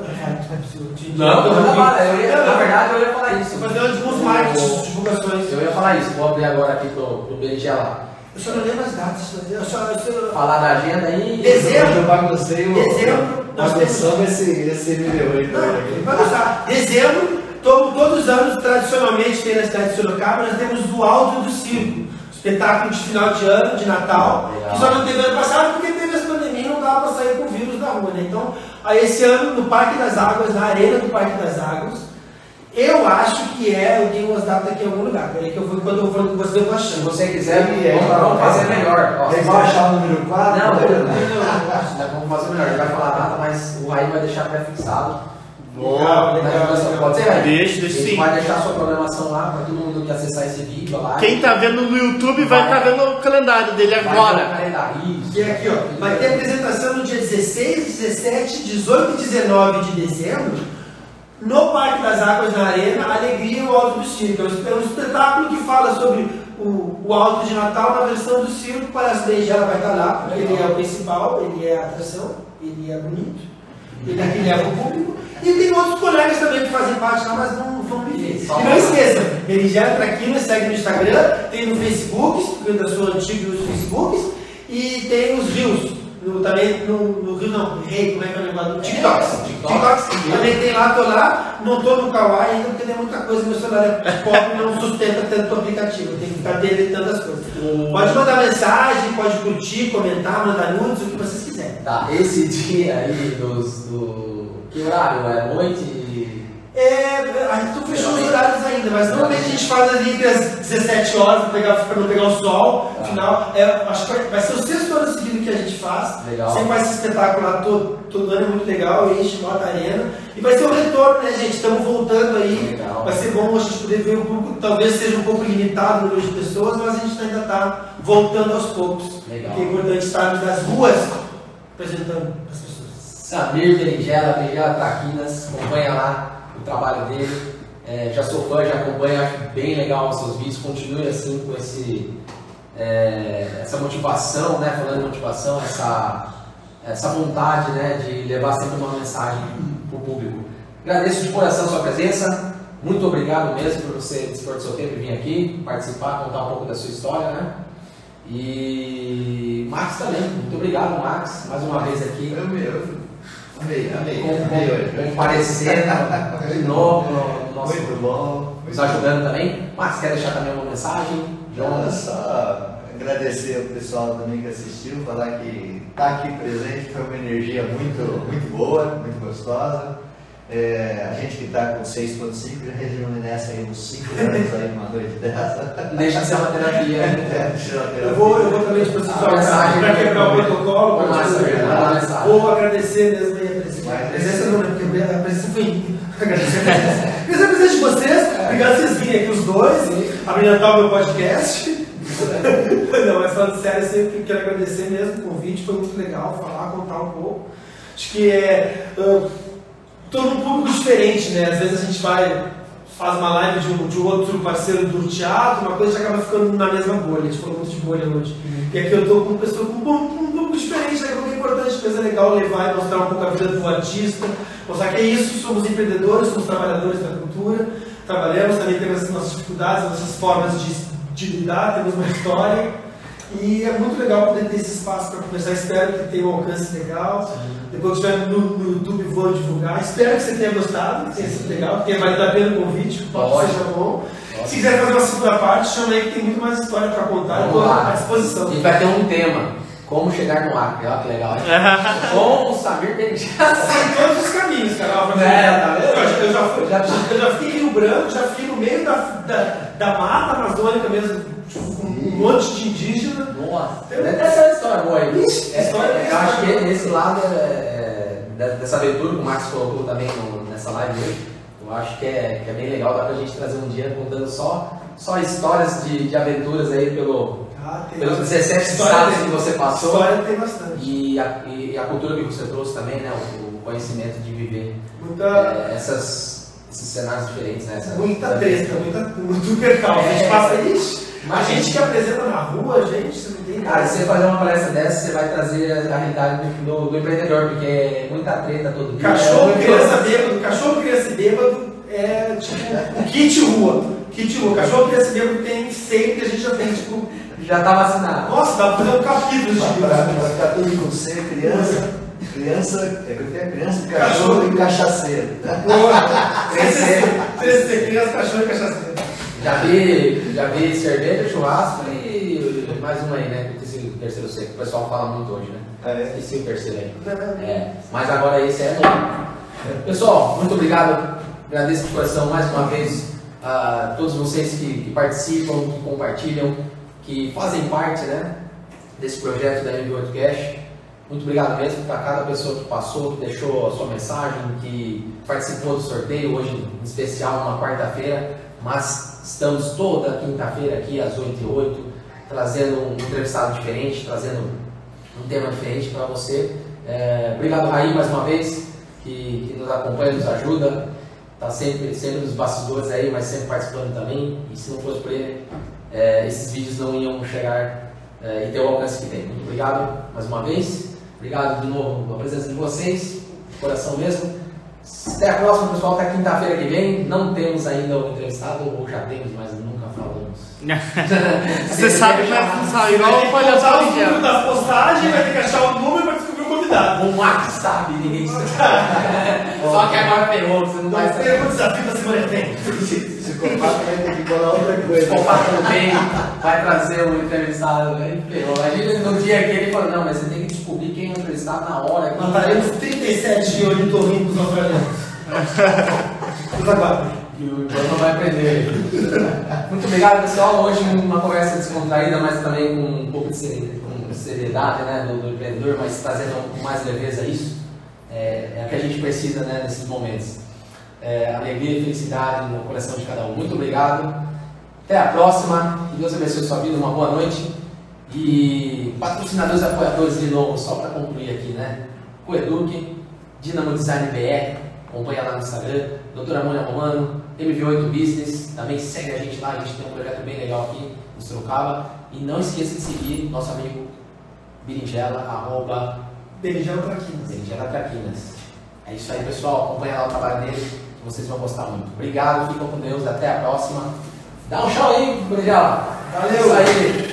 Não, eu ia falar, eu ia, na verdade eu ia falar isso. Fazer alguns marketing, divulgações. Eu ia falar isso, vou abrir agora aqui pro, pro Berinjela. Eu só não lembro as datas. Eu só, eu só... Falar da agenda aí. Dezembro. Eu baguncei o. Dezembro, nós Bagunçamos esse, esse MV8 Não, aqui. vai gostar. Dezembro, to- todos os anos, tradicionalmente, tem na cidade de Sorocaba, nós temos o Alto do Circo. Espetáculo de final de ano, de Natal, Legal. que só não teve ano passado porque teve essa pandemia e não dava para sair com o vírus da rua, né? Então, esse ano, no Parque das Águas, na Arena do Parque das Águas, eu acho que é, eu tenho umas datas aqui em algum lugar, peraí que eu vou, quando eu vou, você eu vou Se achando. você quiser, É, vamos, vamos fazer melhor. Ó, você só achar o número 4? Não, não, vamos fazer melhor. Ele vai falar a data, mas o Raí vai deixar Né? legal, Legal. Pode ser? Deixa, deixa sim. vai deixar a sua programação lá para todo mundo que acessar esse vídeo lá. Quem tá vendo no YouTube vai estar vendo o calendário dele Vai agora. calendário, isso. E aqui, ó, vai ter apresentação no dia 16, 17, 18 e 19 de dezembro, no Parque das Águas, na Arena, Alegria e o Alto do Circo. É um- É um espetáculo que fala sobre o, o Alto de Natal na versão do circo. Parece que daí já vai estar lá, porque ele é o principal, ele é a atração, ele é bonito, ele é que leva o público. E tem outros colegas também que fazem parte lá, mas não vão me ver. Só E não esqueçam, Berinjela Traquina, segue no Instagram, tem no Facebook, porque da sua antiga os Facebooks, e tem os Rios. No, também no, no Rio não, Rei, como é que é o negócio? No TikToks. TikTok. TikToks também tem lá, tô lá, não tô no Kawaii ainda porque tem muita coisa, meu celular é pobre não sustenta tanto aplicativo, tenho que ficar deletando as coisas. Pode mandar mensagem, pode curtir, comentar, mandar nudes, o que vocês quiserem. Tá, esse dia aí dos, do. Que horário? É noite? É, a gente não fechou os horários ainda, mas normalmente a gente faz ali entre as 17 horas para não pegar o sol. Tá. Final, é, acho que vai- ser o sexto ano seguido que a gente faz. Legal. Sempre faz esse espetáculo lá todo, todo ano, é muito legal, enche, bota a arena. E vai ser o retorno, né, gente? Estamos voltando aí. Legal. Vai ser bom a gente poder ver o público, talvez seja um pouco limitado o número de pessoas, mas a gente ainda está voltando aos poucos. Legal. Porque é importante estarmos nas ruas apresentando as pessoas. Samir Berinjela, Berinjela Traquinas, acompanha lá o trabalho dele. É, já sou fã, já acompanho, acho bem legal os seus vídeos. Continue assim com esse, é, essa motivação, né? Falando de motivação, essa, essa vontade né? de levar sempre uma mensagem para o público. Agradeço de coração a sua presença. Muito obrigado mesmo por você dispor do seu tempo e vir aqui participar, contar um pouco da sua história, né? E Max também, muito obrigado, Max, mais uma vez aqui. Eu mesmo. Amei, amei. Com- hoje. com- Comparecendo de novo no no nosso, Muito bom. nos ajudando também. Max, quer deixar também uma mensagem? Então, Jonas? só agradecer ao pessoal também que assistiu, falar que estar aqui presente foi uma energia muito, muito boa, muito gostosa. É, a gente que está com 6.5 já rejuvenesce aí uns 5 anos aí numa noite dessa. Deixa de ser uma terapia. né? É. Eu vou, eu vou também te precisar A mensagem para quebrar o protocolo. uma. Vou agradecer mesmo aí a presença. Vai. A presença não, né? Porque a presença foi. Agradecer a presença. Agradecer a presença de vocês. Obrigado por vocês virem aqui os dois. Abrilhantar o meu podcast. não, mas falando sério, eu sempre quero agradecer mesmo o convite. Foi muito legal falar, contar um pouco. Acho que é. Estou num público diferente, né? Às vezes a gente vai, faz uma live de um, de um outro parceiro do teatro, uma coisa que acaba ficando na mesma bolha. A gente falou muito de bolha hoje. E aqui eu estou com uma pessoa com um, um, um público diferente, né? É importante, coisa legal levar e mostrar um pouco a vida do artista, mostrar que é isso, somos empreendedores, somos trabalhadores da cultura, trabalhamos, também temos as nossas dificuldades, as nossas formas de, de lidar, temos uma história. E é muito legal poder ter esse espaço para conversar. Espero que tenha um alcance legal. Depois que estiver no, no YouTube, vou divulgar. Espero que você tenha gostado, que tenha sido legal, que tenha valido a pena o convite, que o seja bom. Se quiser fazer uma segunda parte, chama aí que tem muito mais história para contar. Estou à disposição. Gente vai ter um tema. Como chegar no Acre, olha que legal. Com o Samir Berinjela. Em todos os caminhos, cara. Eu, É, tá vendo? eu, já- eu já, fui- Já eu já fiquei em Rio Branco, já fiquei no meio da, da, da mata amazônica mesmo, tipo, com um monte de indígena. Nossa, deve ter essa história boa aí. Ixi, É, história é, eu acho que esse lado é, é dessa aventura que o Max colocou também nessa live hoje. Eu acho que é, que é bem legal, dá pra gente trazer um dia contando só, só histórias de, de aventuras aí pelo, ah, pelos 17 estados que você passou. História tem bastante. E a, e a cultura que você trouxe também, né? O, o conhecimento de viver Muita... é, essas, esses cenários diferentes, né? Essa, muita treta, muita, muito percal. É, a gente passa isso. A gente que apresenta na rua, a gente, você não tem Cara, se você fazer uma palestra dessa, você vai trazer a realidade do, do empreendedor, porque é muita treta todo dia. Cachorro, é criança bêbado, cachorro, criança e bêbado é tipo rua. Kit rua. Cachorro, criança e bêbado tem sempre, a gente já tem, tipo. Já tá vacinado. Nossa, dá pra fazer um capítulo de Vai ficar tudo com C, criança. Criança, é que eu tenho criança, cachorro, cachorro e cachaceiro. CC, criança, cachorro e cachaceiro. Já vi, já vi cerveja, churrasco e mais uma aí, né? o terceiro seco. O pessoal fala muito hoje, né? É. Esqueci o terceiro aí. É, mas agora esse é novo. Pessoal, muito obrigado. Agradeço de coração mais uma vez a todos vocês que, que participam, que compartilham, que fazem parte né, desse projeto da MV8 Cash. Muito obrigado mesmo para cada pessoa que passou, que deixou a sua mensagem, que participou do sorteio, hoje em especial, uma quarta-feira, mas estamos toda quinta-feira aqui às 8 e 8 trazendo um entrevistado diferente, trazendo um tema diferente para você. É, obrigado, Raí, mais uma vez, que, que nos acompanha, nos ajuda, está sempre, sempre nos bastidores aí, mas sempre participando também. E se não fosse por ele, é, esses vídeos não iam chegar é, e ter o alcance que tem. Muito obrigado mais uma vez. Obrigado de novo pela presença de vocês, de coração mesmo. Até a próxima, pessoal. Até quinta-feira que vem. Não temos ainda o entrevistado, ou já temos, mas nunca falamos. Você sabe que vai funcionar igual o palhaço de número da postagem, vai ter que achar o número para descobrir o convidado. O Max sabe, ninguém sabe. Só que agora pegou, você não vai saber. Tem um desafio da semana que vem. Psicopata vai ter que bolar outra coisa. Psicopata também vai trazer o entrevistado. Ele pegou. Imagina no dia que ele falou: não, mas você tem que descobrir quem é o entrevistado na hora. Mataremos 37 de ornitorrincos australianos. Os aguardem. E o não vai aprender. Muito obrigado, pessoal. Hoje uma conversa descontraída, mas também com um pouco de seriedade né, do, do empreendedor, mas trazendo com mais leveza isso. É, é o que a gente precisa né, nesses momentos. É, alegria e felicidade no coração de cada um. Muito obrigado. Até a próxima. Que Deus abençoe sua vida. Uma boa noite. E patrocinadores e apoiadores de novo, só para concluir aqui, né? Coeduc, Dinamo Design BR, acompanha lá no Instagram, Doutora Mônica Romano, MV8 Business, também segue a gente lá, a gente tem um projeto bem legal aqui no Sorocaba. E não esqueça de seguir nosso amigo Berinjela, arroba Berinjela Traquinas. Berinjela Traquinas. É isso aí, pessoal. Acompanha lá o trabalho dele, que vocês vão gostar muito. Obrigado, ficam com Deus, até a próxima. Dá um show aí, Berinjela. Valeu! É isso aí.